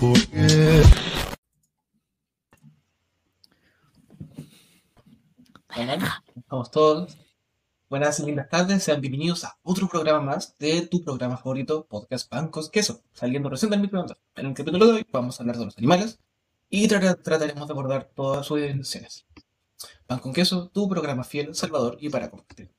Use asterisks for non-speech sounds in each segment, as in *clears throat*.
Forget. Hola, estamos todos. Buenas y lindas tardes, sean bienvenidos a otro programa más de tu programa favorito, Podcast Bancos Queso, saliendo recién del microondas. En el capítulo de hoy vamos a hablar de los animales y tra- trataremos de abordar todas sus dimensiones. Pan con queso, tu programa fiel, salvador y para compartir.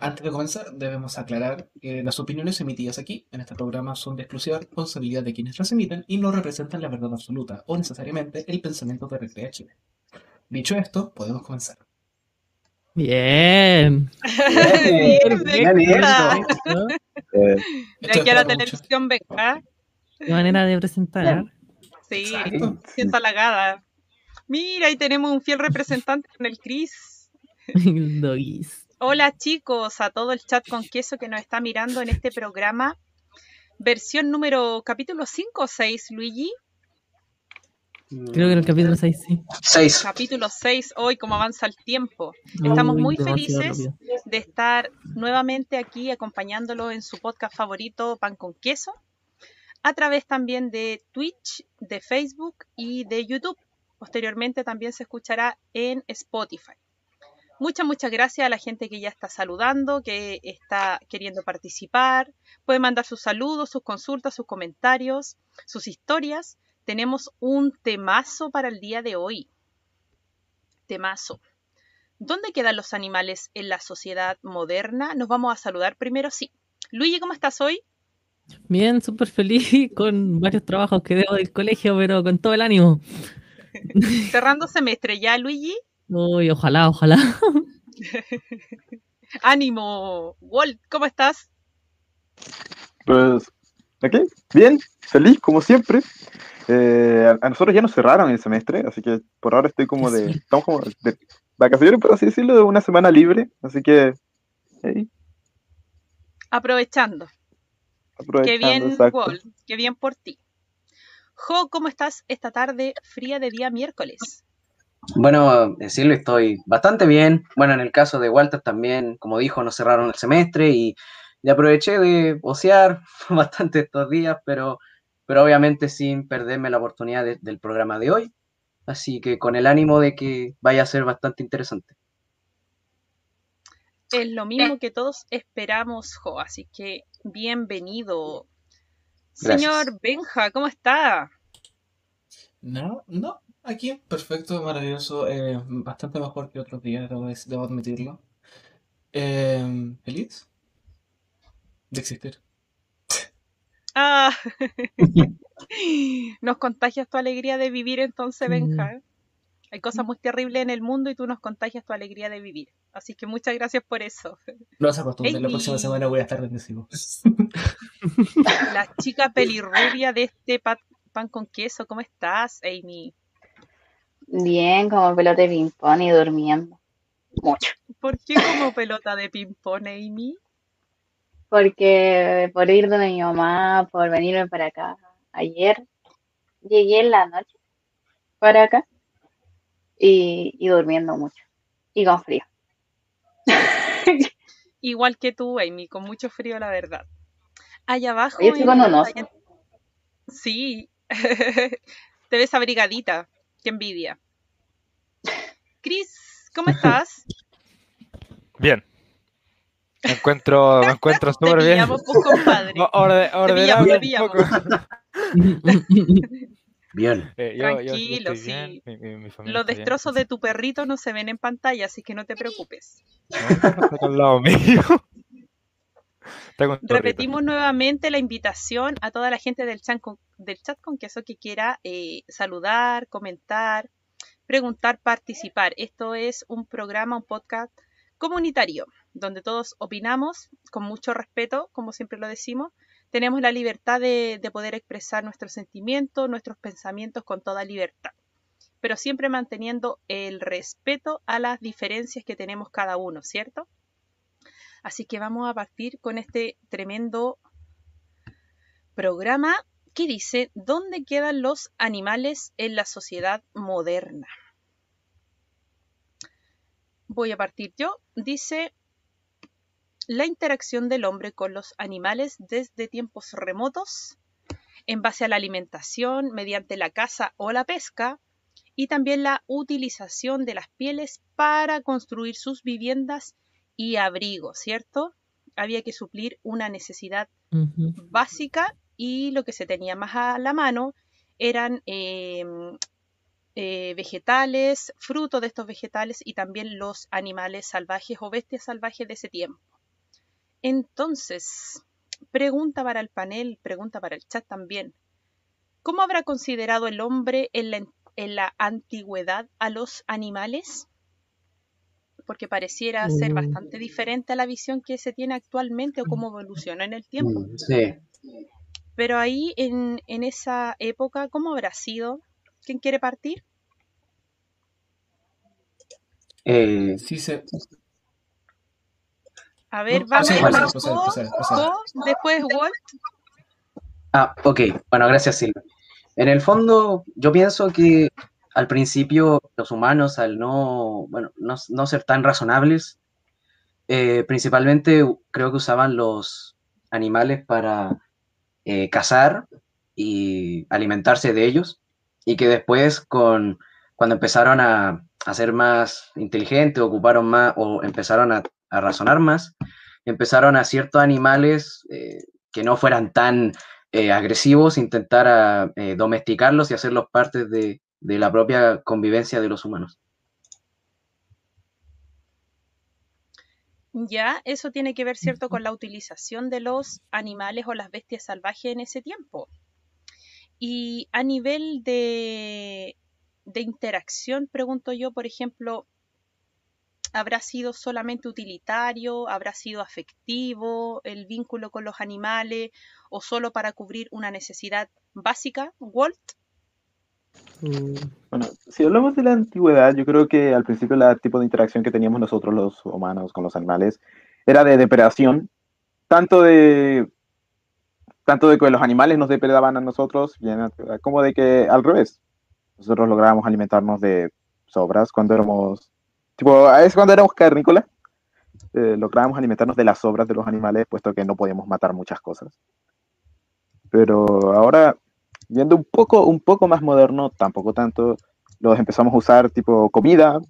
Antes de comenzar, debemos aclarar que las opiniones emitidas aquí en este programa son de exclusiva responsabilidad de quienes las emiten y no representan la verdad absoluta o necesariamente el pensamiento de Recrea Chile. Dicho esto, podemos comenzar. Bien. Bien, Bien, bien. ¿no? Eh, De aquí a la televisión, venga. Qué manera de presentar. Sí, siento halagada. Mira, ahí tenemos un fiel representante con el Cris. *laughs* Hola chicos, a todo el chat con queso que nos está mirando en este programa. Versión número capítulo 5 o 6, Luigi. Creo que en el capítulo 6 sí. Seis. Capítulo 6, hoy como avanza el tiempo. Estamos Uy, muy felices rápido. de estar nuevamente aquí acompañándolo en su podcast favorito, Pan con Queso, a través también de Twitch, de Facebook y de YouTube. Posteriormente también se escuchará en Spotify. Muchas, muchas gracias a la gente que ya está saludando, que está queriendo participar. Puede mandar sus saludos, sus consultas, sus comentarios, sus historias. Tenemos un temazo para el día de hoy. Temazo. ¿Dónde quedan los animales en la sociedad moderna? Nos vamos a saludar primero, sí. Luigi, ¿cómo estás hoy? Bien, súper feliz *laughs* con varios trabajos que debo del colegio, pero con todo el ánimo. *laughs* Cerrando semestre ya, Luigi. Uy, ojalá, ojalá. *laughs* Ánimo. Walt, ¿cómo estás? Pues, ¿ok? Bien, feliz, como siempre. Eh, a, a nosotros ya nos cerraron el semestre, así que por ahora estoy como de. Sí. Estamos como de vacaciones, por así decirlo, de una semana libre. Así que. hey, Aprovechando. Qué aprovechando, bien, exacto. Walt. Qué bien por ti. Jo, ¿cómo estás esta tarde fría de día miércoles? Bueno, decirlo, estoy bastante bien. Bueno, en el caso de Walter también, como dijo, nos cerraron el semestre y, y aproveché de ocear *laughs* bastante estos días, pero, pero obviamente sin perderme la oportunidad de- del programa de hoy. Así que con el ánimo de que vaya a ser bastante interesante. Es lo mismo que todos esperamos, Jo, así que bienvenido. Gracias. Señor Benja, ¿cómo está? No, no, aquí perfecto, maravilloso, eh, bastante mejor que otros días, debo, admitirlo. Eh, ¿Feliz? De existir. Ah, *laughs* *laughs* nos contagias tu alegría de vivir entonces, Mm. Benja. Hay cosas muy terribles en el mundo y tú nos contagias tu alegría de vivir. Así que muchas gracias por eso. No se acostumbren, la próxima semana voy a estar depresivo. *laughs* La chica pelirrubia de este pa- pan con queso, ¿cómo estás, Amy? Bien, como pelota de ping-pong y durmiendo. Mucho. ¿Por qué como *laughs* pelota de ping-pong, Amy? Porque por ir donde mi mamá, por venirme para acá. Ayer llegué en la noche para acá y, y durmiendo mucho. Y con frío. *laughs* Igual que tú, Amy, con mucho frío, la verdad. Allá abajo. Oye, estoy en con un la oso. pantalla- Sí. *laughs* Te ves abrigadita. Qué envidia. Chris, ¿cómo *laughs* estás? Bien. Me encuentro, me encuentro Te súper bien. pillamos, pues, compadre. Orde- pillamos, un te poco. Bien. Eh, yo- yo sí Tranquilo, bien, sí. mi- mi- mi familia Los bien. destrozos de tu perrito no se ven en pantalla, así que no te preocupes. No, está al lado mío. *laughs* Está con su perrito. Repetimos nuevamente la invitación a toda la gente del chat con, del chat con queso que quiera eh, saludar, comentar, preguntar, participar. Esto es un programa, un podcast comunitario, donde todos opinamos con mucho respeto, como siempre lo decimos. Tenemos la libertad de, de poder expresar nuestros sentimientos, nuestros pensamientos con toda libertad, pero siempre manteniendo el respeto a las diferencias que tenemos cada uno, ¿cierto? Así que vamos a partir con este tremendo programa que dice ¿Dónde quedan los animales en la sociedad moderna? Voy a partir yo. Dice la interacción del hombre con los animales desde tiempos remotos, en base a la alimentación, mediante la caza o la pesca, y también la utilización de las pieles para construir sus viviendas y abrigos, ¿cierto? Había que suplir una necesidad básica y lo que se tenía más a la mano eran eh, eh, vegetales, frutos de estos vegetales y también los animales salvajes o bestias salvajes de ese tiempo. Entonces, pregunta para el panel, pregunta para el chat también. ¿Cómo habrá considerado el hombre en la, en la antigüedad a los animales? Porque pareciera ser Mm. bastante diferente a la visión que se tiene actualmente o cómo evolucionó en el tiempo. Mm, Sí. Pero ahí en, en esa época, ¿cómo habrá sido? ¿Quién quiere partir? Eh, Sí, se. A ver, No, vamos procede, procede. Co, después Walt. Ah, ok. Bueno, gracias, Silvia. En el fondo, yo pienso que al principio los humanos, al no, bueno, no, no ser tan razonables, eh, principalmente creo que usaban los animales para eh, cazar y alimentarse de ellos, y que después, con, cuando empezaron a, a ser más inteligentes, ocuparon más o empezaron a, a razonar más, empezaron a ciertos animales eh, que no fueran tan eh, agresivos, intentar a, eh, domesticarlos y hacerlos parte de, de la propia convivencia de los humanos. Ya, eso tiene que ver, ¿cierto?, con la utilización de los animales o las bestias salvajes en ese tiempo. Y a nivel de, de interacción, pregunto yo, por ejemplo, ¿habrá sido solamente utilitario? ¿Habrá sido afectivo el vínculo con los animales? ¿O solo para cubrir una necesidad básica? Walt, Uh, Bueno, si hablamos de la antigüedad, yo creo que al principio el tipo de interacción que teníamos nosotros los humanos con los animales era de depredación, tanto de tanto de que los animales nos depredaban a nosotros, como de que al revés. Nosotros lográbamos alimentarnos de sobras cuando éramos, tipo, es cuando éramos carnícolas, eh, lográbamos alimentarnos de las sobras de los animales, puesto que no podíamos matar muchas cosas. Pero ahora, viendo un poco, un poco más moderno, tampoco tanto, los empezamos a usar tipo comida,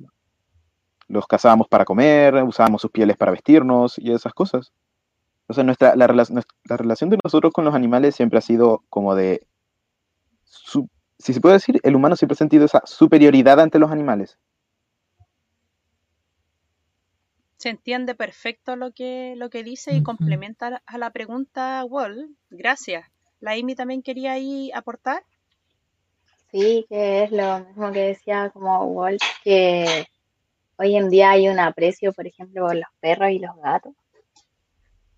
los cazábamos para comer, usábamos sus pieles para vestirnos y esas cosas. Entonces nuestra, la, rela- la relación de nosotros con los animales siempre ha sido como de, su- si se puede decir, el humano siempre ha sentido esa superioridad ante los animales. Se entiende perfecto lo que, lo que dice y complementa a la pregunta Walt. Gracias. La Amy también quería ahí aportar. Sí, que es lo mismo que decía como Walt, que hoy en día hay un aprecio, por ejemplo, por los perros y los gatos.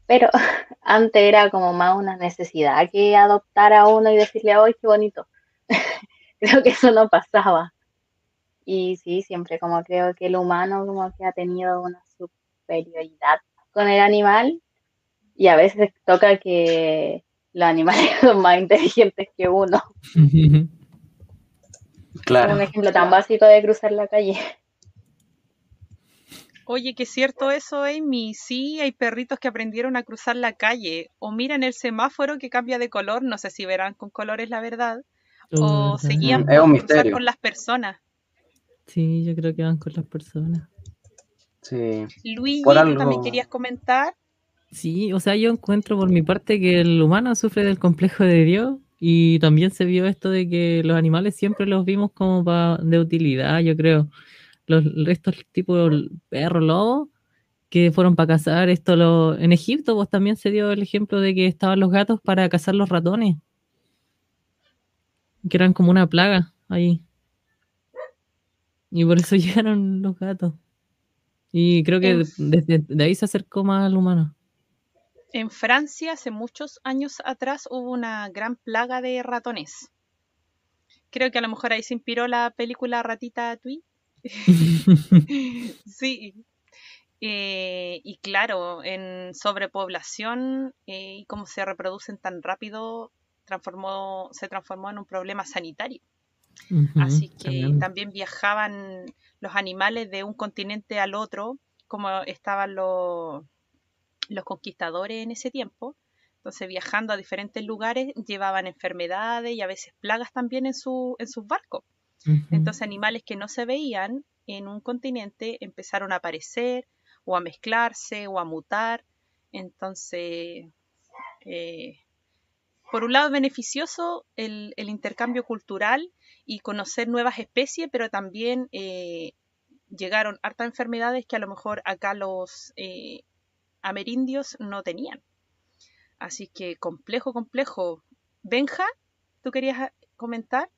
Pero *laughs* antes era como más una necesidad que adoptar a uno y decirle, ¡ay, qué bonito! *laughs* Creo que eso no pasaba. Y sí, siempre como creo que el humano como que ha tenido una superioridad con el animal y a veces toca que los animales *laughs* son más inteligentes que uno. *laughs* Claro. Un ejemplo tan básico de cruzar la calle. Oye, que es cierto eso, Amy. Sí, hay perritos que aprendieron a cruzar la calle. O miran el semáforo que cambia de color. No sé si verán con colores la verdad. oh, O seguían es un por cruzar con las personas. Sí, yo creo que van con las personas. Sí. Tú algo- también querías comentar. Sí, o sea, yo encuentro por mi parte que el humano sufre del complejo de Dios y también se vio esto de que los animales siempre los vimos como pa- de utilidad, yo creo. Los, estos tipos perros, lobos, que fueron para cazar esto lo, en Egipto, pues también se dio el ejemplo de que estaban los gatos para cazar los ratones, que eran como una plaga ahí. Y por eso *laughs* llegaron los gatos. Y creo que En- desde de ahí se acercó más al humano. En Francia, hace muchos años atrás, hubo una gran plaga de ratones. Creo que a lo mejor ahí se inspiró la película Ratita Tui. *laughs* Sí. Eh, y claro, en sobrepoblación eh, y cómo se reproducen tan rápido, transformó, se transformó en un problema sanitario. Así que también viajaban los animales de un continente al otro, como estaban los, los conquistadores en ese tiempo. Entonces, viajando a diferentes lugares, llevaban enfermedades y a veces plagas también en, su, en sus barcos. Entonces, animales que no se veían en un continente empezaron a aparecer o a mezclarse o a mutar. Entonces, eh, por un lado es beneficioso el, el intercambio cultural y conocer nuevas especies, pero también eh, llegaron hartas enfermedades que a lo mejor acá los eh, amerindios no tenían. Así que complejo, complejo. Benja, ¿tú querías comentar?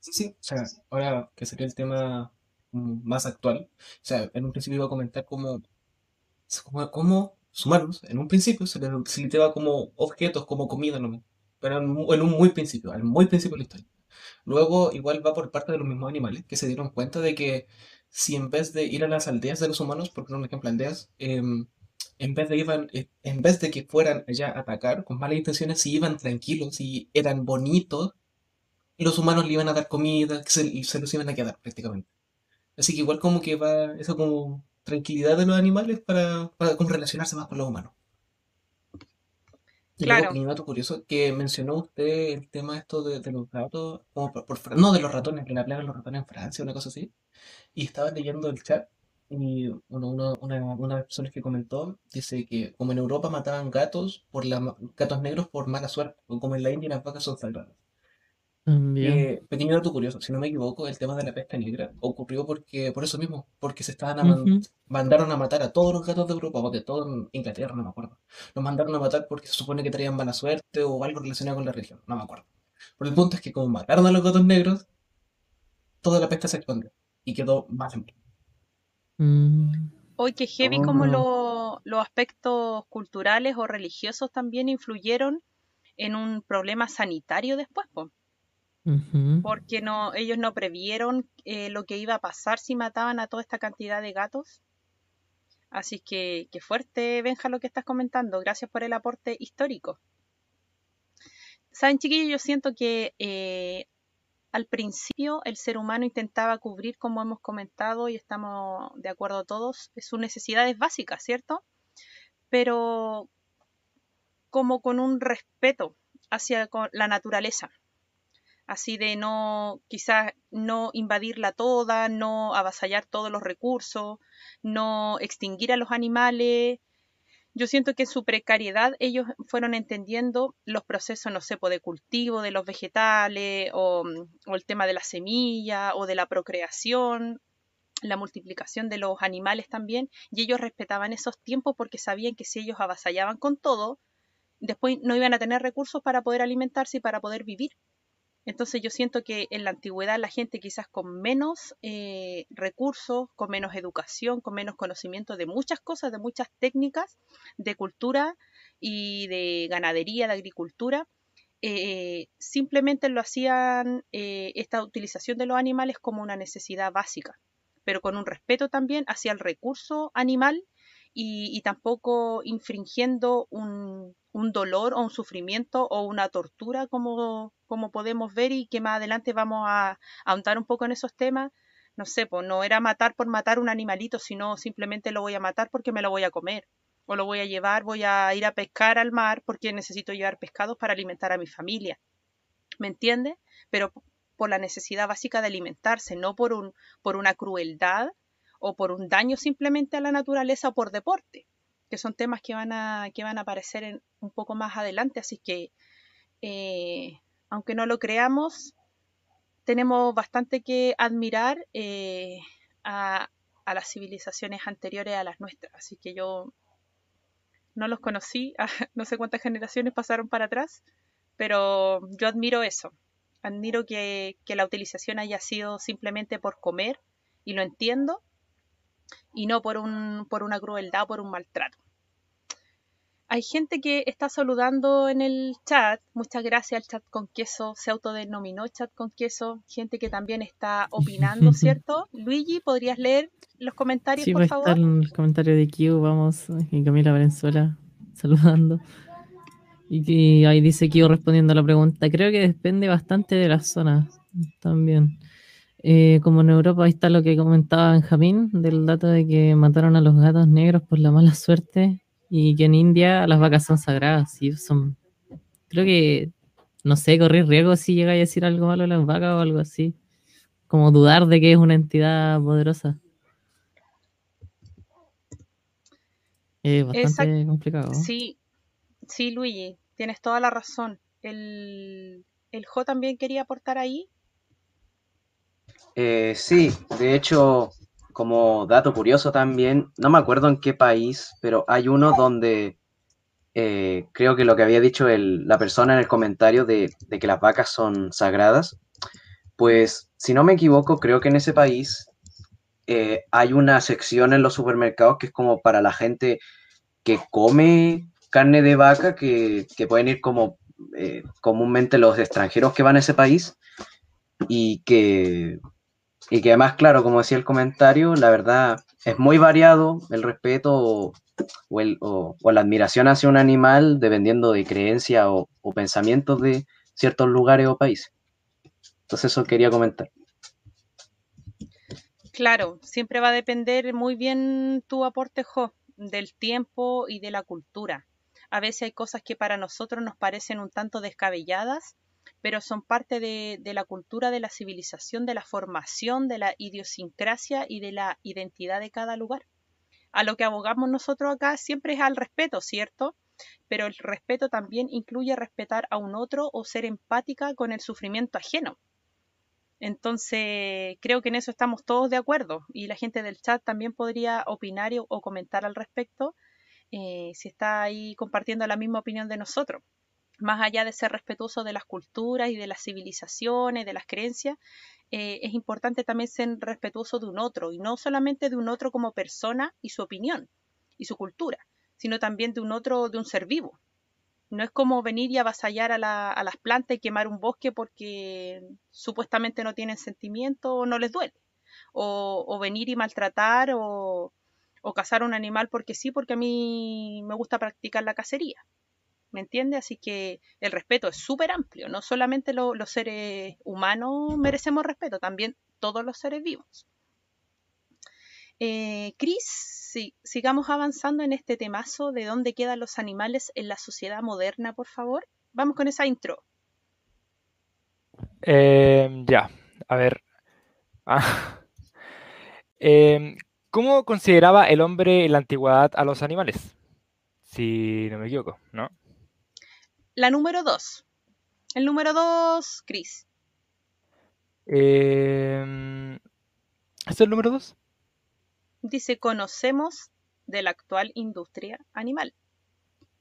Sí, sí, o sea, ahora que sería el tema más actual, o sea, en un principio iba a comentar cómo, cómo, cómo en un principio, se les lleva como objetos, como comida nomás, pero en un muy principio, al muy principio de la historia. Luego, igual va por parte de los mismos animales que se dieron cuenta de que si en vez de ir a las aldeas de los humanos, por un ejemplo, aldeas, em, en vez de iban, eh, en vez de que fueran allá a atacar con malas intenciones, si iban tranquilos y eran bonitos, los humanos le iban a dar comida, se, y se los iban a quedar prácticamente. Así que igual como que va eso como tranquilidad de los animales para, para como relacionarse más con los humanos. Y luego, Claro. pequeño dato curioso, que mencionó usted el tema esto de, de los gatos, como por, por Fra- no, de los ratones, de la plaga de los ratones en Francia, una cosa así. Y estaba leyendo el chat y uno, uno- una, una de las personas que comentó dice que como en Europa mataban gatos por la, gatos negros por mala suerte, o como en la India las vacas son sagradas. También. Eh, pequeño dato curioso, si no me equivoco, el tema de la peste negra ocurrió porque, por eso mismo, porque se estaban a man- Ujú. mandaron a matar a todos los gatos de Europa, o de todo en Inglaterra, no me acuerdo. Los mandaron a matar porque se supone que traían mala suerte o algo relacionado con la religión, no me acuerdo. Pero el punto es que como mataron a los gatos negros, toda la peste se expandió y quedó más en Mm, Hoy que heavy como Oh. lo- los aspectos culturales o religiosos también influyeron en un problema sanitario después, po, porque no, ellos no previeron eh, lo que iba a pasar si mataban a toda esta cantidad de gatos. Así que, qué fuerte, Benja, lo que estás comentando. Gracias por el aporte histórico. Saben, chiquillos, yo siento que eh, al principio el ser humano intentaba cubrir, como hemos comentado y estamos de acuerdo todos, sus necesidades básicas, ¿cierto? Pero como con un respeto hacia la naturaleza, así de no, quizás no invadirla toda, no avasallar todos los recursos, no extinguir a los animales. Yo siento que en su precariedad ellos fueron entendiendo los procesos, no sé, de cultivo de los vegetales o, o el tema de la semilla o de la procreación, la multiplicación de los animales también, y ellos respetaban esos tiempos porque sabían que si ellos avasallaban con todo, después no iban a tener recursos para poder alimentarse y para poder vivir. Entonces yo siento que en la antigüedad la gente quizás con menos eh, recursos, con menos educación, con menos conocimiento de muchas cosas, de muchas técnicas de cultura y de ganadería, de agricultura, eh, simplemente lo hacían eh, esta utilización de los animales como una necesidad básica, pero con un respeto también hacia el recurso animal y, y tampoco infringiendo un, un dolor o un sufrimiento o una tortura como, como podemos ver y que más adelante vamos a, a ahondar un poco en esos temas. No sé, pues no era matar por matar un animalito, sino simplemente lo voy a matar porque me lo voy a comer. O lo voy a llevar, voy a ir a pescar al mar porque necesito llevar pescados para alimentar a mi familia. ¿Me entiendes? Pero por la necesidad básica de alimentarse, no por, un, por una crueldad o por un daño simplemente a la naturaleza o por deporte, que son temas que van a, que van a aparecer un poco más adelante. Así que, eh, aunque no lo creamos, tenemos bastante que admirar eh, a, a las civilizaciones anteriores a las nuestras. Así que yo no los conocí, *laughs* no sé cuántas generaciones pasaron para atrás, pero yo admiro eso. Admiro que, que la utilización haya sido simplemente por comer, y lo entiendo, y no por, un, por una crueldad o por un maltrato. Hay gente que está saludando en el chat. Muchas gracias al chat con queso. Se autodenominó chat con queso. Gente que también está opinando, *laughs* ¿cierto? Luigi, ¿podrías leer los comentarios, Sí, por pues favor? está en el comentario de Q, vamos, y Camila Valenzuela *laughs* saludando. Y que ahí dice iba respondiendo a la pregunta. Creo que depende bastante de las zonas también. Eh, como en Europa, ahí está lo que comentaba Benjamín, del dato de que mataron a los gatos negros por la mala suerte y que en India las vacas son sagradas. Sí, son, creo que, no sé, correr riesgo si llegáis a decir algo malo de las vacas o algo así. Como dudar de que es una entidad poderosa. Es bastante complicado. Sí, sí, Luigi, tienes toda la razón. El, el Jo también quería aportar ahí. Eh, sí, de hecho, como dato curioso también, no me acuerdo en qué país, pero hay uno donde eh, creo que lo que había dicho el- la persona en el comentario de, de que las vacas son sagradas, pues si no me equivoco, creo que en ese país eh, hay una sección en los supermercados que es como para la gente que come carne de vaca, que, que pueden ir como eh, comúnmente los extranjeros que van a ese país y que, y que además, claro, como decía el comentario, la verdad es muy variado el respeto o, la admiración hacia un animal dependiendo de creencia o, o pensamientos de ciertos lugares o países. Entonces eso quería comentar. Claro, siempre va a depender muy bien tu aporte, Jo, del tiempo y de la cultura. A veces hay cosas que para nosotros nos parecen un tanto descabelladas, pero son parte de, la cultura, de la civilización, de la formación, de la idiosincrasia y de la identidad de cada lugar. A lo que abogamos nosotros acá siempre es al respeto, ¿cierto? Pero el respeto también incluye respetar a un otro o ser empática con el sufrimiento ajeno. Entonces, creo que en eso estamos todos de acuerdo y la gente del chat también podría opinar o comentar al respecto eh, si está ahí compartiendo la misma opinión de nosotros. Más allá de ser respetuoso de las culturas y de las civilizaciones, de las creencias, eh, es importante también ser respetuoso de un otro y no solamente de un otro como persona y su opinión y su cultura, sino también de un otro, de un ser vivo. No es como venir y avasallar a, la- a las plantas y quemar un bosque porque supuestamente no tienen sentimiento o no les duele. O, o venir y maltratar o, o cazar un animal porque sí, porque a mí me gusta practicar la cacería. ¿Me entiende? Así que el respeto es súper amplio. No solamente lo- los seres humanos merecemos respeto, también todos los seres vivos. Eh, Cris, sí, sigamos avanzando en este temazo de dónde quedan los animales en la sociedad moderna, por favor. Vamos con esa intro. Em, ya, a ver. Ah. *laughs* Em, ¿cómo consideraba el hombre en la antigüedad a los animales? Si no me equivoco, ¿no? La número dos. El número dos. Em, ¿este ¿es el número dos? Dice, conocemos de la actual industria animal.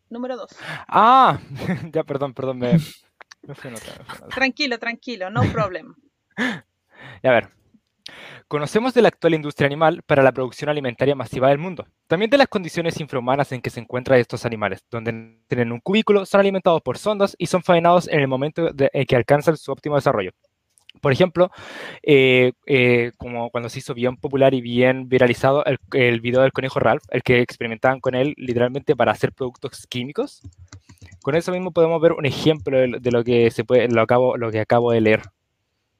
Número dos. Ah, *laughs* ya, perdón, perdón, me, me fui me. Tranquilo, tranquilo, no *laughs* problem. Ya, a ver. Conocemos de la actual industria animal para la producción alimentaria masiva del mundo. También de las condiciones infrahumanas en que se encuentran estos animales, donde tienen un cubículo, son alimentados por sondas y son faenados en el momento en que alcanzan su óptimo desarrollo. Por ejemplo, eh, eh, como cuando se hizo bien popular y bien viralizado el, el video del conejo Ralph, el que experimentaban con él literalmente para hacer productos químicos. Con eso mismo podemos ver un ejemplo de, de lo que se puede, lo, acabo, lo que acabo de leer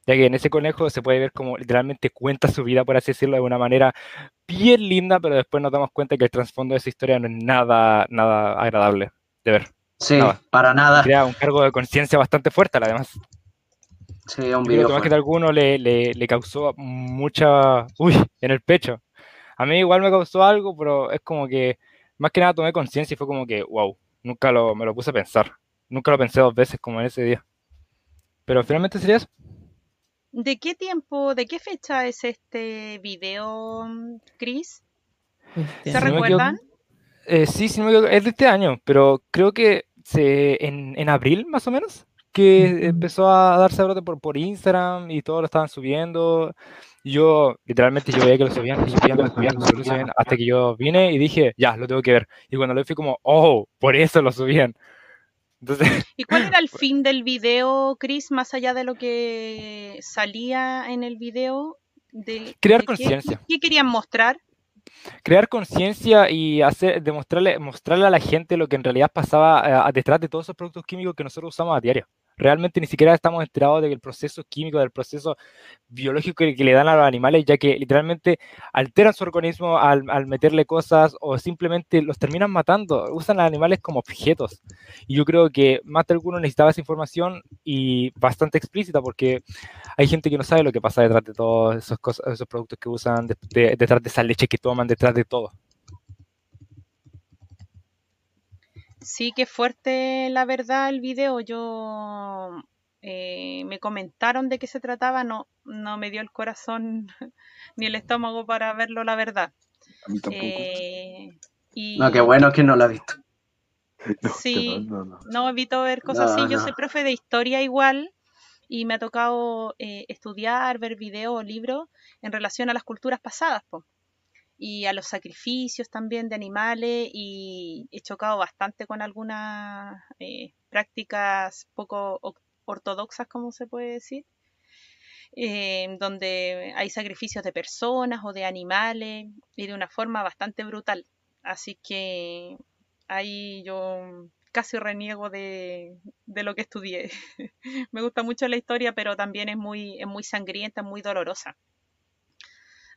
ya que en ese conejo se puede ver como literalmente cuenta su vida, por así decirlo, de una manera bien linda, pero después nos damos cuenta que el trasfondo de esa historia no es nada, nada agradable de ver. Sí, Nada. para nada. Crea un cargo de conciencia bastante fuerte, además. Sí, un Yo creo video que más que fuerte. a alguno le, le, le causó mucha, uy, en el pecho. A mí igual me causó algo, pero es como que, más que nada tomé conciencia y fue como que, wow, nunca lo, me lo puse a pensar. Nunca lo pensé dos veces como en ese día. Pero finalmente sería eso. ¿De qué tiempo, de qué fecha es este video, Cris? Hostia. ¿Se Si recuerdan? Eh, sí, sí, no es de este año, pero creo que se, en, en abril más o menos, que empezó a darse brote por, por Instagram y todos lo estaban subiendo. Yo, literalmente, yo veía que lo subían, lo subían, lo subían, lo subían, lo subían, hasta que yo vine y dije, ya, lo tengo que ver. Y cuando lo vi fui como, oh, por eso lo subían. Entonces, ¿Y cuál era el *laughs* fin del video, Chris, más allá de lo que salía en el video? De, Crear conciencia. ¿Qué querían mostrar? crear conciencia y hacer, demostrarle, mostrarle a la gente lo que en realidad pasaba eh, detrás de todos esos productos químicos que nosotros usamos a diario realmente ni siquiera estamos enterados del proceso químico, del proceso biológico que, le dan a los animales, ya que literalmente alteran su organismo al, meterle cosas o simplemente los terminan matando, usan a animales como objetos. Y yo creo que más de alguno necesitaba esa información y bastante explícita porque hay gente que no sabe lo que pasa detrás de todos esos, cosas, esos productos que usan, detrás de esa leche que toman, detrás de todo. Sí, qué fuerte la verdad el video. Yo eh, me comentaron de qué se trataba, no, no me dio el corazón *laughs* ni el estómago para verlo, la verdad. A mí tampoco. Eh, y No, qué bueno que no lo ha visto. *laughs* No, sí. no, no, no. no evito ver cosas No, así. Yo no. soy profe de historia igual y me ha tocado eh, estudiar, ver videos o libros en relación a las culturas pasadas, po, y a los sacrificios también de animales y he chocado bastante con algunas eh, prácticas poco ortodoxas, como se puede decir, eh, donde hay sacrificios de personas o de animales y de una forma bastante brutal. Así que ahí yo casi reniego de, de lo que estudié. *laughs* Me gusta mucho la historia, pero también es muy, es muy sangrienta, muy dolorosa.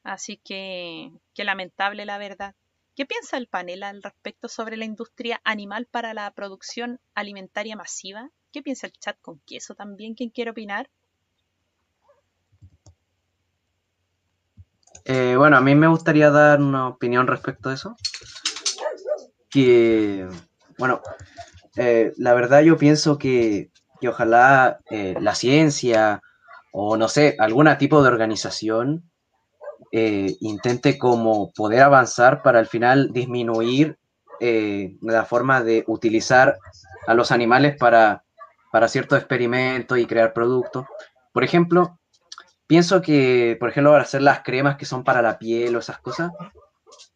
Así que, qué lamentable la verdad. ¿Qué piensa el panel al respecto sobre la industria animal para la producción alimentaria masiva? ¿Qué piensa el chat con queso también? ¿Quién quiere opinar? Eh, bueno, a mí me gustaría dar una opinión respecto a eso. Que, bueno, eh, la verdad yo pienso que, que ojalá eh, la ciencia o no sé, algún tipo de organización eh, intente como poder avanzar para al final disminuir eh, la forma de utilizar a los animales para, para ciertos experimentos y crear productos. Por ejemplo, pienso que, por ejemplo, para hacer las cremas que son para la piel o esas cosas,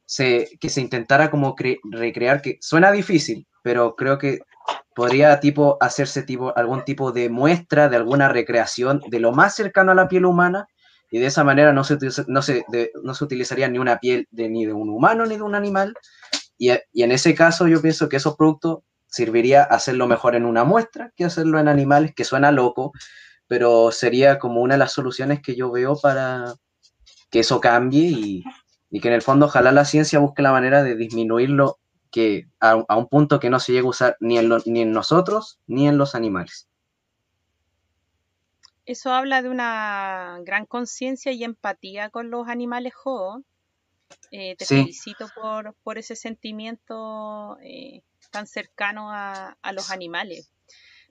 se, que se intentara como cre- recrear, que suena difícil, pero creo que podría tipo hacerse tipo algún tipo de muestra de alguna recreación de lo más cercano a la piel humana y de esa manera no se, no se, no se utilizaría ni una piel de, ni de un humano ni de un animal y, y en ese caso yo pienso que esos productos serviría hacerlo mejor en una muestra que hacerlo en animales, que suena loco, pero sería como una de las soluciones que yo veo para que eso cambie y, y que en el fondo ojalá la ciencia busque la manera de disminuirlo que a, a un punto que no se llegue a usar ni en, lo- ni en nosotros ni en los animales. Eso habla de una gran conciencia y empatía con los animales jo. Eh, te Sí. felicito por, por ese sentimiento eh, tan cercano a, a los animales.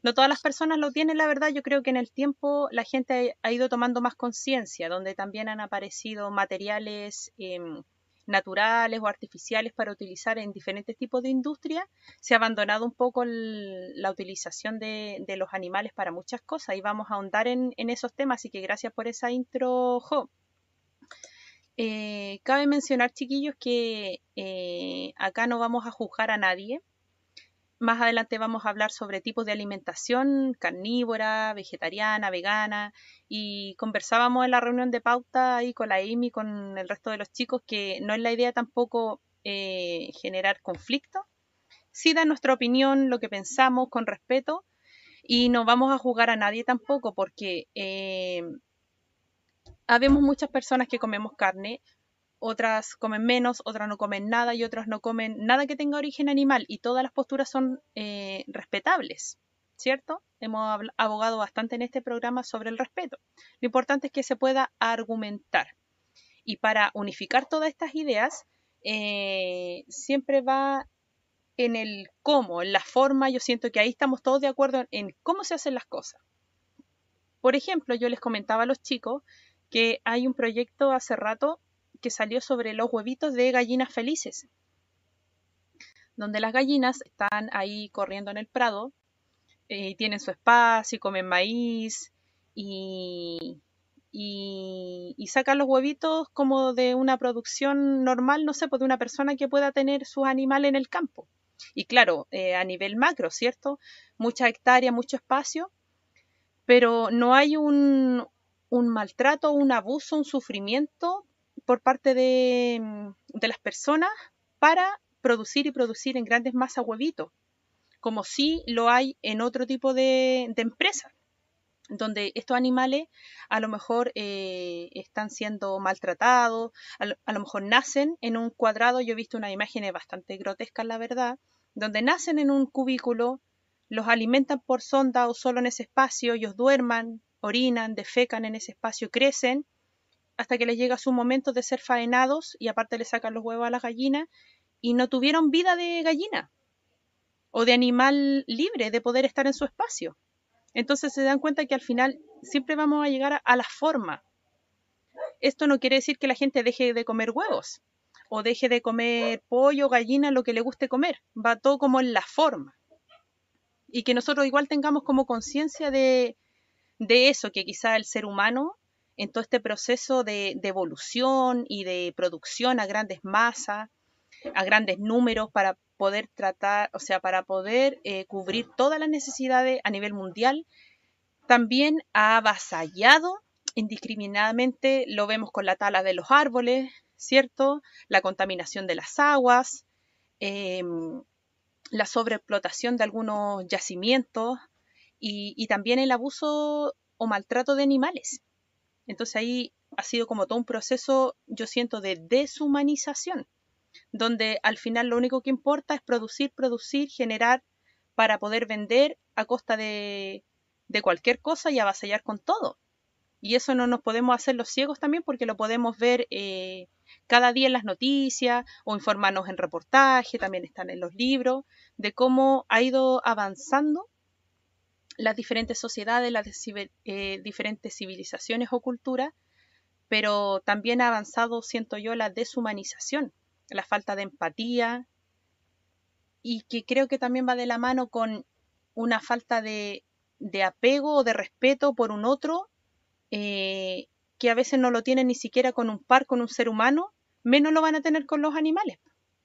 No todas las personas lo tienen, la verdad. Yo creo que en el tiempo la gente ha ido tomando más conciencia, donde también han aparecido materiales em, naturales o artificiales para utilizar en diferentes tipos de industria. Se ha abandonado un poco la utilización de, los animales para muchas cosas y vamos a ahondar en, en esos temas. Así que gracias por esa intro, Jo. Eh, cabe mencionar, chiquillos, que eh, acá no vamos a juzgar a nadie. Más adelante vamos a hablar sobre tipos de alimentación carnívora, vegetariana, vegana y conversábamos en la reunión de pauta ahí con la Amy, con el resto de los chicos, que no es la idea tampoco eh, generar conflicto. Sí da nuestra opinión, lo que pensamos con respeto y no vamos a juzgar a nadie tampoco porque eh, habemos muchas personas que comemos carne, otras comen menos, otras no comen nada y otras no comen nada que tenga origen animal y todas las posturas son eh, respetables, ¿cierto? Hemos abogado bastante en este programa sobre el respeto. Lo importante es que se pueda argumentar. Y para unificar todas estas ideas, eh, siempre va en el cómo, en la forma, yo siento que ahí estamos todos de acuerdo en cómo se hacen las cosas. Por ejemplo, yo les comentaba a los chicos que hay un proyecto hace rato que salió sobre los huevitos de gallinas felices, donde las gallinas están ahí corriendo en el prado, eh, tienen su espacio y comen maíz y, y, y sacan los huevitos como de una producción normal, no sé, pues de una persona que pueda tener sus animales en el campo. Y claro, eh, a nivel macro, ¿cierto? Mucha hectárea, mucho espacio, pero no hay un, un maltrato, un abuso, un sufrimiento por parte de, de las personas para producir y producir en grandes masas huevitos, como sí lo hay en otro tipo de, de empresas donde estos animales a lo mejor eh, están siendo maltratados, a lo, a lo, mejor nacen en un cuadrado, yo he visto unas imágenes bastante grotescas, la verdad, donde nacen en un cubículo, los alimentan por sonda o solo en ese espacio, ellos duerman, orinan, defecan en ese espacio, crecen, hasta que les llega su momento de ser faenados y aparte le sacan los huevos a las gallinas y no tuvieron vida de gallina o de animal libre de poder estar en su espacio. Entonces se dan cuenta que al final siempre vamos a llegar a, la forma. Esto no quiere decir que la gente deje de comer huevos o deje de comer pollo, gallina, lo que le guste comer. Va todo como en la forma. Y que nosotros igual tengamos como conciencia de, de, eso, que quizá el ser humano en todo este proceso de, evolución y de producción a grandes masas, a grandes números para poder tratar, o sea, para poder eh, cubrir todas las necesidades a nivel mundial, también ha avasallado indiscriminadamente, lo vemos con la tala de los árboles, ¿cierto? La contaminación de las aguas, eh, la sobreexplotación de algunos yacimientos y también el abuso o maltrato de animales. Entonces ahí ha sido como todo un proceso, yo siento, de deshumanización donde al final lo único que importa es producir, producir, generar para poder vender a costa de, de cualquier cosa y avasallar con todo. Y eso no nos podemos hacer los ciegos también porque lo podemos ver eh, cada día en las noticias o informarnos en reportaje, también están en los libros, de cómo ha ido avanzando las diferentes sociedades, las eh, diferentes civilizaciones o culturas, pero también ha avanzado, siento yo, la deshumanización la falta de empatía y que creo que también va de la mano con una falta de, de apego o de respeto por un otro eh, que a veces no lo tienen ni siquiera con un par, con un ser humano, menos lo van a tener con los animales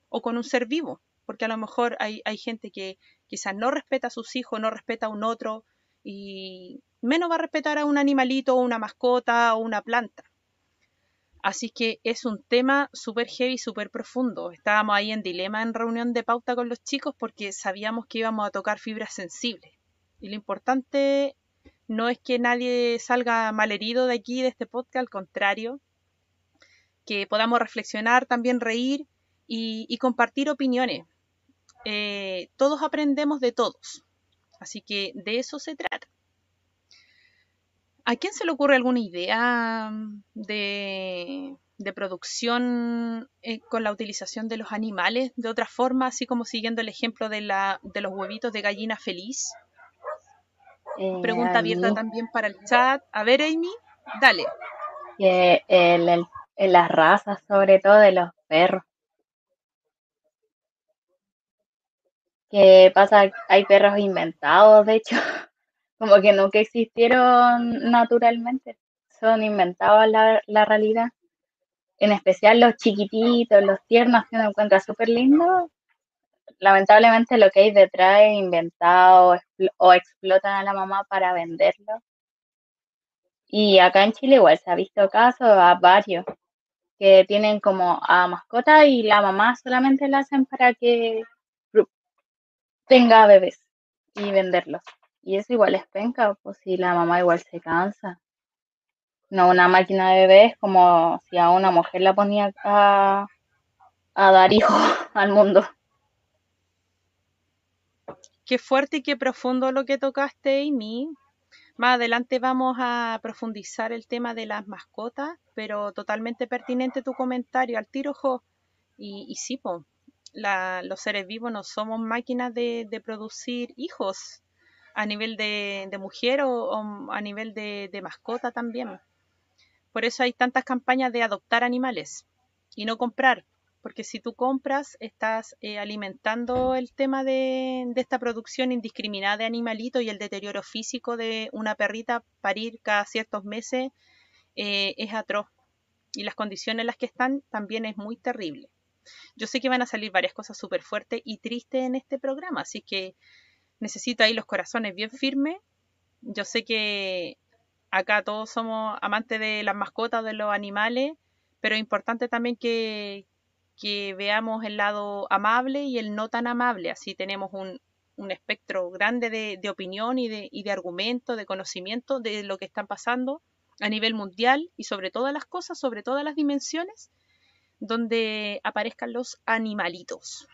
o con un ser vivo, porque a lo mejor hay, hay gente que quizás no respeta a sus hijos, no respeta a un otro y menos va a respetar a un animalito una mascota o una planta. Así que es un tema súper heavy, súper profundo. Estábamos ahí en dilema en reunión de pauta con los chicos porque sabíamos que íbamos a tocar fibras sensibles. Y lo importante no es que nadie salga malherido de aquí, de este podcast, al contrario, que podamos reflexionar, también reír y compartir opiniones. Eh, todos aprendemos de todos. Así que de eso se trata. ¿A quién se le ocurre alguna idea mm, de, de producción eh, con la utilización de los animales de otra forma, así como siguiendo el ejemplo de, la, de los huevitos de gallina feliz? Eh, Pregunta abierta mí, también para el chat. A ver, Amy, dale. el- el- en las razas, sobre todo de los perros. Que pasa, hay perros inventados, de hecho, *laughs* como que nunca existieron naturalmente, son inventados en la, la realidad. En especial los chiquititos, los tiernos que uno encuentra súper lindos, lamentablemente lo que hay detrás es inventado o explotan a la mamá para venderlo. Y acá en Chile igual se ha visto casos a varios que tienen como a mascota y la mamá solamente la hacen para que tenga bebés y venderlos. Y eso igual es penca, pues si la mamá igual se cansa. No una máquina de bebés como si a una mujer la ponía a, a dar hijos *laughs* al mundo. Qué fuerte y qué profundo lo que tocaste, Amy. Más adelante vamos a profundizar el tema de las mascotas, pero totalmente pertinente tu comentario al tiro, Jo. Y, y sí, po, la- los seres vivos no somos máquinas de, producir hijos a nivel de, mujer o, a nivel de, mascota también. Por eso hay tantas campañas de adoptar animales y no comprar, porque si tú compras estás eh, alimentando el tema de, de esta producción indiscriminada de animalitos y el deterioro físico de una perrita parir cada ciertos meses eh, es atroz. Y las condiciones en las que están también es muy terrible. Yo sé que van a salir varias cosas súper fuertes y tristes en este programa, así que necesito ahí los corazones bien firmes. Yo sé que acá todos somos amantes de las mascotas, de los animales, pero es importante también que, que veamos el lado amable y el no tan amable. Así tenemos un, un espectro grande de, de opinión y de, y de argumento, de conocimiento de lo que está pasando a nivel mundial y sobre todas las cosas, sobre todas las dimensiones, donde aparezcan los animalitos.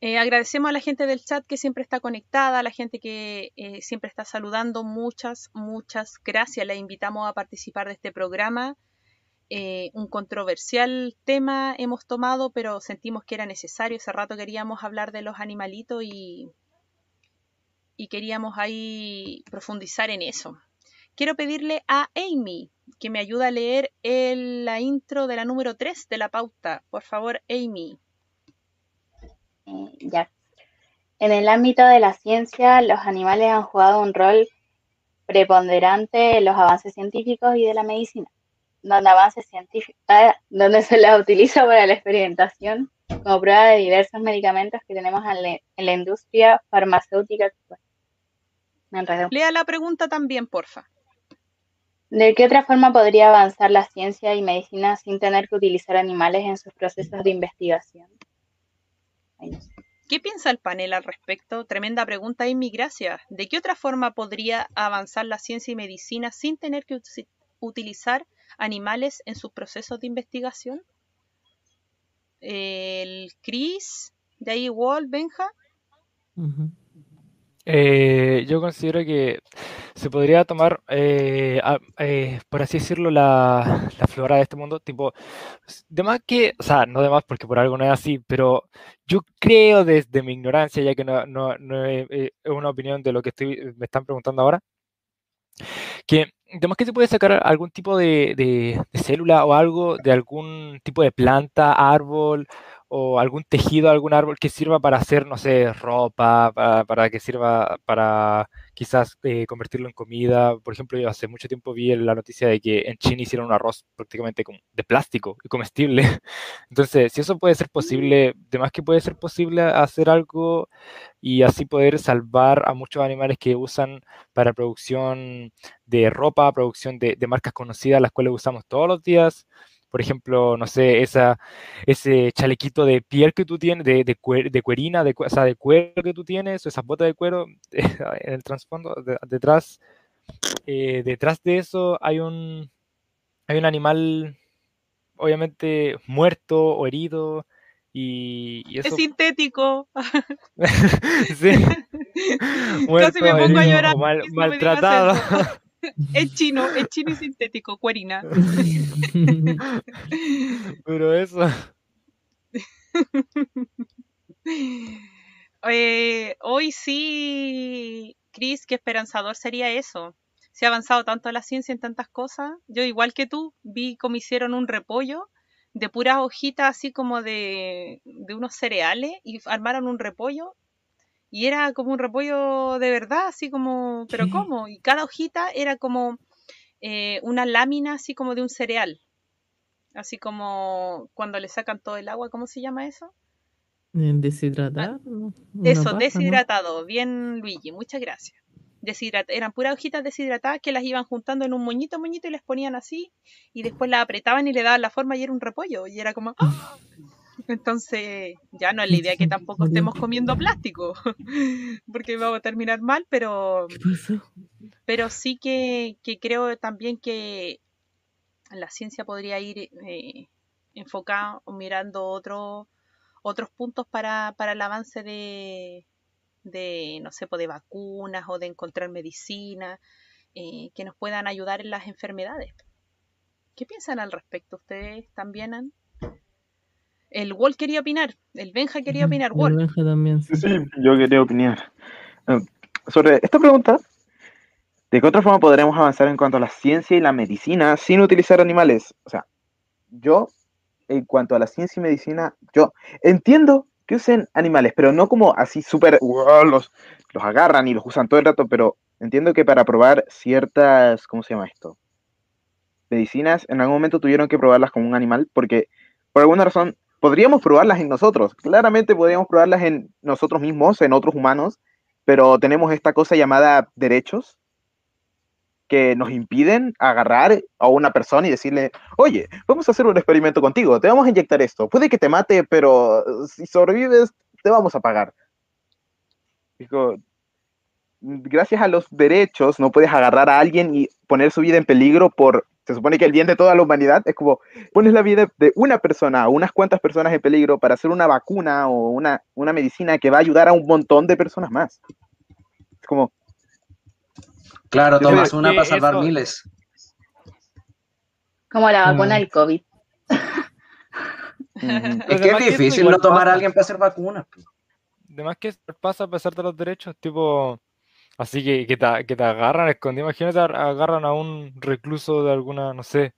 Eh, agradecemos a la gente del chat que siempre está conectada, a la gente que eh, siempre está saludando. Muchas, muchas gracias. La invitamos a participar de este programa. Eh, un controversial tema hemos tomado, pero sentimos que era necesario. Hace rato queríamos hablar de los animalitos y, y queríamos ahí profundizar en eso. Quiero pedirle a Amy que me ayude a leer el- la intro de la número 3 de la pauta. Por favor, Amy. Eh, ya. En el ámbito de la ciencia, los animales han jugado un rol preponderante en los avances científicos y de la medicina, donde avances científicos, donde se los utiliza para la experimentación como prueba de diversos medicamentos que tenemos en la, en la industria farmacéutica actual. Lea la pregunta también, porfa. ¿De qué otra forma podría avanzar la ciencia y medicina sin tener que utilizar animales en sus procesos de investigación? Ay, no sé. ¿Qué piensa el panel al respecto? Tremenda pregunta, Amy, gracias. ¿De qué otra forma podría avanzar la ciencia y medicina sin tener que utilizar animales en sus procesos de investigación? El Chris, de ahí Wall, Benja. Ujú. Eh, yo considero que se podría tomar, eh, a- eh, por así decirlo, la, la flora de este mundo, tipo, de más que, o sea, no de más porque por algo no es así, pero yo creo desde mi ignorancia, ya que no, no, no eh, es una opinión de lo que estoy, me están preguntando ahora, que además que se puede sacar algún tipo de, de- de célula o algo de algún tipo de planta, árbol o algún tejido, algún árbol que sirva para hacer, no sé, ropa, para, para que sirva para quizás eh, convertirlo en comida. Por ejemplo, yo hace mucho tiempo vi la noticia de que en China hicieron un arroz prácticamente de plástico y comestible. *laughs* Entonces, si eso puede ser posible, además que puede ser posible hacer algo y así poder salvar a muchos animales que usan para producción de ropa, producción de, de marcas conocidas, las cuales usamos todos los días. Por ejemplo, no sé, esa, ese chalequito de piel que tú tienes, de, de, cuer- de cuerina, de, o sea, de cuero que tú tienes, o esas botas de cuero, *laughs* en el trasfondo, de- detrás, eh, detrás de eso hay un, hay un animal, obviamente, muerto o herido, y, y Es eso, sintético. *laughs* sí, *laughs* Casi me muerto, pongo a llorar. mal- maltratado. *laughs* Es chino, es chino y sintético, cuerina. *laughs* Pero eso, *laughs* Eh, hoy sí, Chris, qué esperanzador sería eso. Se ha avanzado tanto la ciencia en tantas cosas. Yo, igual que tú, vi cómo hicieron un repollo de puras hojitas así como de, de unos cereales y armaron un repollo. Y era como un repollo de verdad, así como, pero ¿Qué? ¿cómo? Y cada hojita era como eh, una lámina así como de un cereal. Así como cuando le sacan todo el agua, ¿cómo se llama eso? ¿Deshidratar? ¿no? Una Eso, pasta, ¿no? deshidratado. Bien, Luigi, muchas gracias. Deshidrat eran puras hojitas deshidratadas que las iban juntando en un moñito, moñito y les ponían así y después las apretaban y le daban la forma y era un repollo y era como ¡ah! *laughs* Entonces, ya no es la idea que tampoco estemos comiendo plástico, *laughs* porque vamos a terminar mal, pero, pero sí que, que creo también que la ciencia podría ir eh, enfocada o mirando otro- otros puntos para, para el avance de, de, no sé, pues, de vacunas o de encontrar medicina eh, que nos puedan ayudar en las enfermedades. ¿Qué piensan al respecto? ¿Ustedes también han? El Wall quería opinar, el Benja quería opinar, El Wall. Benja también. sí. Sí, yo quería opinar. Eh, Sobre esta pregunta, ¿de qué otra forma podremos avanzar en cuanto a la ciencia y la medicina sin utilizar animales? O sea, yo, en cuanto a la ciencia y medicina, yo entiendo que usen animales, pero no como así súper, "Wow", los, los agarran y los usan todo el rato, pero entiendo que para probar ciertas, ¿cómo se llama esto? Medicinas, en algún momento tuvieron que probarlas con un animal porque, por alguna razón, podríamos probarlas en nosotros. Claramente podríamos probarlas en nosotros mismos, en otros humanos, pero tenemos esta cosa llamada derechos. que nos impiden agarrar a una persona y decirle, oye, vamos a hacer un experimento contigo, te vamos a inyectar esto, puede que te mate, pero si sobrevives, te vamos a pagar. Gracias a los derechos no puedes agarrar a alguien y poner su vida en peligro por, se supone que el bien de toda la humanidad es como, pones la vida de una persona o unas cuantas personas en peligro para hacer una vacuna o una, una medicina que va a ayudar a un montón de personas más. Es como, Claro, tomas una para salvar eso- miles. Como la vacuna Mm. del COVID. *laughs* Es que es difícil no tomar pasa. a alguien para hacer vacunas. Además que pasa a pesar de los derechos, tipo, así que, que te, que te agarran escondido. Imagínate, ar- agarran a un recluso de alguna, no sé,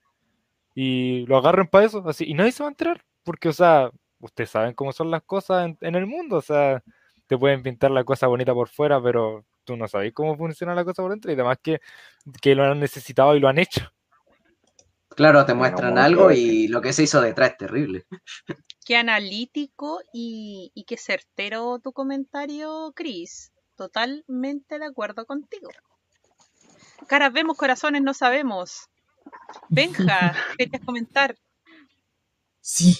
y lo agarran para eso, así, y nadie se va a enterar, porque, o sea, ustedes saben cómo son las cosas en, en el mundo, o sea, te pueden pintar la cosa bonita por fuera, pero tú no sabes cómo funciona la cosa por dentro, y además que, que lo han necesitado y lo han hecho. Claro, te muestran bueno, algo y lo que se hizo detrás es terrible. Qué analítico y, y qué certero tu comentario, Chris. Totalmente de acuerdo contigo. Caras vemos, corazones no sabemos. Benja, *laughs* querías comentar. Sí,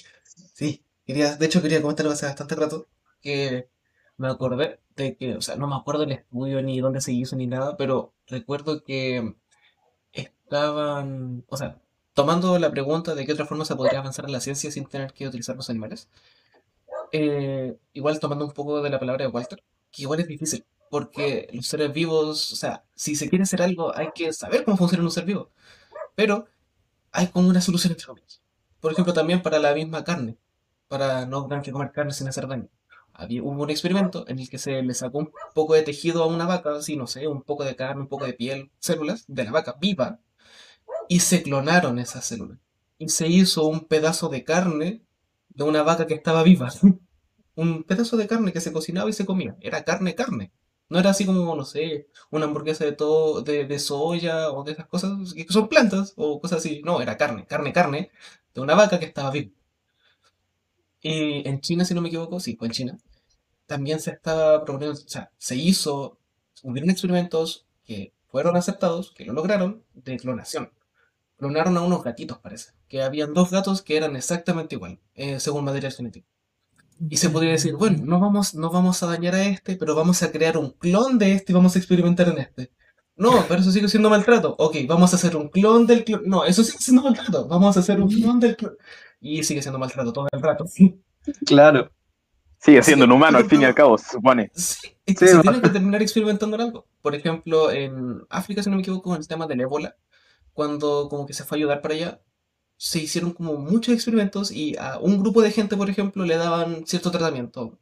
sí. Quería, de hecho, quería comentarlo hace bastante rato. Que me acordé de que, o sea, no me acuerdo el estudio ni dónde se hizo ni nada, pero recuerdo que estaban, o sea, tomando la pregunta de qué otra forma se podría avanzar en la ciencia sin tener que utilizar los animales. eh, igual tomando un poco de la palabra de Walter, que igual es difícil, porque los seres vivos, o sea, si se quiere hacer algo, hay que saber cómo funciona un ser vivo. Pero hay como una solución entre comillas. Por ejemplo, también para la misma carne, para no tener que comer carne sin hacer daño. Había, hubo un experimento en el que se le sacó un poco de tejido a una vaca, así, no sé, un poco de carne, un poco de piel, células de la vaca viva, y se clonaron esas células. Y se hizo un pedazo de carne de una vaca que estaba viva. *laughs* Un pedazo de carne que se cocinaba y se comía. Era carne, carne. No era así como, no sé, una hamburguesa de todo, de, de soya o de esas cosas que son plantas o cosas así. No, era carne, carne, carne de una vaca que estaba viva. Y en China, si no me equivoco, sí, fue en China, también se estaba proponiendo, o sea, se hizo, hubieron experimentos que fueron aceptados, que lo lograron, de clonación. Clonaron a unos gatitos, parece, que habían dos gatos que eran exactamente igual, eh, según material genético. Y se podría decir, bueno, no vamos, no vamos a dañar a este, pero vamos a crear un clon de este y vamos a experimentar en este. No, pero eso sigue siendo maltrato. Ok, vamos a hacer un clon del clon. No, eso sigue siendo maltrato. Vamos a hacer un clon del clon. Y sigue siendo maltrato todo el rato. Claro. Sigue siendo un Sí, humano, por al fin y al cabo, se supone. Sí, es que Sí, se va. tiene que terminar experimentando en algo. Por ejemplo, en África, si no me equivoco, con el tema del ébola, cuando como que se fue a ayudar para allá, se hicieron como muchos experimentos y a un grupo de gente, por ejemplo, le daban cierto tratamiento.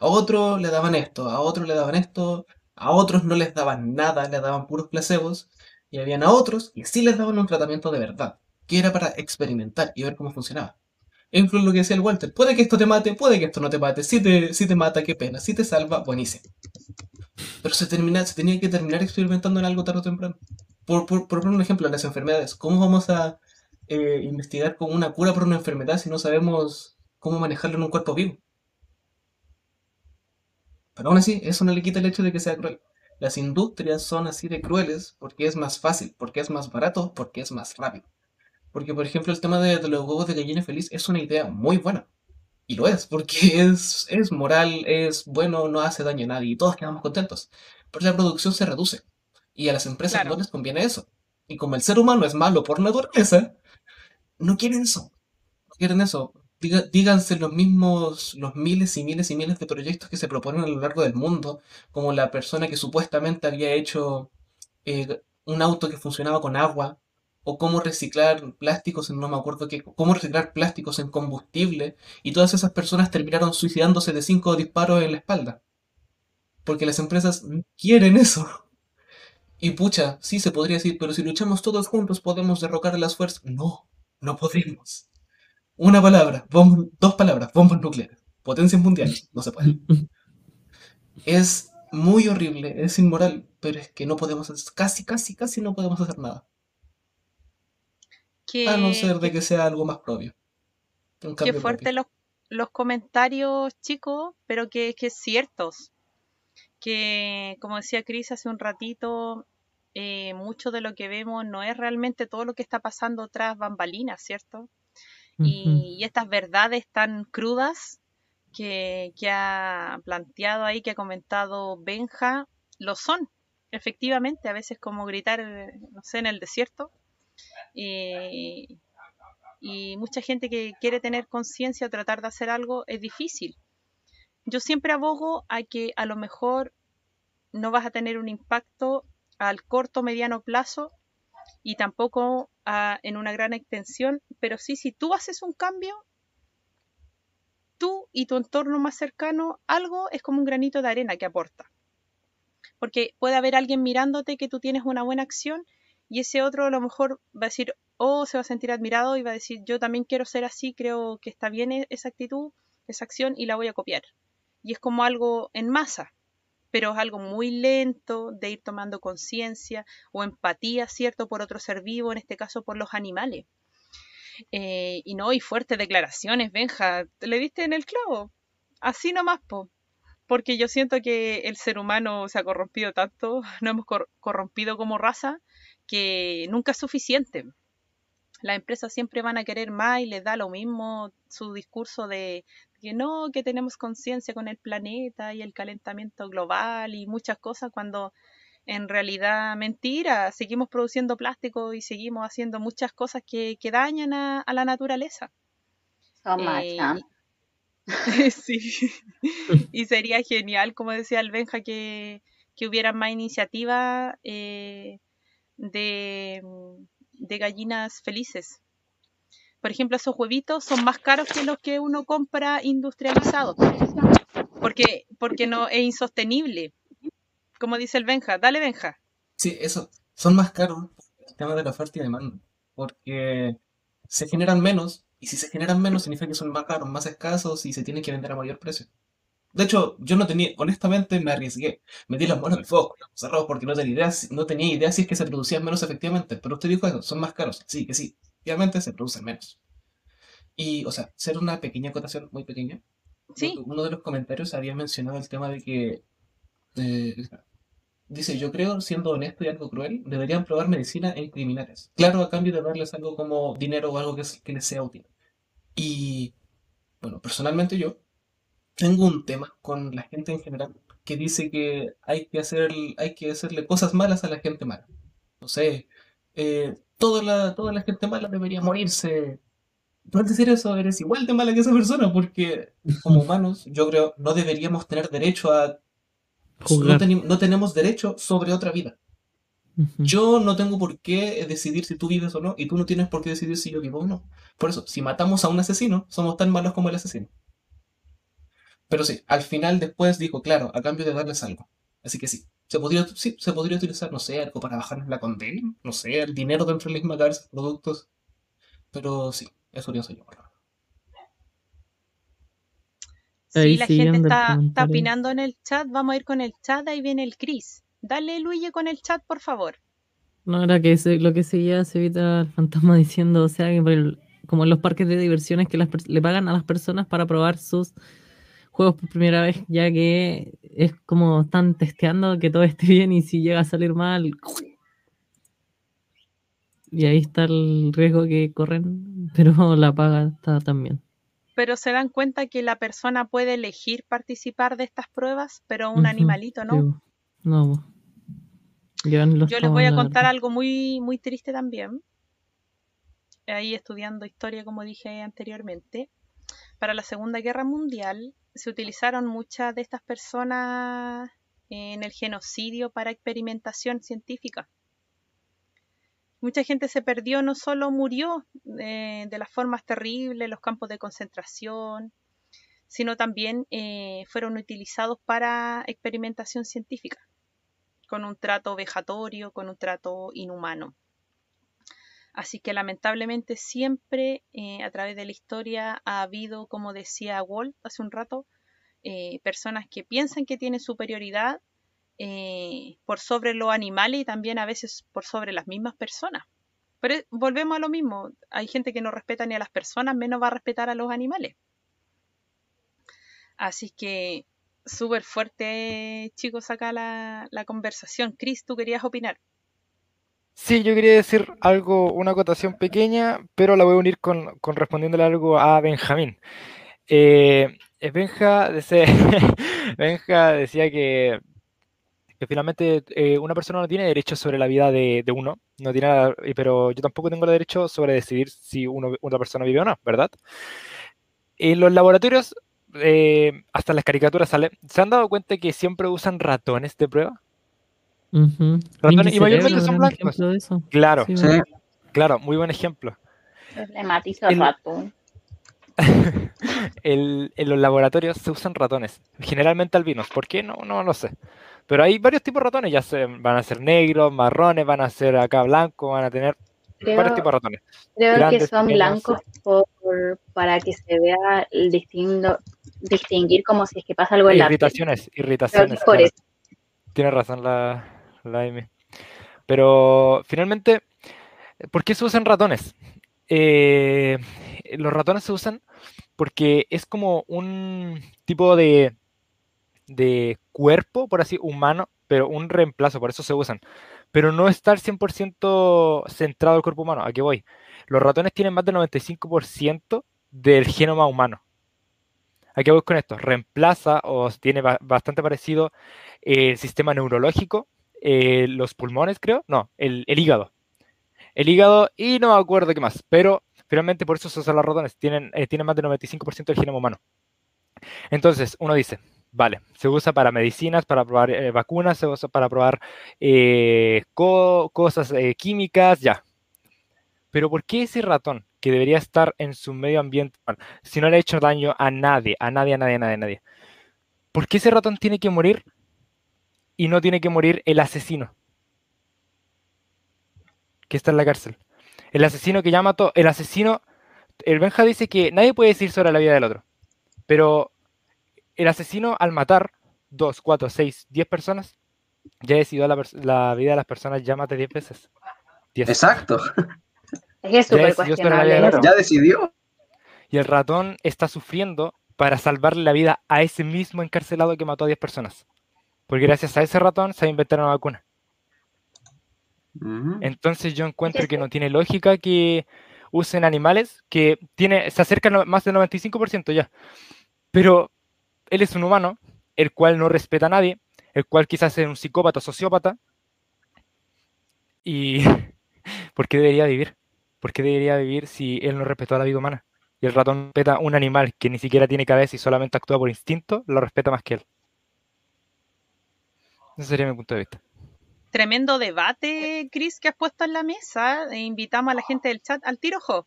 A otro le daban esto, a otro le daban esto, a otros no les daban nada, les daban puros placebos, y habían a otros que sí les daban un tratamiento de verdad, que era para experimentar y ver cómo funcionaba. Ejemplo, lo que decía el Walter, puede que esto te mate, puede que esto no te mate, si te, si te mata, qué pena, si te salva, buenísimo. Pero se, tenía que terminar experimentando en algo tarde o temprano. Por poner un ejemplo, las enfermedades. ¿Cómo vamos a eh, investigar con una cura por una enfermedad si no sabemos cómo manejarlo en un cuerpo vivo? Pero aún así, eso no le quita el hecho de que sea cruel. Las industrias son así de crueles porque es más fácil, porque es más barato, porque es más rápido. Porque, por ejemplo, el tema de, de los huevos de gallina feliz es una idea muy buena. Y lo es, porque *laughs* es, es moral, es bueno, no hace daño a nadie y todos quedamos contentos. Pero la producción se reduce. Y a las empresas Claro. no les conviene eso. Y como el ser humano es malo por naturaleza, no quieren eso. No quieren eso. Díganse los mismos, los miles y miles y miles de proyectos que se proponen a lo largo del mundo, como la persona que supuestamente había hecho eh, un auto que funcionaba con agua, o cómo reciclar plásticos en no me acuerdo qué, cómo reciclar plásticos en combustible, y todas esas personas terminaron suicidándose de cinco disparos en la espalda. Porque las empresas quieren eso. Y pucha, sí se podría decir, pero si luchamos todos juntos podemos derrocar las fuerzas. No, no podemos. Una palabra, bomb- dos palabras, bombas nucleares, potencias mundiales, no se puede. *laughs* Es muy horrible, es inmoral, pero es que no podemos, hacer- casi, casi, casi no podemos hacer nada. Qué, A no ser de qué- que sea algo más propio. Qué fuerte propio. los, los comentarios, chicos, pero que, que ciertos. Que, como decía Cris hace un ratito, eh, mucho de lo que vemos no es realmente todo lo que está pasando tras bambalinas, ¿cierto? y, y estas verdades tan crudas que, que ha planteado ahí, que ha comentado Benja, lo son, efectivamente, a veces como gritar, eh, no sé, en el desierto. Y, y mucha gente que quiere tener conciencia o tratar de hacer algo es difícil. Yo siempre abogo a que a lo mejor no vas a tener un impacto al corto mediano plazo y tampoco a- en una gran extensión, pero sí si tú haces un cambio, tú y tu entorno más cercano, algo es como un granito de arena que aporta. Porque puede haber alguien mirándote que tú tienes una buena acción y ese otro a lo mejor va a decir, oh, se va a sentir admirado y va a decir, yo también quiero ser así, creo que está bien e- esa actitud, esa acción y la voy a copiar. Y es como algo en masa, pero es algo muy lento de ir tomando conciencia o empatía, ¿cierto?, por otro ser vivo, en este caso por los animales. Eh, y no, y fuertes declaraciones, Benja, ¿te le diste en el clavo? Así nomás, po. Porque yo siento que el ser humano se ha corrompido tanto, *laughs* no hemos cor- corrompido como raza, que nunca es suficiente. Las empresas siempre van a querer más y les da lo mismo su discurso de que no, que tenemos conciencia con el planeta y el calentamiento global y muchas cosas, cuando en realidad mentira, seguimos produciendo plástico y seguimos haciendo muchas cosas que, que dañan a, a la naturaleza. Son Eh, *laughs* sí. Y sería genial, como decía el Benja, que, que hubiera más iniciativas eh, de, de gallinas felices. Por ejemplo, esos huevitos son más caros que los que uno compra industrializados, porque, porque no es insostenible. Como dice el Benja, dale Benja. Sí, eso. Son más caros el tema de la oferta y demanda. Porque se generan menos, y si se generan menos significa que son más caros, más escasos y se tienen que vender a mayor precio. De hecho, yo no tenía, honestamente me arriesgué. Metí las manos el fuego, cerrados, porque no tenía idea, no tenía idea si es que se producían menos efectivamente. Pero usted dijo eso, son más caros. Sí, que sí. Efectivamente se producen menos. Y, o sea, ser una pequeña acotación, muy pequeña. Sí, Uno de los comentarios había mencionado el tema de que eh, Dice, yo creo, siendo honesto y algo cruel, deberían probar medicina en criminales. Claro, a cambio de darles algo como dinero o algo que, es- que les sea útil. Y, bueno, personalmente yo tengo un tema con la gente en general que dice que hay que hacer, hay que hacerle cosas malas a la gente mala. No sé, eh, toda la, toda la gente mala debería morirse. Al decir eso, eres igual de mala que esa persona, porque como humanos, yo creo, no deberíamos tener derecho a... No, teni- no tenemos derecho sobre otra vida. Yo no tengo por qué decidir si tú vives o no, y tú no tienes por qué decidir si yo vivo o no. Por eso, si matamos a un asesino, somos tan malos como el asesino. Pero sí, al final después dijo, claro, a cambio de darles algo. Así que sí, se podría, sí, se podría utilizar, no sé, algo para bajarnos la condena, no sé, el dinero dentro de la misma cárcel, productos. Pero sí, eso pienso yo. sí, Ahí la gente está, está opinando en el chat. Vamos a ir con el chat, ahí viene el Chris. Dale, Luigi, con el chat, por favor. No, era que se- lo que seguía se evita el fantasma *laughs* diciendo, o sea, que por el- como en los parques de diversiones que las le pagan a las personas para probar sus juegos por primera vez, ya que es como están testeando que todo esté bien y si llega a salir mal. Y ahí está el riesgo que corren, pero la paga está también. Pero se dan cuenta que la persona puede elegir participar de estas pruebas, pero un animalito no. No. Llevan los Yo les voy a contar algo muy, muy triste también. Ahí estudiando historia, como dije anteriormente. Para la Segunda Guerra Mundial se utilizaron muchas de estas personas en el genocidio para experimentación científica. Mucha gente se perdió, no solo murió eh, de las formas terribles, los campos de concentración, sino también eh, fueron utilizados para experimentación científica con un trato vejatorio, con un trato inhumano. Así que lamentablemente siempre eh, a través de la historia ha habido, como decía Walt hace un rato, eh, personas que piensan que tienen superioridad eh, por sobre los animales y también a veces por sobre las mismas personas. Pero volvemos a lo mismo, hay gente que no respeta ni a las personas, menos va a respetar a los animales. Así que súper fuerte, chicos, acá la, la conversación. Chris, tú querías opinar. Sí, yo quería decir algo, una acotación pequeña, pero la voy a unir con, respondiéndole algo a Benjamín. Eh, eh, Benja, *laughs* Benja decía que, finalmente eh, una persona no tiene derecho sobre la vida de, uno, no tiene nada- pero yo tampoco tengo el derecho sobre decidir si uno, una persona vive o no, ¿verdad? En los laboratorios, hasta las caricaturas sale, ¿se han dado cuenta que siempre usan ratones de prueba? Ujú. Ratones, Mindy y mayormente son blancos. ejemplo de eso. Claro, Sí, claro, muy buen ejemplo. Problematizo El- ratón. *laughs* el- en los laboratorios se usan ratones, generalmente albinos. ¿Por qué? No, no lo sé. Pero hay varios tipos de ratones, ya se, van a ser negros, marrones, van a ser acá blancos, van a tener varios Creo, tipos de ratones. creo que grandes, son pequeños. blancos por, para que se vea el distingo, distinguir como si es que pasa algo en la. Irritaciones, Creo que irritaciones. por claro. eso. Tiene razón la, la Amy. Pero finalmente, ¿por qué se usan ratones? Eh, los ratones se usan porque es como un tipo de, de cuerpo, por así, humano, pero un reemplazo, por eso se usan. Pero no estar 100% centrado el cuerpo humano. ¿A qué voy? Los ratones tienen más del 95% del genoma humano. ¿A qué voy con esto? Reemplaza o tiene ba- bastante parecido el sistema neurológico, eh, los pulmones, creo, no, el, el hígado. El hígado y no me acuerdo qué más, pero finalmente por eso los ratones, tienen, eh, tienen más del 95% del genoma humano. Entonces, uno dice, vale, se usa para medicinas, para probar eh, vacunas, se usa para probar eh, co- cosas químicas, ya. Pero ¿por qué ese ratón que debería estar en su medio ambiente, si no le ha hecho daño a nadie, a nadie, a nadie, a nadie, a nadie? ¿Por qué ese ratón tiene que morir y no tiene que morir el asesino que está en la cárcel? El asesino que ya mató, el asesino, el Benja dice que nadie puede decir sobre la vida del otro, pero el asesino al matar dos, cuatro, seis, diez personas, ya decidió la, la vida de las personas, ya mate diez veces. Diez. Exacto. Es que es Ya súper decidió sobre la vida cuestionable del eso. otro. Ya decidió. Y el ratón está sufriendo para salvarle la vida a ese mismo encarcelado que mató a 10 personas. Porque gracias a ese ratón se ha inventado una vacuna. Entonces yo encuentro que no tiene lógica que usen animales que tiene, se acercan a más del 95% ya. Pero él es un humano, el cual no respeta a nadie, el cual quizás es un psicópata, sociópata. ¿Y *laughs* por qué debería vivir? ¿Por qué debería vivir si él no respetó a la vida humana? Y el ratón respeta a un animal que ni siquiera tiene cabeza y solamente actúa por instinto, lo respeta más que él. Ese sería mi punto de vista. Tremendo debate, Chris, que has puesto en la mesa. E invitamos a la gente del chat al tiro, jo,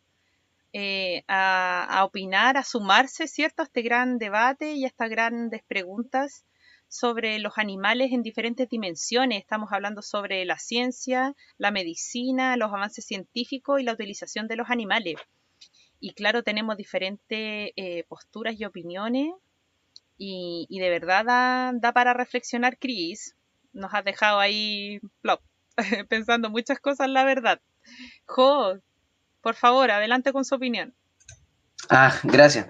eh, a, opinar, a sumarse, ¿cierto?, a este gran debate y a estas grandes preguntas sobre los animales en diferentes dimensiones. Estamos hablando sobre la ciencia, la medicina, los avances científicos y la utilización de los animales. Y claro, tenemos diferentes eh, posturas y opiniones. Y, de verdad da, da para reflexionar, Chris. Nos has dejado ahí *laughs* pensando muchas cosas, la verdad. Jo, por favor, adelante con su opinión. Ah, gracias.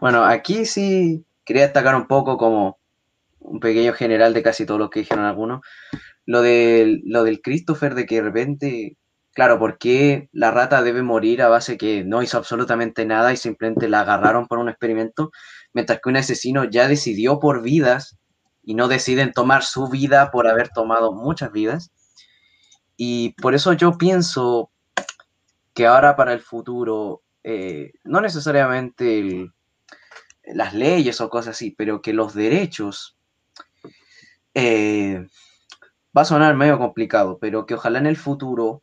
Bueno, aquí sí quería destacar un poco como un pequeño general de casi todo lo que dijeron algunos. Lo del, lo del Christopher, de que de repente, claro, ¿por qué la rata debe morir a base que no hizo absolutamente nada y simplemente la agarraron por un experimento? Mientras que un asesino ya decidió por vidas y no deciden tomar su vida por haber tomado muchas vidas. Y por eso yo pienso que ahora para el futuro, eh, no necesariamente las leyes o cosas así, pero que los derechos, eh, va a sonar medio complicado, pero que ojalá en el futuro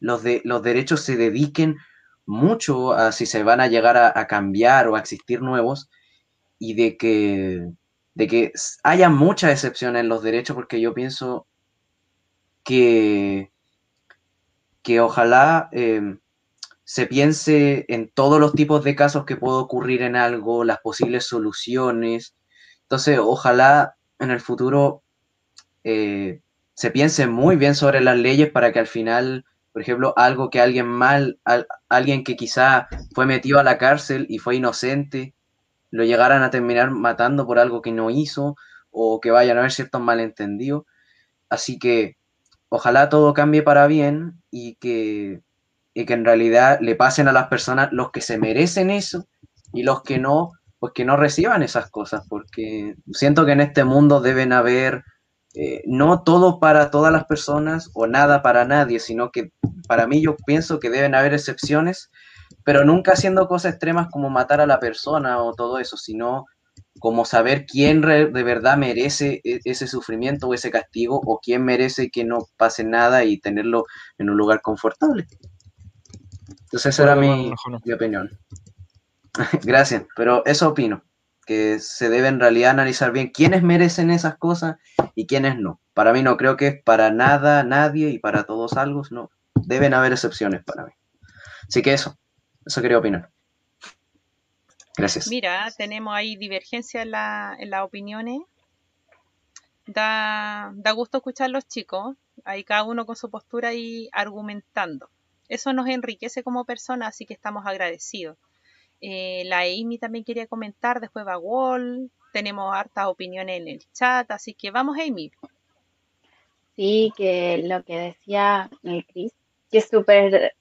los, de, los derechos se dediquen mucho a si se van a llegar a, a cambiar o a existir nuevos y de que, de que haya mucha excepción en los derechos, porque yo pienso que, que ojalá eh, se piense en todos los tipos de casos que puede ocurrir en algo, las posibles soluciones. Entonces, ojalá en el futuro eh, se piense muy bien sobre las leyes para que al final, por ejemplo, algo que alguien mal, al- alguien que quizá fue metido a la cárcel y fue inocente, lo llegaran a terminar matando por algo que no hizo o que vayan a haber ciertos malentendidos. Así que ojalá todo cambie para bien y que, en realidad le pasen a las personas los que se merecen eso y los que no, pues que no reciban esas cosas, porque siento que en este mundo deben haber eh, no todo para todas las personas o nada para nadie, sino que para mí yo pienso que deben haber excepciones, pero nunca haciendo cosas extremas como matar a la persona o todo eso, sino como saber quién de verdad merece e- ese sufrimiento o ese castigo o quién merece que no pase nada y tenerlo en un lugar confortable. Entonces esa era mi, mi opinión. *laughs* Gracias, pero eso opino, que se debe en realidad analizar bien quiénes merecen esas cosas y quiénes no. Para mí no creo que es para nada, nadie y para todos algo, no. Deben haber excepciones para mí. Así que eso, eso quería opinar. Gracias. Mira, tenemos ahí divergencia en, la- en las opiniones. Da, da gusto escuchar a los chicos, ahí cada uno con su postura y argumentando. Eso nos enriquece como personas, así que estamos agradecidos. Eh, la Amy también quería comentar, después va Wall, tenemos hartas opiniones en el chat, así que vamos Amy. Sí, que lo que decía el Chris, que es súper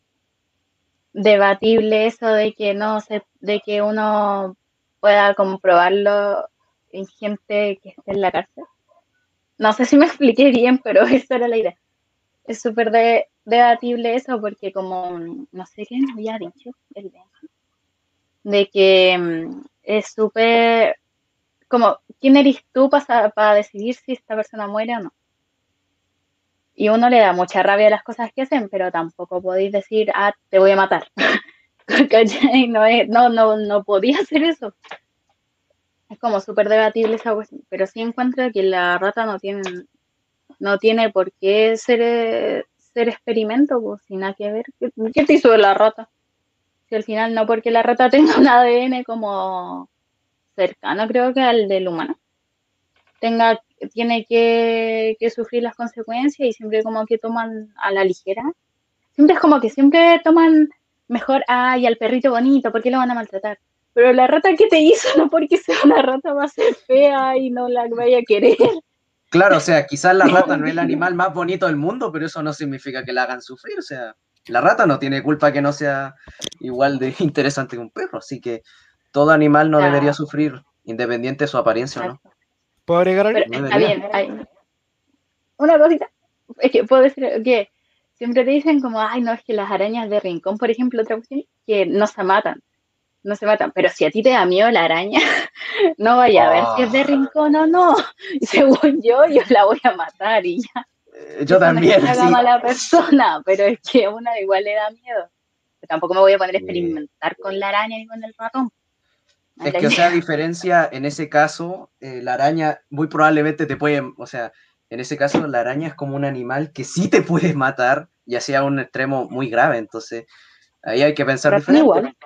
debatible eso de que no se, de que uno pueda comprobarlo en gente que esté en la cárcel. No sé si me *laughs* expliqué bien, pero esa era la idea. Es súper de- debatible eso porque como, no sé quién había dicho, el de que mm, es súper, como, ¿quién eres tú para decidir si esta persona muere o no? Y uno le da mucha rabia a las cosas que hacen, pero tampoco podéis decir, ah, te voy a matar. *laughs* ¿Cachai? No, es, no, no, no podía hacer eso. Es como súper debatible esa cuestión. Pero sí encuentro que la rata no tiene, no tiene por qué ser, ser experimento, pues, sin nada que ver. ¿Qué, qué te hizo la rata? Si al final no porque la rata tenga un ADN como cercano, creo que al del humano tenga, tiene que, que sufrir las consecuencias y siempre como que toman a la ligera. Siempre es como que siempre toman mejor, ay, al perrito bonito, ¿por qué lo van a maltratar? Pero la rata que te hizo, *laughs* no porque sea una rata va a ser fea y no la vaya a querer. Claro, o sea, *laughs* quizás la rata no es el animal más bonito del mundo, pero eso no significa que la hagan sufrir. O sea, la rata no tiene culpa que no sea igual de *laughs* interesante que un perro. Así que todo animal no Claro. debería sufrir, independiente de su apariencia o no. ¿Puedo agregar algo? Pero está bien, hay- una cosita. Es que puedo decir que siempre te dicen como, ay, no, es que las arañas de rincón, por ejemplo, otra cuestión, que no se matan. No se matan. Pero si a ti te da miedo la araña, *laughs* no vaya a ver si es de rincón o no. Y *laughs* según yo, yo la voy a matar y ya. Eh, Yo Eso no es también, que sí. mala persona, *laughs* pero es que a una igual le da miedo. Tampoco me voy a poner a experimentar con la araña ni con el ratón. Es que, o sea, a diferencia, en ese caso, eh, la araña muy probablemente te puede, o sea, en ese caso la araña es como un animal que sí te puede matar, y así a un extremo muy grave, entonces ahí hay que pensar Ratón diferente. igual.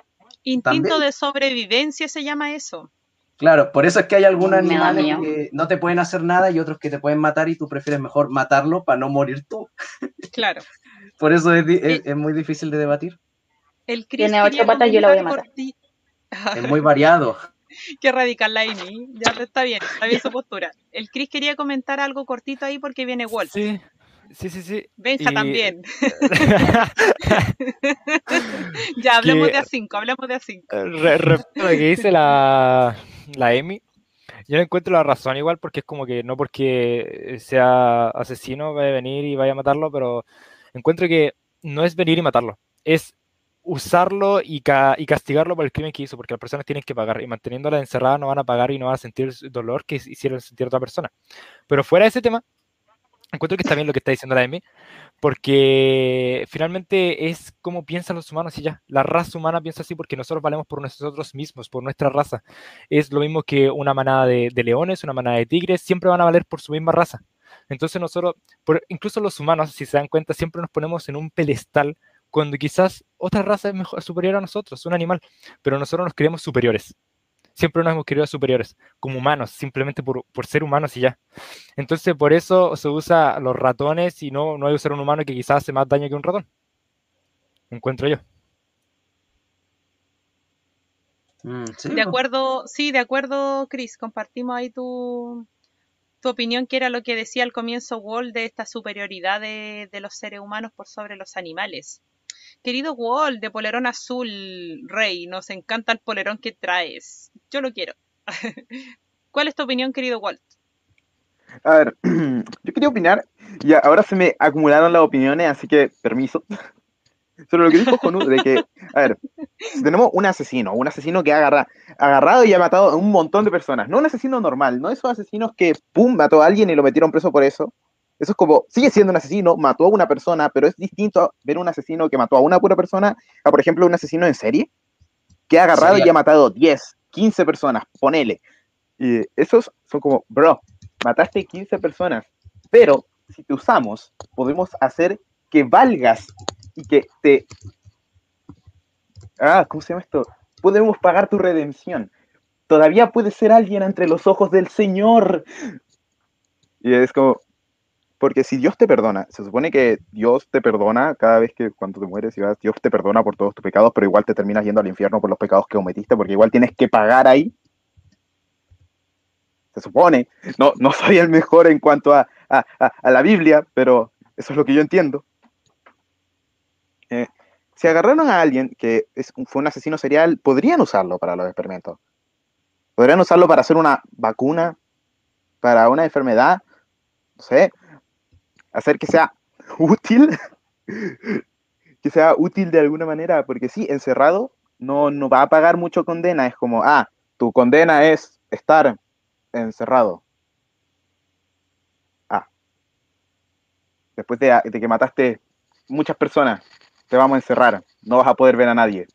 Instinto También. de sobrevivencia se llama eso. Claro, por eso es que hay algunos animales que no te pueden hacer nada y otros que te pueden matar y tú prefieres mejor matarlo para no morir tú. Claro. Por eso es, di- es- es muy difícil de debatir. El Chris Tiene ocho patas, yo la voy a comentar matar. corti- *laughs* Es muy variado. Qué radical la Amy. Ya está bien, está bien su postura. El Chris quería comentar algo cortito ahí porque viene Walt. Sí, sí, sí, sí. Benja Y- también. *laughs* ya, hablemos que- de A5, hablemos de A5. Re- Respecto a lo que dice la, la Emi, yo no encuentro la razón igual porque es como que no porque sea asesino vaya a venir y vaya a matarlo, pero encuentro que no es venir y matarlo, es usarlo y, ca- y castigarlo por el crimen que hizo, porque las personas tienen que pagar y manteniéndola encerrada no van a pagar y no van a sentir el dolor que hicieron sentir otra persona. Pero fuera de ese tema, encuentro que está bien lo que está diciendo la Emi, porque finalmente es como piensan los humanos y ya. La raza humana piensa así porque nosotros valemos por nosotros mismos, por nuestra raza. Es lo mismo que una manada de, de leones, una manada de tigres, siempre van a valer por su misma raza. Entonces nosotros, por, incluso los humanos, si se dan cuenta, siempre nos ponemos en un pedestal cuando quizás otra raza es mejor, superior a nosotros, un animal, pero nosotros nos creemos superiores. Siempre nos hemos creído superiores, como humanos, simplemente por, por ser humanos y ya. Entonces, por eso se usa los ratones y no, no hay que usar un humano que quizás hace más daño que un ratón. Encuentro yo. Mm, sí, De acuerdo, sí, de acuerdo, Chris, compartimos ahí tu, tu opinión, que era lo que decía al comienzo Wall de esta superioridad de, de los seres humanos por sobre los animales. Querido Wall, de polerón azul, rey, nos encanta el polerón que traes. Yo lo quiero. *laughs* ¿Cuál es tu opinión, querido Walt? A ver, *clears throat* yo quería opinar, y ahora se me acumularon las opiniones, así que permiso. *laughs* Sobre lo que dijo Jonu, de que, a ver, tenemos un asesino, un asesino que ha agarra- agarrado y ha matado a un montón de personas, no un asesino normal, no esos asesinos que, pum, mató a alguien y lo metieron preso por eso. Eso es como, sigue siendo un asesino, mató a una persona, pero es distinto a ver un asesino que mató a una pura persona a, por ejemplo, un asesino en serie que ha agarrado y ha matado 10, 15 personas, ponele. Y esos son como, bro, mataste 15 personas, pero si te usamos, podemos hacer que valgas y que te... Ah, ¿cómo se llama esto? Podemos pagar tu redención. Todavía puedes ser alguien entre los ojos del Señor. Y es como... Porque si Dios te perdona, se supone que Dios te perdona cada vez que cuando te mueres Dios te perdona por todos tus pecados, pero igual te terminas yendo al infierno por los pecados que cometiste, porque igual tienes que pagar ahí. Se supone. No, no soy el mejor en cuanto a, a- la Biblia, pero eso es lo que yo entiendo. Eh, si agarraron a alguien que es, fue un asesino serial, podrían usarlo para los experimentos. Podrían usarlo para hacer una vacuna, para una enfermedad, no sé, hacer que sea útil, *laughs* que sea útil de alguna manera, porque sí, encerrado no, no va a pagar mucho condena, es como, ah, tu condena es estar encerrado. Ah. Después de, de que mataste muchas personas, te vamos a encerrar, no vas a poder ver a nadie.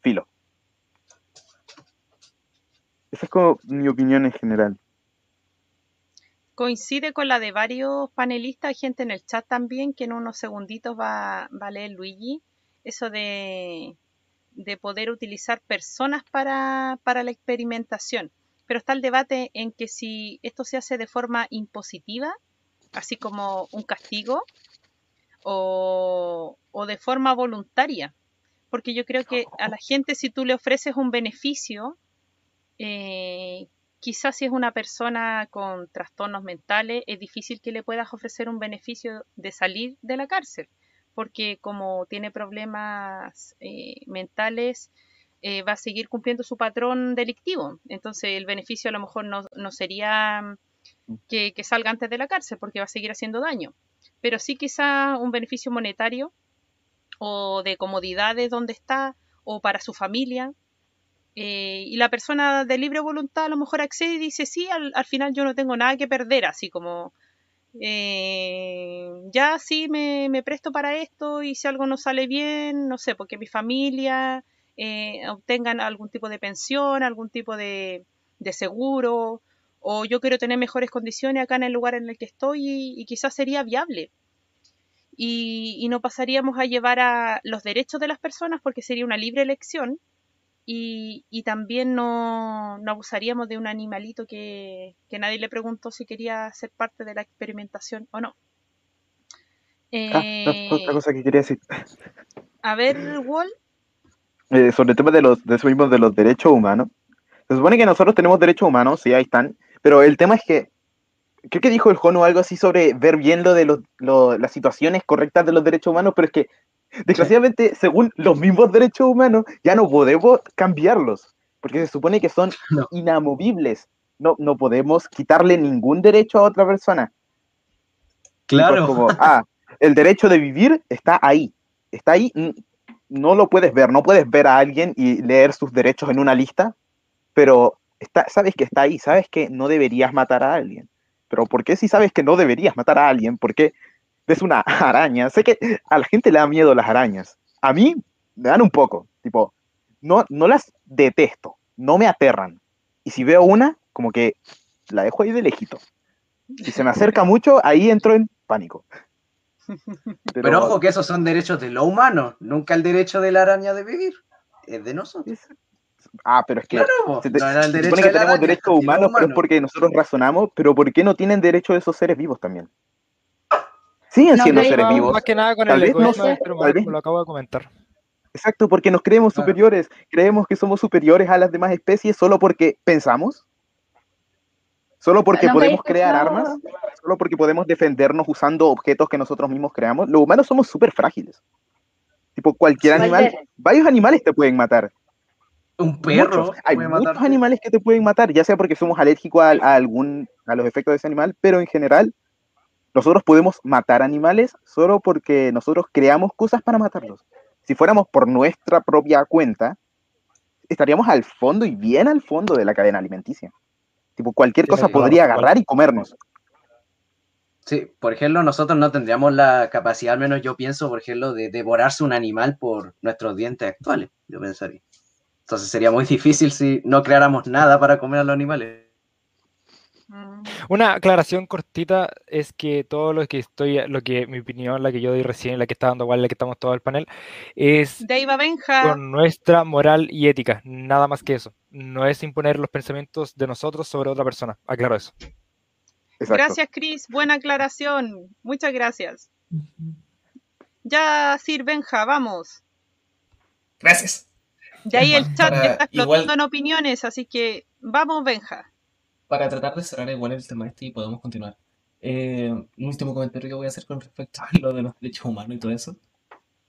Filo. Esa es como mi opinión en general. Coincide con la de varios panelistas, hay gente en el chat también que en unos segunditos va, va a leer Luigi, eso de, de poder utilizar personas para, para la experimentación. Pero está el debate en que si esto se hace de forma impositiva, así como un castigo, o, o de forma voluntaria. Porque yo creo que a la gente si tú le ofreces un beneficio, eh, quizás si es una persona con trastornos mentales, es difícil que le puedas ofrecer un beneficio de salir de la cárcel, porque como tiene problemas eh, mentales, eh, va a seguir cumpliendo su patrón delictivo. Entonces el beneficio a lo mejor no, no sería mm, que, que salga antes de la cárcel, porque va a seguir haciendo daño. Pero sí quizá un beneficio monetario o de comodidades donde está o para su familia. Eh, y la persona de libre voluntad a lo mejor accede y dice, sí, al, al final yo no tengo nada que perder, así como, eh, ya sí me, presto para esto y si algo no sale bien, no sé, porque mi familia eh, obtengan algún tipo de pensión, algún tipo de, seguro, o yo quiero tener mejores condiciones acá en el lugar en el que estoy y, y quizás sería viable. Y, y no pasaríamos a llevar a los derechos de las personas porque sería una libre elección y, y también no, no abusaríamos de un animalito que, que nadie le preguntó si quería ser parte de la experimentación o no. Ah, Eh, otra cosa que quería decir. a ver, Wall, eh, sobre el tema de los de eso mismo de los derechos humanos. Se supone que nosotros tenemos derechos humanos, sí, ahí están, pero el tema es que creo que dijo el Jono algo así sobre ver bien lo de los, lo- las situaciones correctas de los derechos humanos, pero es que desgraciadamente, según los mismos derechos humanos, ya no podemos cambiarlos, porque se supone que son *laughs* No. inamovibles. No, no podemos quitarle ningún derecho a otra persona. Claro. como, ah, el derecho de vivir está ahí. Está ahí. No lo puedes ver. No puedes ver a alguien y leer sus derechos en una lista, pero está, sabes que está ahí. Sabes que no deberías matar a alguien. Pero ¿por qué si sabes que no deberías matar a alguien? ¿Por qué ves una araña? Sé que a la gente le da miedo las arañas. A mí me dan un poco. Tipo, no, no las detesto. No me aterran. Y si veo una, como que la dejo ahí de lejito. Si se me acerca mucho, ahí entro en pánico. *laughs* Pero, ojo que esos son derechos de lo humano, nunca el derecho de la araña de vivir. Es de nosotros. Ah, pero es que Claro, po, se, te- no era el se derecho supone que de la tenemos derechos humanos, pero es porque nosotros razonamos, pero ¿por qué no tienen derecho esos seres vivos también? Siguen No siendo seres vivos. Más que nada con Tal el vez no sé, humano, tal vez- lo acabo de comentar. Exacto, porque nos creemos Claro. superiores. Creemos que somos superiores a las demás especies solo porque pensamos. Solo porque podemos crear armas, solo porque podemos defendernos usando objetos que nosotros mismos creamos, los humanos somos súper frágiles. Tipo, cualquier animal, varios animales te pueden matar. Un perro. Muchos. Hay muchos matarte. animales que te pueden matar, ya sea porque somos alérgicos a, a algún, a los efectos de ese animal, pero en general, nosotros podemos matar animales solo porque nosotros creamos cosas para matarlos. Si fuéramos por nuestra propia cuenta, estaríamos al fondo y bien al fondo de la cadena alimenticia. Tipo, cualquier cosa sí, podría claro, agarrar y comernos. Sí, por ejemplo, nosotros no tendríamos la capacidad, al menos yo pienso, por ejemplo, de devorarse un animal por nuestros dientes actuales, yo pensaría. Entonces sería muy difícil si no creáramos nada para comer a los animales. Una aclaración cortita es que todo lo que estoy, lo que mi opinión, la que yo doy recién, la que está dando igual, la que estamos todo el panel, es con nuestra moral y ética, nada más que eso. No es imponer los pensamientos de nosotros sobre otra persona. Aclaro eso. Exacto. Gracias, Chris. Buena aclaración. Muchas gracias. Ya, Sir Benja, vamos. Gracias. De ahí el chat Para- está explotando igual- en opiniones, así que vamos, Benja. Para tratar de cerrar igual el tema este y podemos continuar. Eh, un último comentario que voy a hacer con respecto a *laughs* lo de los derechos humanos y todo eso.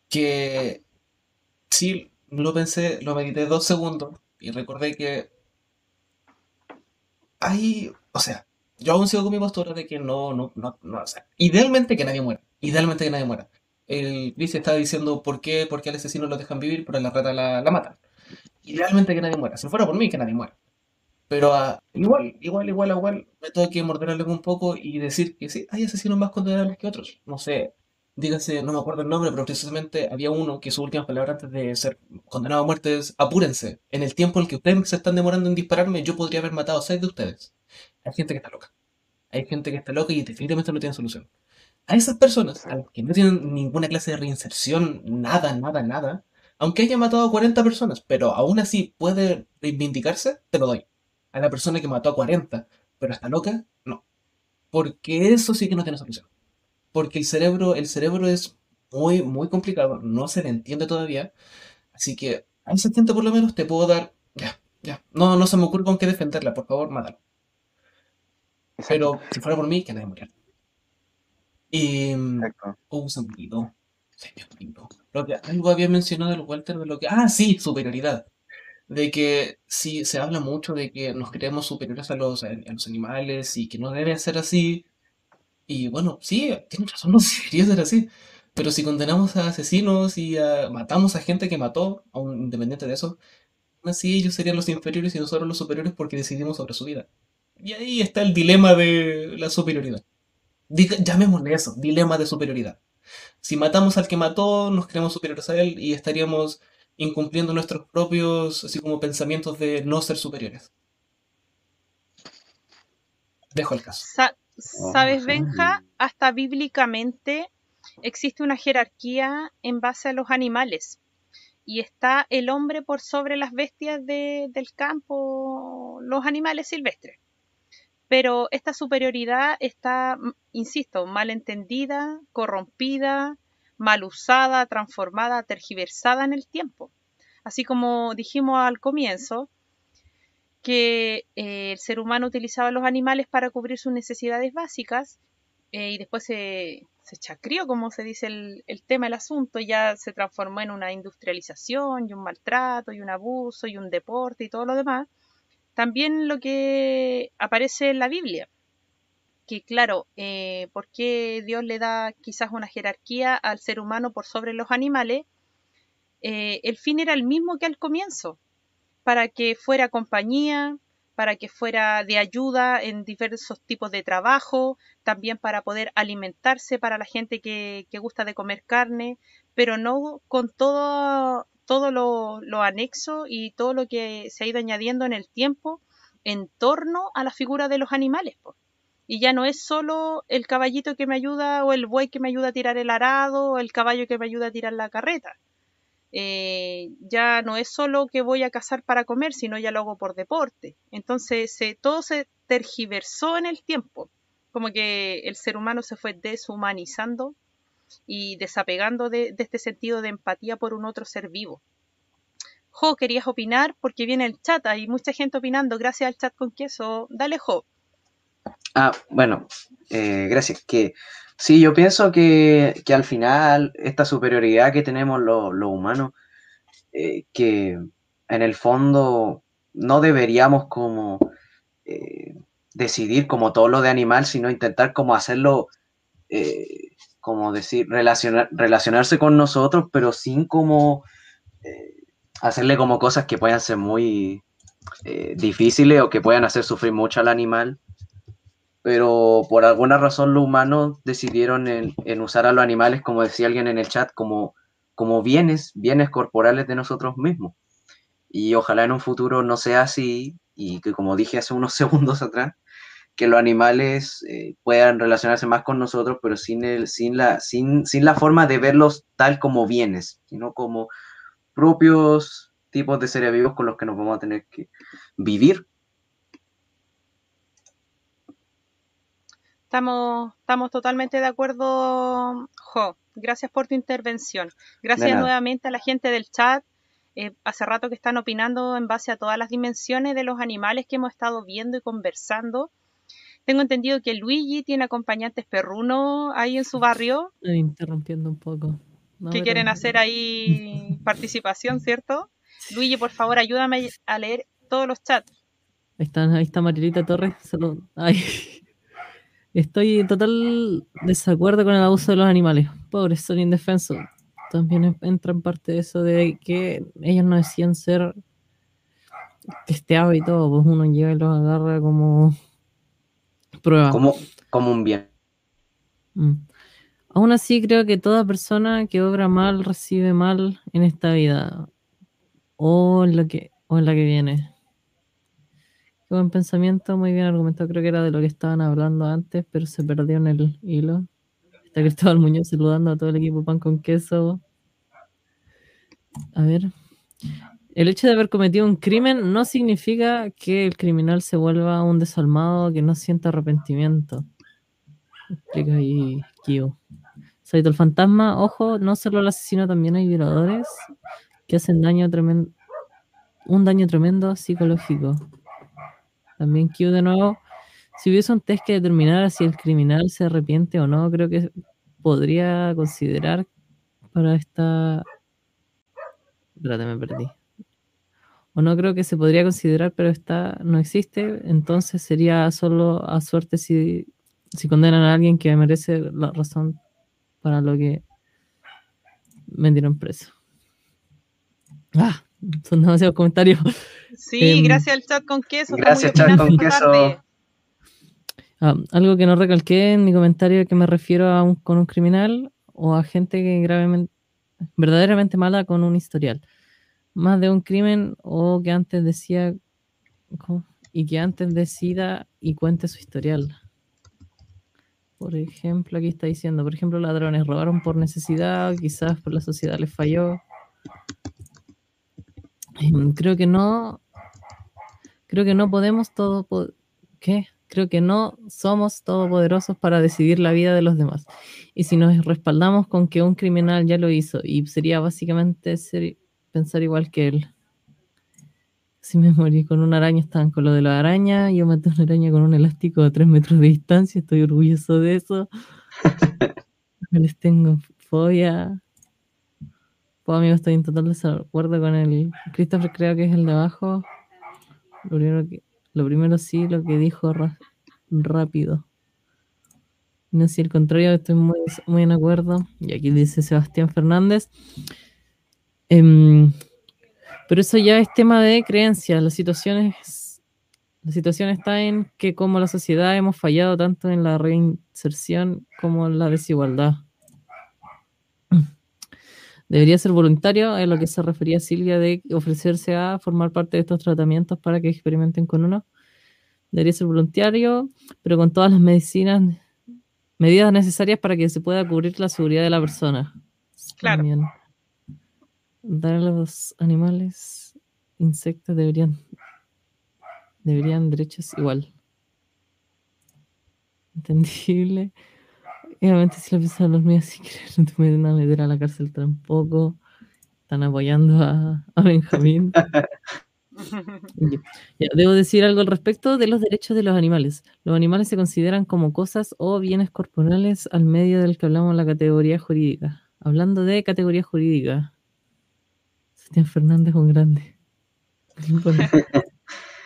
Que sí, lo pensé, lo medité dos segundos y recordé que hay, o sea, yo aún sigo con mi postura de que no, no, no, no, o sea, idealmente que nadie muera, idealmente que nadie muera. El Chris estaba diciendo por qué, por qué al asesino lo dejan vivir, pero a la rata la, la matan. Idealmente que nadie muera, si fuera por mí que nadie muera. Pero ah, igual, igual, igual, igual, me tengo que morder lengua un poco y decir que sí, hay asesinos más condenables que otros. No sé, dígase, no me acuerdo el nombre, pero precisamente había uno que sus últimas palabras antes de ser condenado a muerte es, apúrense, en el tiempo en el que ustedes se están demorando en dispararme, yo podría haber matado a seis de ustedes. Hay gente que está loca. Hay gente que está loca y definitivamente no tiene solución. A esas personas, a las que no tienen ninguna clase de reinserción, nada, nada, nada, aunque haya matado a 40 personas, pero aún así puede reivindicarse, te lo doy. A la persona que mató a 40, pero está loca, no. Porque eso sí que no tiene solución. Porque el cerebro, el cerebro es muy, muy complicado, no se le entiende todavía. Así que a gente por lo menos te puedo dar, ya, ya. No, no se me ocurre con qué defenderla, por favor, mátalo. Exacto. Pero si fuera por mí, que nadie muriera. Y. Exacto. Oh, se me olvidó. Se me olvidó. Lo que algo había mencionado el Walter de lo que. Ah, sí, superioridad. De que sí, se habla mucho de que nos creemos superiores a los, a los animales y que no debe ser así. Y bueno, sí, tienes razón, *laughs* no debería ser así. Pero si condenamos a asesinos y a- matamos a gente que mató, aún independiente de eso, así ellos serían los inferiores y nosotros los superiores porque decidimos sobre su vida. Y ahí está el dilema de la superioridad. Llamémosle eso, dilema de superioridad. Si matamos al que mató, nos creemos superiores a él y estaríamos incumpliendo nuestros propios, así como pensamientos de no ser superiores. Dejo el caso. Sa- Oh, ¿Sabes. Benja? Hasta bíblicamente existe una jerarquía en base a los animales. Y está el hombre por sobre las bestias de- del campo, los animales silvestres. Pero esta superioridad está, insisto, mal entendida, corrompida, mal usada, transformada, tergiversada en el tiempo. Así como dijimos al comienzo, que eh, el ser humano utilizaba los animales para cubrir sus necesidades básicas eh, y después se, se chacrió, como se dice el, el tema, el asunto, ya se transformó en una industrialización y un maltrato y un abuso y un deporte y todo lo demás. También lo que aparece en la Biblia, que claro, eh, ¿por qué Dios le da quizás una jerarquía al ser humano por sobre los animales? Eh, el fin era el mismo que al comienzo, para que fuera compañía, para que fuera de ayuda en diversos tipos de trabajo, también para poder alimentarse para la gente que, que gusta de comer carne, pero no con todo, todo lo, anexo y todo lo que se ha ido añadiendo en el tiempo en torno a la figura de los animales. po. Y ya no es solo el caballito que me ayuda o el buey que me ayuda a tirar el arado o el caballo que me ayuda a tirar la carreta eh, ya no es solo que voy a cazar para comer, sino ya lo hago por deporte. Entonces todo se tergiversó en el tiempo, como que el ser humano se fue deshumanizando y desapegando de, de este sentido de empatía por un otro ser vivo. Jo, querías opinar porque viene el chat, hay mucha gente opinando, gracias al chat con queso. Dale, Jo. Ah, bueno, eh, gracias. Que sí, yo pienso que, que al final esta superioridad que tenemos los los humanos, eh, que en el fondo no deberíamos como eh, decidir como todo lo de animal, sino intentar como hacerlo, como decir, relacionar, relacionarse con nosotros, pero sin como hacerle como cosas que puedan ser muy difíciles o que puedan hacer sufrir mucho al animal. Pero por alguna razón los humanos decidieron en, usar a los animales, como decía alguien en el chat, como, como bienes, bienes corporales de nosotros mismos. Y ojalá en un futuro no sea así y que como dije hace unos *laughs* segundos atrás, que los animales eh, puedan relacionarse más con nosotros, pero sin, el, sin, la, sin, sin la forma de verlos tal como bienes, sino como propios tipos de seres vivos con los que nos vamos a tener que vivir. Estamos, estamos totalmente de acuerdo, Jo. Gracias por tu intervención. Gracias nuevamente a la gente del chat. Eh, hace rato que están opinando en base a todas las dimensiones de los animales que hemos estado viendo y conversando. Tengo entendido que Luigi tiene acompañantes perrunos ahí en su barrio Estoy interrumpiendo un poco. No, que pero- quieren hacer ahí *laughs* participación, ¿cierto? Luigi, por favor, ayúdame a leer todos los chats. Ahí está, ahí está Marilita Torres. salud. Ay. Estoy en total desacuerdo con el abuso de los animales. Pobres, son indefensos. También en- entra en parte de eso de que ellos no decían ser testeados y todo. Pues uno llega y los agarra como prueba. Como, como un bien. Mm. Aún así, creo que toda persona que obra mal recibe mal en esta vida o en, lo que, o en la que viene. Qué buen pensamiento, muy bien argumentado. Creo que era de lo que estaban hablando antes, pero se perdió en el hilo. Está Cristóbal Muñoz saludando a todo el equipo Pan con Queso. A ver. El hecho de haber cometido un crimen no significa que el criminal se vuelva un desalmado que no sienta arrepentimiento. Explica ahí Kyo. Saito el fantasma, ojo, no solo el asesino, también hay violadores que hacen daño tremendo, un daño tremendo psicológico. También Kyo de nuevo. Si hubiese un test que determinara si el criminal se arrepiente o no, creo que podría considerar para esta. Espérate, me perdí. O no creo que se podría considerar, pero esta no existe. Entonces sería solo a suerte si, si condenan a alguien que merece la razón para lo que vendieron preso. Ah, son demasiados comentarios. Sí, Em, gracias al chat con queso. Gracias, chat con queso. Ah, algo que no recalqué en mi comentario que me refiero a un, con un criminal o a gente que gravemente, verdaderamente mala con un historial. Más de un crimen o que antes decía y que antes decida y cuente su historial. Por ejemplo, aquí está diciendo, por ejemplo, ladrones robaron por necesidad, quizás por la sociedad les falló. Em, Creo que no, creo que no podemos todo, ¿qué? Creo que no somos todopoderosos para decidir la vida de los demás. Y si nos respaldamos con que un criminal ya lo hizo y sería básicamente ser- pensar igual que él. Si me morí con una araña, estaban con lo de la araña. Yo maté una araña con un elástico a 3 metros de distancia. Estoy orgulloso de eso. *laughs* Les tengo fobia. Pues amigo, estoy en total desacuerdo con el Christopher, creo que es el de abajo. Lo primero, que- lo primero sí, lo que dijo rápido. No sé, el contrario, estoy muy, muy en acuerdo. Y aquí dice Sebastián Fernández. Em, pero eso ya es tema de creencias. La situación, es- la situación está en que como la sociedad hemos fallado tanto en la reinserción como en la desigualdad. Debería ser voluntario, es lo que se refería Silvia de ofrecerse a formar parte de estos tratamientos para que experimenten con uno. Debería ser voluntario, pero con todas las medicinas, medidas necesarias para que se pueda cubrir la seguridad de la persona. Claro. También. Dar a los animales, insectos deberían, deberían derechos igual. *laughs* Entendible. Y Obviamente si lo piensan los míos, si quieren, no te pueden a meter a la cárcel tampoco. Están apoyando a, a Benjamín. *laughs* Ya, debo decir algo al respecto de los derechos de los animales. Los animales se consideran como cosas o bienes corporales al medio del que hablamos la categoría jurídica. Hablando de categoría jurídica. Sebastián Fernández, un grande. *laughs*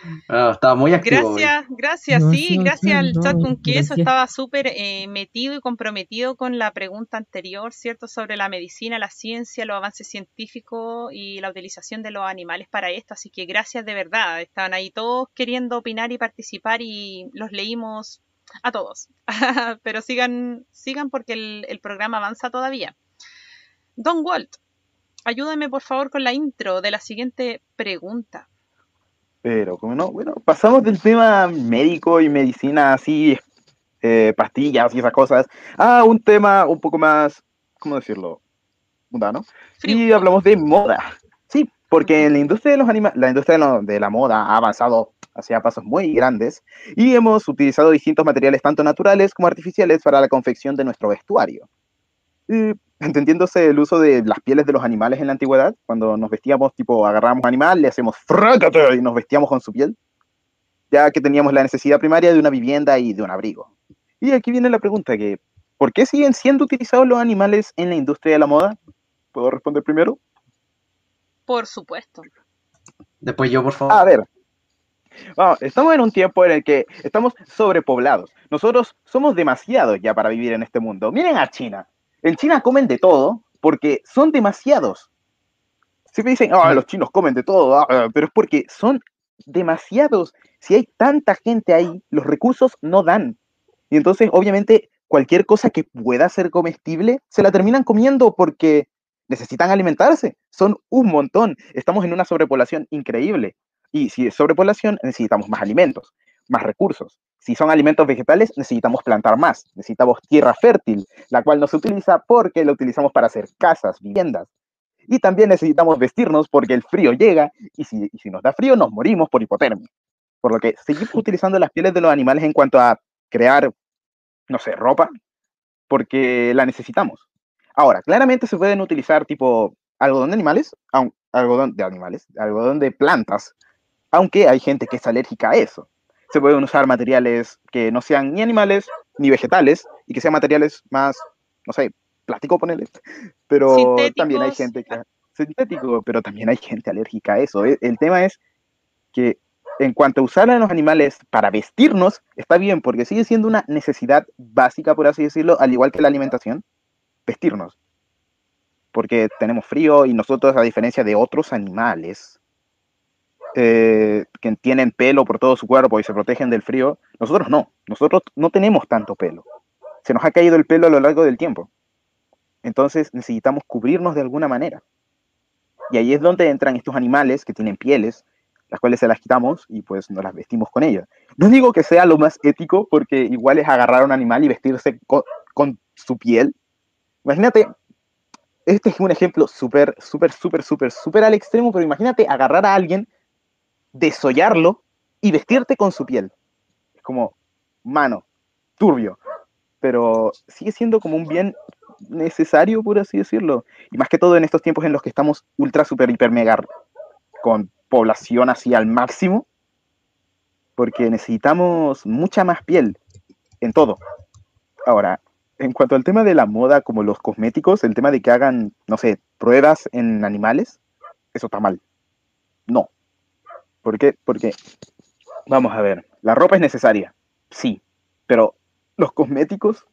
Bueno, Ah, estaba muy activo. hoy. Gracias, gracias, No, sí, gracias al no, chat con queso. gracias. Estaba súper eh, metido y comprometido con la pregunta anterior, ¿cierto? Sobre la medicina, la ciencia, los avances científicos y la utilización de los animales para esto. Así que gracias de verdad. Estaban ahí todos queriendo opinar y participar y los leímos a todos. *laughs* Pero sigan, sigan porque el, el programa avanza todavía. Don Walt, ayúdame por favor con la intro de la siguiente pregunta. Pero, como no, bueno, pasamos del tema médico y medicina así, eh, pastillas y esas cosas, a un tema un poco más, ¿cómo decirlo? Mundano. Y hablamos de moda. Sí, porque en la industria de los anima la industria de, lo- de la moda ha avanzado hacia pasos muy grandes y hemos utilizado distintos materiales tanto naturales como artificiales para la confección de nuestro vestuario. Y, entendiéndose el uso de las pieles de los animales en la antigüedad, cuando nos vestíamos, tipo, agarramos un animal, le hacemos frácate y nos vestíamos con su piel, ya que teníamos la necesidad primaria de una vivienda y de un abrigo. Y aquí viene la pregunta que, ¿por qué siguen siendo utilizados los animales en la industria de la moda? ¿Puedo responder primero? Por supuesto. Después yo, por favor. A ver. Vamos, estamos en un tiempo en el que estamos sobrepoblados. Nosotros somos demasiados ya para vivir en este mundo. Miren a China. En China comen de todo porque son demasiados. Siempre dicen, ah, los chinos comen de todo, ah, ah", pero es porque son demasiados. Si hay tanta gente ahí, los recursos no dan. Y entonces, obviamente, cualquier cosa que pueda ser comestible, se la terminan comiendo porque necesitan alimentarse. Son un montón. Estamos en una sobrepoblación increíble. Y si es sobrepoblación, necesitamos más alimentos, más recursos. Si son alimentos vegetales, necesitamos plantar más. Necesitamos tierra fértil, la cual no se utiliza porque la utilizamos para hacer casas, viviendas. Y también necesitamos vestirnos porque el frío llega y si, y si nos da frío nos morimos por hipotermia. Por lo que seguimos *laughs* utilizando las pieles de los animales en cuanto a crear, no sé, ropa, porque la necesitamos. Ahora, claramente se pueden utilizar tipo algodón de animales, algodón de animales, algodón de plantas, aunque hay gente que es alérgica a eso. Se pueden usar materiales que no sean ni animales ni vegetales y que sean materiales más, no sé, plástico, ponele. Pero también hay gente que sintético, pero también hay gente alérgica a eso. E- El tema es que en cuanto a usar a los animales para vestirnos, está bien, porque sigue siendo una necesidad básica, por así decirlo, al igual que la alimentación, vestirnos. Porque tenemos frío y nosotros, a diferencia de otros animales eh, que tienen pelo por todo su cuerpo y se protegen del frío, nosotros no. Nosotros no tenemos tanto pelo. Se nos ha caído el pelo a lo largo del tiempo. Entonces necesitamos cubrirnos de alguna manera. Y ahí es donde entran estos animales que tienen pieles, las cuales se las quitamos y pues nos las vestimos con ellas. No digo que sea lo más ético, porque igual es agarrar a un animal y vestirse con, con su piel. Imagínate, este es un ejemplo súper, súper, súper, súper, súper al extremo, pero imagínate agarrar a alguien, desollarlo y vestirte con su piel. Es como, mano, turbio, pero sigue siendo como un bien necesario, por así decirlo. Y más que todo en estos tiempos en los que estamos ultra, super, hiper, mega con población así al máximo, porque necesitamos mucha más piel en todo. Ahora, en cuanto al tema de la moda, como los cosméticos, el tema de que hagan, no sé, pruebas en animales, eso está mal. No. ¿Por qué? Porque, vamos a ver, la ropa es necesaria, sí, pero los cosméticos,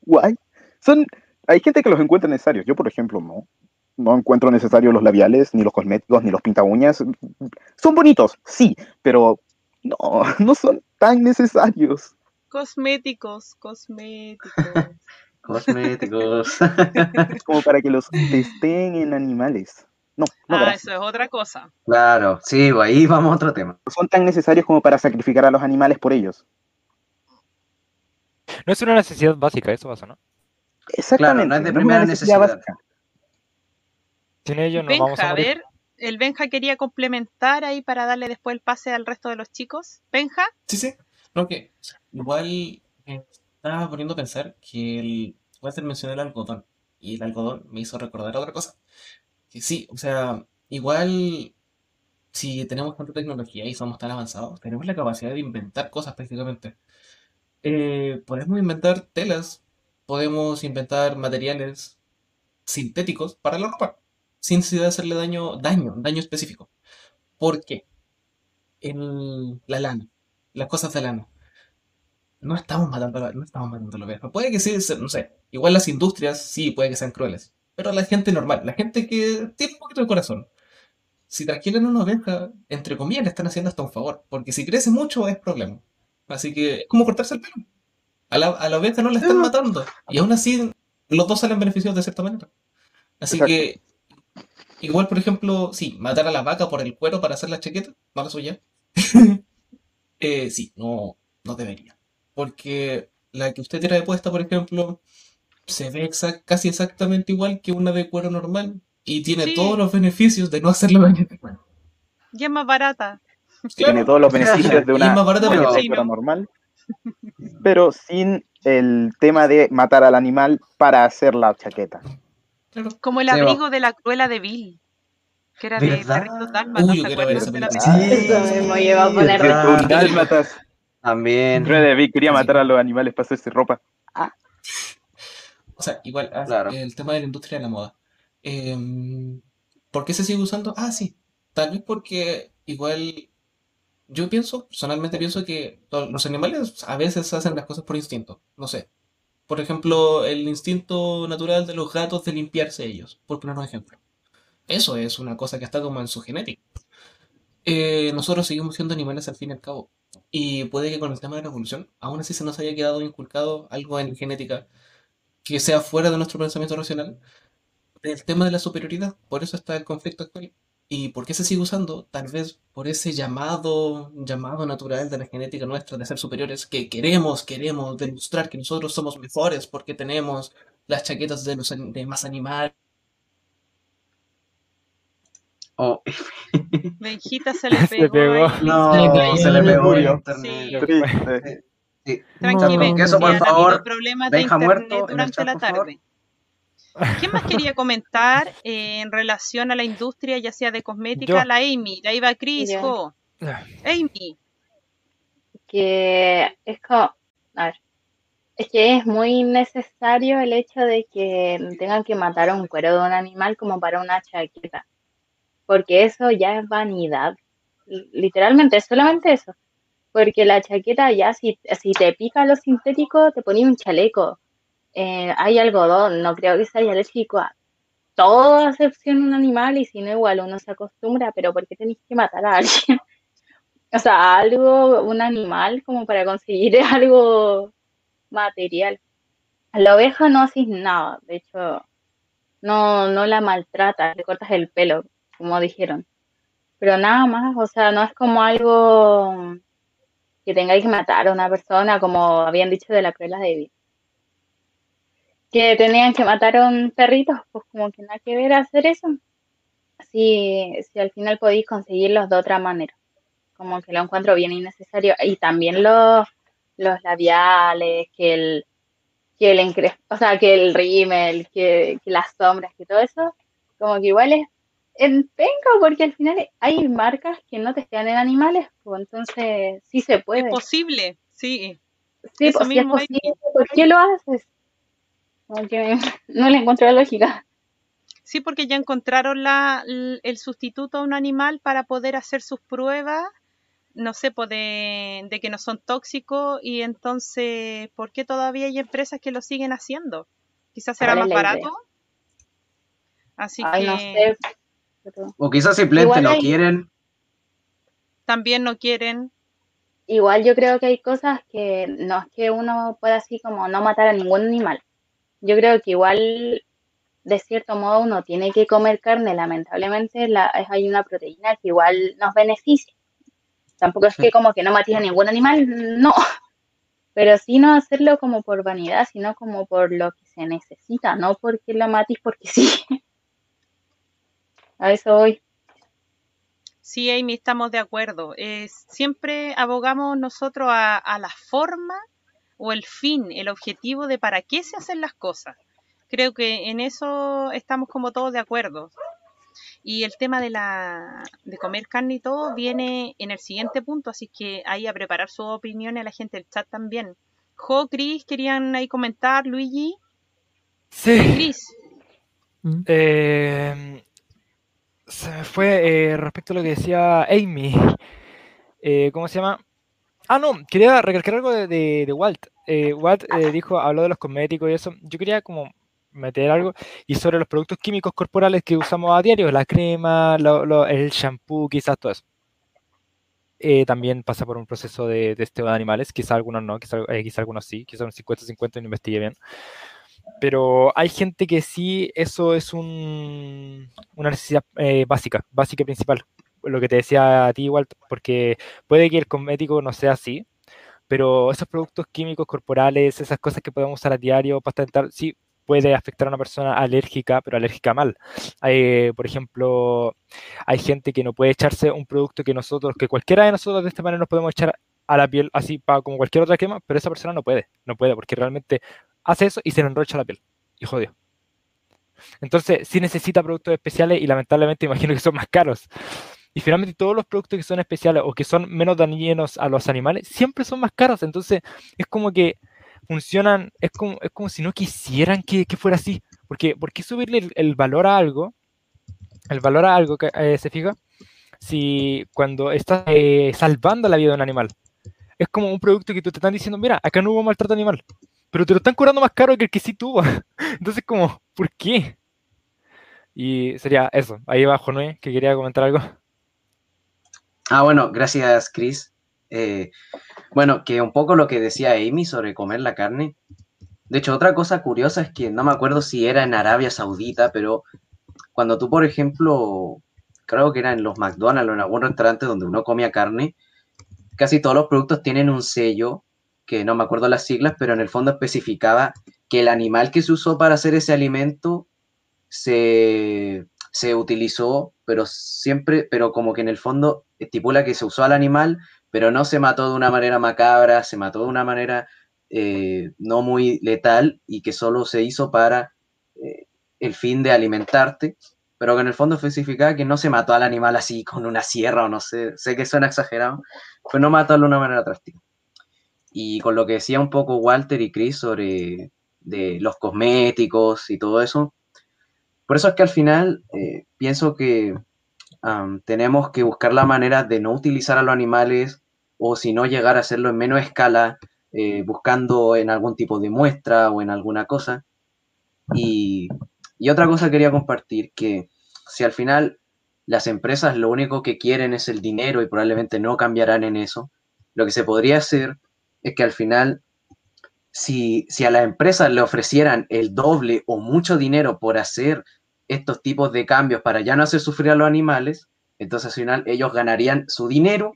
guay, son, hay gente que los encuentra necesarios. Yo, por ejemplo, no. No encuentro necesarios los labiales, ni los cosméticos, ni los pinta uñas. Son bonitos, sí, pero no, *laughs* no son tan necesarios. Cosméticos, cosméticos. *laughs* Cosméticos. como para que los testen en animales. No, no, ah, gracias. eso es otra cosa. claro, sí, ahí vamos a otro tema. No son tan necesarios como para sacrificar a los animales por ellos. No es una necesidad básica, eso pasa, ¿no? Exactamente. no es de primera necesidad. básica. Sin ello no vamos Benja, a a morir. ver, el Benja quería complementar ahí para darle después el pase al resto de los chicos. Benja, Sí, sí. No, que igual me estaba poniendo a pensar que el Walter mencionó el algodón. Y el algodón me hizo recordar otra cosa. Que sí, o sea, igual si tenemos tanta tecnología y somos tan avanzados, tenemos la capacidad de inventar cosas prácticamente. Eh, podemos inventar telas, podemos inventar materiales sintéticos para la ropa, sin necesidad de hacerle daño, daño, daño específico. ¿Por qué? En la lana, las cosas de lana. No estamos matando, no estamos matando a oveja. Puede que sí, no sé. Igual las industrias sí puede que sean crueles. Pero la gente normal, la gente que tiene un poquito de corazón, si trasquilan una oveja, entre comillas, le están haciendo hasta un favor. Porque si crece mucho es problema. Así que es como cortarse el pelo. A la, a la oveja no la están matando. Y aún así, los dos salen beneficiados de cierta manera. Así Exacto. que, igual, por ejemplo, sí, matar a la vaca por el cuero para hacer la chaqueta, mala suya. *laughs* eh, sí, no, no debería. Porque la que usted tiene de puesta, por ejemplo, se ve exac- casi exactamente igual que una de cuero normal y tiene Sí. todos los beneficios de no hacerle daño de cuero. Y es más barata. Tiene todos los beneficios de una más barata, pero- agricultura normal, pero sin el tema de matar al animal para hacer la chaqueta. Claro. Como el abrigo de la cruela de Bill. Que era de dálmatas, Uy, yo ¿se quiero ver acuerdan esa de. También. Cruella de Vil quería matar a los animales para hacerse ropa. O sea, igual, ah, Claro. el tema de la industria de la moda. Em, ¿por qué se sigue usando? Ah, sí. Tal vez porque igual yo pienso, personalmente pienso que los animales a veces hacen las cosas por instinto. No sé. Por ejemplo, el instinto natural de los gatos de limpiarse ellos, por poner un ejemplo. Eso es una cosa que está como en su genética. Eh, nosotros seguimos siendo animales al fin y al cabo. Y puede que con el tema de la evolución, aún así se nos haya quedado inculcado algo en genética que sea fuera de nuestro pensamiento racional, el tema de la superioridad. Por eso está el conflicto actual. ¿Y por qué se sigue usando? Tal vez por ese llamado, llamado natural de la genética nuestra de ser superiores, que queremos, queremos demostrar que nosotros somos mejores porque tenemos las chaquetas de los de más animales. Oh, Benjita se *laughs* le Se pegó. pegó. ahí. no, Se le cayó. se le pegó internet. Triste. Sí. Tranqui, No. Eso, por favor, problemas de internet muerto durante chat, la tarde. ¿Quién más quería comentar eh, en relación a la industria, ya sea de cosmética? Yo. La Amy, va Chris, Ya. jo. Amy, que es como, a ver, es que es muy necesario el hecho de que tengan que matar un cuero de un animal como para una chaqueta, porque eso ya es vanidad, literalmente es solamente eso, porque la chaqueta ya si, si te pica lo sintético te ponía un chaleco, Eh, hay algodón, no creo que sea alérgico a todo excepción un animal y si no igual uno se acostumbra, pero ¿por qué tenéis que matar a alguien? *laughs* O sea, algo, un animal como para conseguir *laughs* algo material. A la oveja no haces nada, de hecho, no, no la maltratas, le cortas el pelo, como dijeron. Pero nada más, o sea, no es como algo que tengáis que matar a una persona, como habían dicho de la cruela de David. Que tenían que matar a un perrito, pues como que nada que ver hacer eso. Si, si al final podéis conseguirlos de otra manera como que lo encuentro bien innecesario. Y también los, los labiales, que el, que el o sea, que el rímel, que, que las sombras, que todo eso, como que igual es en penca, porque al final hay marcas que no te quedan en animales, pues entonces sí se es puede. posible, sí. Sí, eso pues es posible, ¿por qué lo haces? No le encuentro la lógica. Sí, porque ya encontraron la, el sustituto a un animal para poder hacer sus pruebas, no sé, pues de, de que no son tóxicos y entonces, ¿por qué todavía hay empresas que lo siguen haciendo? Quizás será ¿Cuál más es barato. idea? Así Ay, que no sé. Pero- O quizás simplemente Igual no hay- quieren. también no quieren. Igual yo creo que hay cosas que no es que uno pueda así como no matar a ningún animal. Yo creo que igual, de cierto modo, uno tiene que comer carne. Lamentablemente la, es- hay una proteína que igual nos beneficia. Tampoco es que como que no mates a ningún animal, no. *laughs* Pero sí no hacerlo como por vanidad, sino como por lo que se necesita, no porque lo mates porque sí. *laughs* A eso voy. Sí, Amy, estamos de acuerdo. Eh, siempre abogamos nosotros a, a la forma o el fin, el objetivo de para qué se hacen las cosas. Creo que en eso estamos como todos de acuerdo. Y el tema de la de comer carne y todo viene en el siguiente punto, así que ahí a preparar sus opiniones a la gente del chat también. Jo, Chris, querían ahí comentar, Luigi. Sí. Chris, Mm. Eh, se me fue eh, respecto a lo que decía Amy. Eh, ¿cómo se llama? Ah, no, quería recalcar algo de, de- de Walt. Eh, Walt eh, dijo, habló de los cosméticos y eso. Yo quería como meter algo y sobre los productos químicos corporales que usamos a diario, la crema, lo- lo- el shampoo, quizás todo eso. Eh, también pasa por un proceso de testeo de animales, quizás algunos no, quizás quizá algunos sí, quizás un 50-50 y no investigué bien. Pero hay gente que sí, eso es un, una necesidad eh, básica, básica y principal. Lo que te decía a ti, Walt, porque puede que el cosmético no sea así, pero esos productos químicos corporales, esas cosas que podemos usar a diario, pasta dental, sí puede afectar a una persona alérgica, pero alérgica mal. Hay, por ejemplo, hay gente que no puede echarse un producto que nosotros, que cualquiera de nosotros de esta manera nos podemos echar a la piel así pa- como cualquier otra crema, pero esa persona no puede, no puede, porque realmente hace eso y se le enrocha la piel. Y jodió. Entonces, sí necesita productos especiales y lamentablemente imagino que son más caros. Y finalmente todos los productos que son especiales o que son menos dañinos a los animales siempre son más caros. Entonces, es como que funcionan, es como, es como si no quisieran que, que fuera así. Porque, ¿por qué subirle el, el valor a algo? El valor a algo, que, eh, ¿se fija? Si cuando estás eh, salvando la vida de un animal. Es como un producto que tú te están diciendo, mira, acá no hubo maltrato animal. Pero te lo están cobrando más caro que el que sí tuvo. *laughs* Entonces, como, ¿por qué? Y sería eso. Ahí abajo, ¿no? Que quería comentar algo. Ah, bueno, gracias, Chris. Eh, bueno, que un poco lo que decía Amy sobre comer la carne. De hecho, otra cosa curiosa es que no me acuerdo si era en Arabia Saudita, pero cuando tú, por ejemplo, creo que era en los McDonald's o en algún restaurante donde uno comía carne, casi todos los productos tienen un sello, que no me acuerdo las siglas, pero en el fondo especificaba que el animal que se usó para hacer ese alimento se, se utilizó, pero siempre, pero como que en el fondo estipula que se usó al animal, pero no se mató de una manera macabra, se mató de una manera eh, no muy letal y que solo se hizo para eh, el fin de alimentarte, pero que en el fondo especificaba que no se mató al animal así con una sierra o no sé, sé que suena exagerado, pero no matarlo de una manera drástica. Y con lo que decía un poco Walter y Chris sobre de los cosméticos y todo eso, por eso es que al final eh, pienso que tenemos que buscar la manera de no utilizar a los animales o si no llegar a hacerlo en menos escala, eh, buscando en algún tipo de muestra o en alguna cosa. Y, y otra cosa quería compartir, que si al final las empresas lo único que quieren es el dinero y probablemente no cambiarán en eso, lo que se podría hacer es que al final, si, si a las empresas le ofrecieran el doble o mucho dinero por hacer estos tipos de cambios para ya no hacer sufrir a los animales, entonces al final ellos ganarían su dinero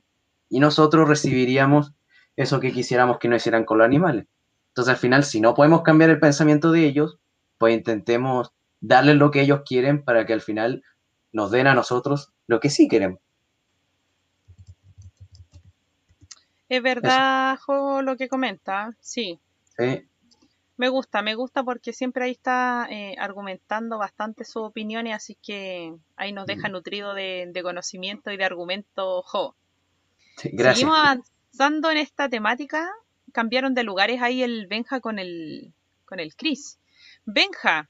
y nosotros recibiríamos eso que quisiéramos que no hicieran con los animales. Entonces al final, si no podemos cambiar el pensamiento de ellos, pues intentemos darles lo que ellos quieren para que al final nos den a nosotros lo que sí queremos. Es verdad, Jo, lo que comenta, sí. ¿sí? Me gusta, me gusta porque siempre ahí está eh, argumentando bastante sus opiniones, así que ahí nos deja Mm. nutrido de, de conocimiento y de argumento, Jo. Sí, gracias. Seguimos avanzando en esta temática. Cambiaron de lugares ahí el Benja con el, con el Chris. Benja,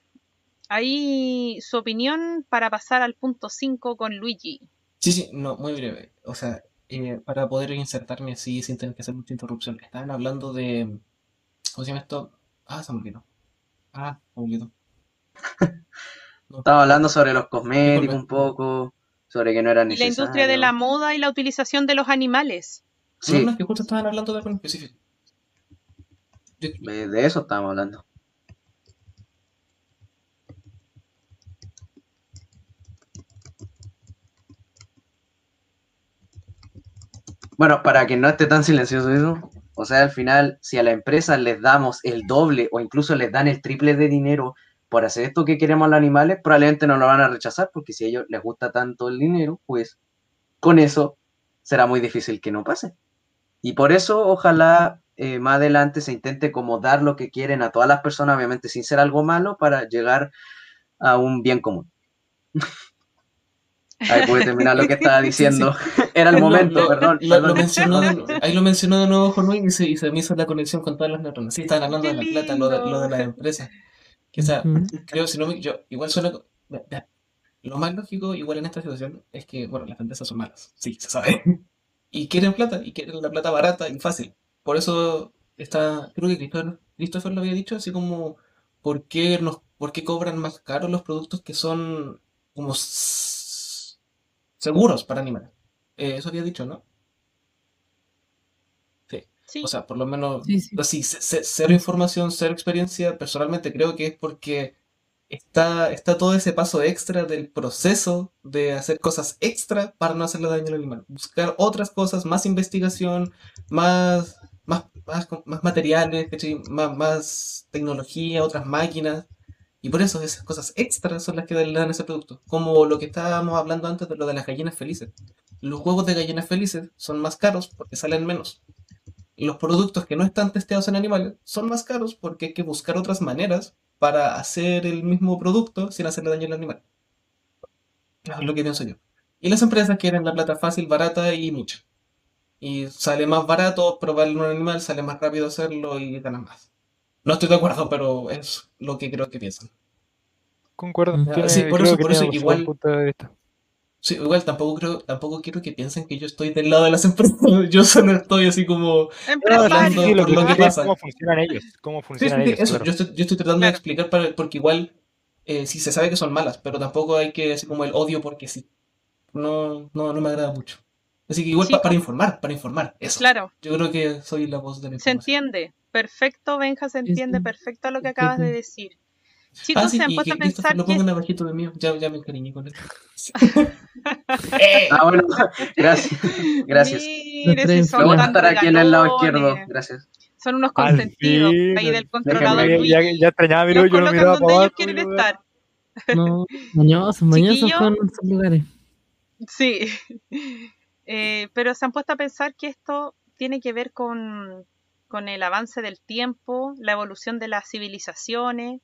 ahí su opinión para pasar al punto 5 con Luigi. Sí, sí, no, muy breve. O sea, eh, para poder insertarme así sin tener que hacer mucha interrupción. Estaban hablando de. ¿Cómo se llama esto? Ah, se me olvidó. Ah, se me olvidó. *laughs* No. Estamos hablando sobre los cosméticos un poco, sobre que no era Y la industria de la moda y la utilización de los animales. No, Sí, no, es que justo estaban hablando de algo en específico. De de eso estamos hablando. Bueno, para que no esté tan silencioso eso, o sea, al final, si a la empresa les damos el doble o incluso les dan el triple de dinero por hacer esto que queremos los animales, probablemente no lo van a rechazar, porque si a ellos les gusta tanto el dinero, pues con eso será muy difícil que no pase. Y por eso, ojalá eh, más adelante se intente como dar lo que quieren a todas las personas, obviamente sin ser algo malo, para llegar a un bien común. *laughs* Ahí pude terminar lo que *laughs* estaba diciendo. *laughs* Era el momento, lo- perdón. Lo, lo perdón. mencionó de- *laughs* ahí lo mencionó de nuevo Jorge y se, y se me hizo la conexión con todas las neuronas. Sí, estaban hablando de la plata, lo de, lo de las empresas. Que, o sea, creo, si no me, yo, igual ve, Lo más lógico, igual en esta situación, es que, bueno, las empresas son malas. Sí, se sabe. Y quieren plata, y quieren la plata barata y fácil. Por eso está, creo que Christopher, Christopher lo había dicho, así como, ¿por qué, nos, ¿por qué cobran más caros los productos que son como seguros para animales? Eh, eso había dicho, ¿no? Sí. Sí, O sea, por lo menos, Sí, sí. así, ce- ce- cero información, cero experiencia. Personalmente creo que es porque está, está todo ese paso extra del proceso de hacer cosas extra para no hacerle daño al animal. Buscar otras cosas, más investigación, más, más, más, más materiales. Más, más tecnología, otras máquinas. Y por eso esas cosas extras son las que le dan ese producto. Como lo que estábamos hablando antes de lo de las gallinas felices. Los huevos de gallinas felices son más caros porque salen menos. Los productos que no están testeados en animales son más caros porque hay que buscar otras maneras para hacer el mismo producto sin hacerle daño al animal. Es lo que pienso yo. Y las empresas quieren la plata fácil, barata y mucha. Y sale más barato probarlo en un animal, sale más rápido hacerlo y ganan más. No estoy de acuerdo, pero es lo que creo que piensan. Concuerdo. Mm. tiene- Sí, por creo eso- que por eso igual- de. Sí, igual tampoco creo, tampoco quiero que piensen que yo estoy del lado de las empresas. *laughs* Yo solo estoy así como hablando Sí, lo por que lo que pasa cómo funcionan ellos. Cómo Sí, sí, funcionan sí, ellos. eso, claro. yo estoy, yo estoy tratando de Claro. explicar para, porque igual eh, sí se sabe que son malas, pero tampoco hay que así como el odio porque sí. No, no, no me agrada mucho. Así que igual Sí, pa- para informar, para informar, eso. Claro, Yo creo que soy la voz de la se entiende. Perfecto, Benja, se entiende sí. perfecto lo que acabas de decir. Chicos, Ah, sí, se han puesto a pensar lo que pongan abajito de mí. Ya, ya me encariñé con él. *laughs* ¡Eh! Ah, bueno, *laughs* gracias. Gracias. Mire, si voy a estar aquí en el lado izquierdo. Gracias. Son unos consentidos fin, ahí del déjame controlador Luis. ya, ya extrañaba mi yo lo miraba donde para ellos abajo. quieren lo estar. No, mañosos, mañosos con sus lugares. Sí, *laughs* Eh, pero se han puesto a pensar que esto tiene que ver con, con el avance del tiempo, la evolución de las civilizaciones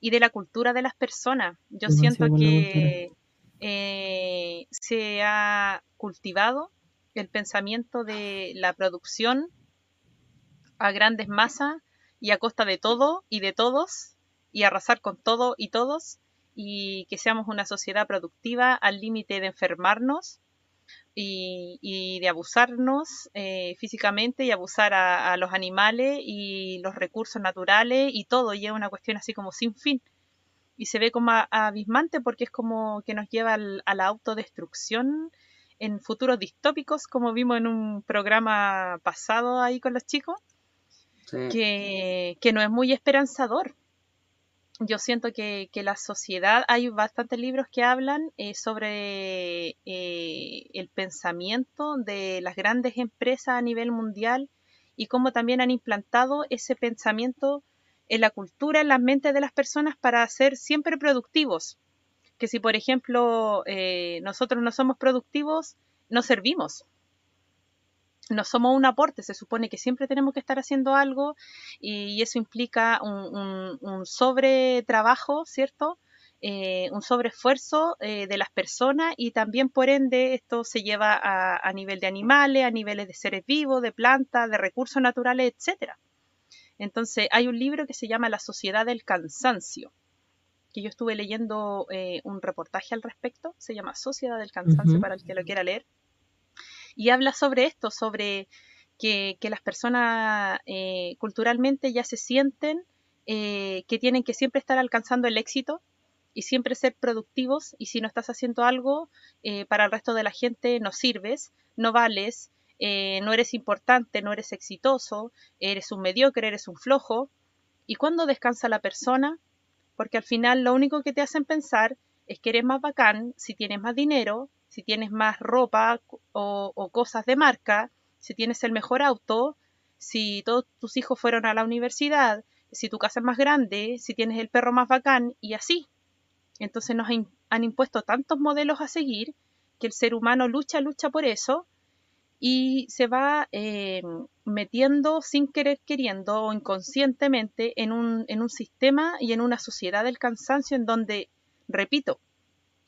y de la cultura de las personas. Yo Demasiado siento que eh, se ha cultivado el pensamiento de la producción a grandes masas y a costa de todo y de todos y arrasar con todo y todos y que seamos una sociedad productiva al límite de enfermarnos y, y de abusarnos eh, físicamente y abusar a, a los animales y los recursos naturales y todo, y es una cuestión así como sin fin. Y se ve como a- abismante porque es como que nos lleva al- a la autodestrucción en futuros distópicos, como vimos en un programa pasado ahí con los chicos Sí. que, que no es muy esperanzador. Yo siento que, que la sociedad, hay bastantes libros que hablan eh, sobre eh, el pensamiento de las grandes empresas a nivel mundial y cómo también han implantado ese pensamiento en la cultura, en las mentes de las personas para ser siempre productivos. Que si, por ejemplo, eh, nosotros no somos productivos, no servimos no somos un aporte, se supone que siempre tenemos que estar haciendo algo y eso implica un, un, un sobretrabajo, ¿cierto? Eh, un sobreesfuerzo eh, de las personas y también por ende esto se lleva a, a nivel de animales, a niveles de seres vivos, de plantas, de recursos naturales, etcétera. Entonces hay un libro que se llama La Sociedad del Cansancio, que yo estuve leyendo eh, un reportaje al respecto, se llama Sociedad del Cansancio para el que lo quiera leer y habla sobre esto, sobre que, las personas eh, culturalmente ya se sienten eh, que tienen que siempre estar alcanzando el éxito y siempre ser productivos y si no estás haciendo algo eh, para el resto de la gente no sirves, no vales, no eres importante, no eres exitoso, eres un mediocre, eres un flojo. ¿Y cuándo descansa la persona? Porque al final lo único que te hacen pensar es que eres más bacán si tienes más dinero, si tienes más ropa o, cosas de marca, si tienes el mejor auto, si todos tus hijos fueron a la universidad, si tu casa es más grande, si tienes el perro más bacán y así. Entonces nos han, han impuesto tantos modelos a seguir que el ser humano lucha, lucha por eso y se va eh, metiendo sin querer queriendo o inconscientemente en un, en un sistema y en una sociedad del cansancio en donde, repito,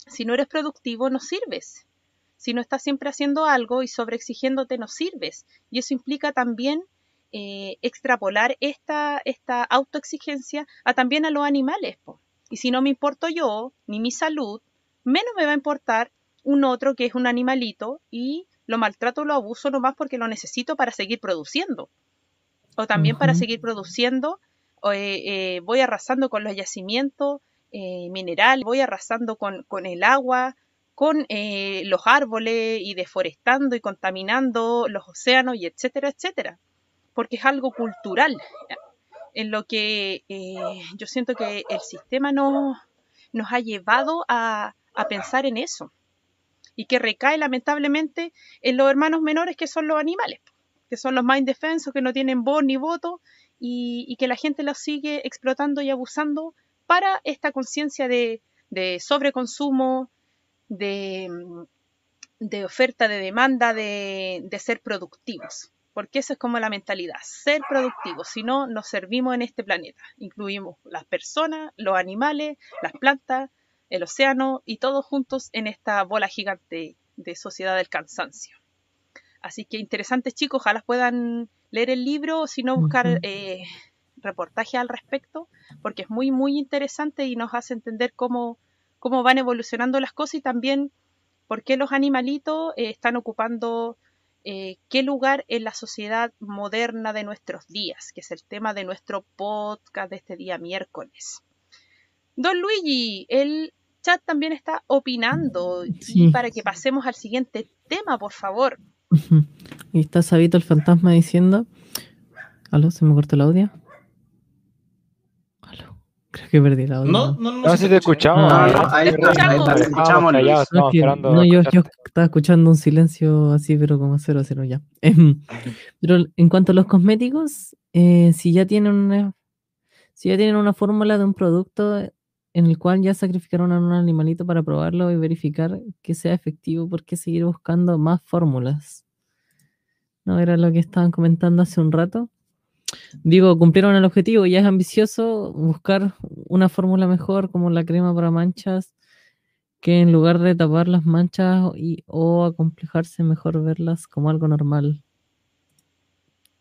Si no eres productivo, no sirves. Si no estás siempre haciendo algo y sobreexigiéndote, no sirves. Y eso implica también eh, extrapolar esta, esta autoexigencia a también a los animales. po. Y si no me importo yo, ni mi salud, menos me va a importar un otro que es un animalito y lo maltrato lo abuso nomás porque lo necesito para seguir produciendo. O también para seguir produciendo, eh, eh, voy arrasando con los yacimientos eh, mineral, voy arrasando con, con el agua, con eh, los árboles y deforestando y contaminando los océanos y etcétera, etcétera. Porque es algo cultural en lo que eh, yo siento que el sistema no, nos ha llevado a, a pensar en eso y que recae lamentablemente en los hermanos menores que son los animales, que son los más indefensos, que no tienen voz ni voto y, y que la gente los sigue explotando y abusando para esta conciencia de, de sobreconsumo, de, mm, de oferta, de demanda, de, de ser productivos. Porque esa es como la mentalidad, ser productivos, si no nos servimos en este planeta. Incluimos las personas, los animales, las plantas, el océano y todos juntos en esta bola gigante de sociedad del cansancio. Así que interesantes chicos, ojalá puedan leer el libro o si no buscar eh, reportajes al respecto, porque es muy, muy interesante y nos hace entender cómo, cómo van evolucionando las cosas y también por qué los animalitos eh, están ocupando eh, qué lugar en la sociedad moderna de nuestros días, que es el tema de nuestro podcast de este día miércoles. Don Luigi, el chat también está opinando Sí. y para que pasemos al siguiente tema, por favor. Y está Sabito el fantasma diciendo. ¿Aló? ¿Se me cortó el audio? Que perdí audio. No, no, no. No, si te escuchamos. No, ahí ahí escuchamos, No, esperando yo, estaba escuchando un silencio así, pero como cero a cero ya. Em, Pero en cuanto a los cosméticos, eh, si ya tienen una, si ya tienen una fórmula de un producto en el cual ya sacrificaron a un animalito para probarlo y verificar que sea efectivo, ¿por qué seguir buscando más fórmulas? ¿No era lo que estaban comentando hace un rato? Digo, cumplieron el objetivo, ya es ambicioso buscar una fórmula mejor como la crema para manchas, que en lugar de tapar las manchas y, o acomplejarse, mejor verlas como algo normal.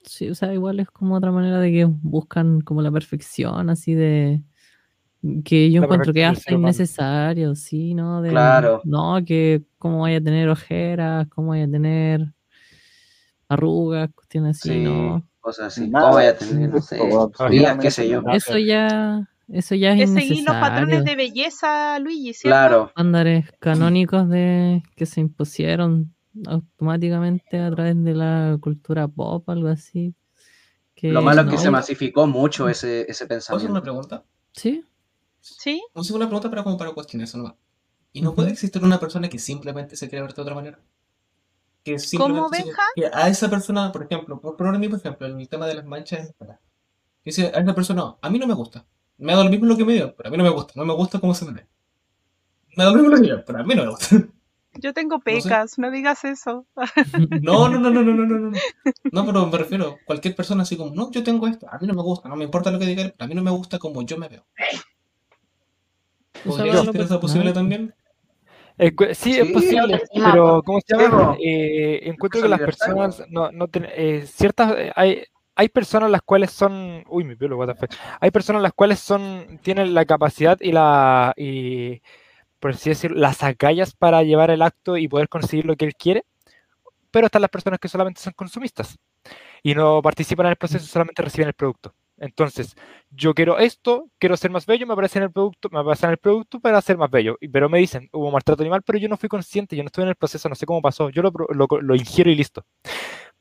Sí, o sea, igual es como otra manera de que buscan como la perfección, así de que yo La encuentro que humano. innecesario, sí, ¿no? De, Claro. No, que cómo vaya a tener ojeras, cómo vaya a tener arrugas, cuestiones así, Sí, ¿no? Cosas así. Nada, ¿Cómo voy a tener, no sé, días, qué sé yo? Eso ya, eso ya es Es seguir los patrones de belleza, Luigi, ¿cierto? Claro, estándares canónicos de que se impusieron automáticamente a través de la cultura pop, algo así. Que lo malo es que no, se masificó mucho ese, ese ¿Puedo hacer una pensamiento. pregunta? Sí, ¿Sí? Una segunda pregunta, pero como para cuestionar eso nomás. ¿Y no puede existir una persona que simplemente se quiere ver de otra manera? Que ¿Cómo, simplemente que a esa persona, por ejemplo, por poner el mismo ejemplo, en el tema de las manchas en la cara. Que dice a esa persona, a mí no me gusta. Me da lo mismo lo que me dio, pero a mí no me gusta. No me gusta cómo se me ve. Me da lo mismo lo que me dio, pero a mí no me gusta. *laughs* Yo tengo pecas, no digas eso. *laughs* No, no, no, no, no, no, no, no. *laughs* No, pero me refiero, cualquier persona así como, no, yo tengo esto, a mí no me gusta, no me importa lo que diga pero a mí no me gusta como yo me veo. ¿Podría va a lo existir eso personal. posible también? Eh, sí, es posible, pero ¿cómo se llama? Eh, encuentro que las personas no, no ten- eh, ciertas eh, hay hay personas las cuales son uy mi pelo what the fuck. hay personas las cuales son tienen la capacidad y la y por así decirlo las agallas para llevar el acto y poder conseguir lo que él quiere pero están las personas que solamente son consumistas y no participan en el proceso solamente reciben el producto entonces yo quiero esto, quiero ser más bello, me aparece en el producto, me aparece en el producto para ser más bello. Pero me dicen, hubo maltrato animal, pero yo no fui consciente, yo no estuve en el proceso, no sé cómo pasó, yo lo, lo, lo ingiero y listo.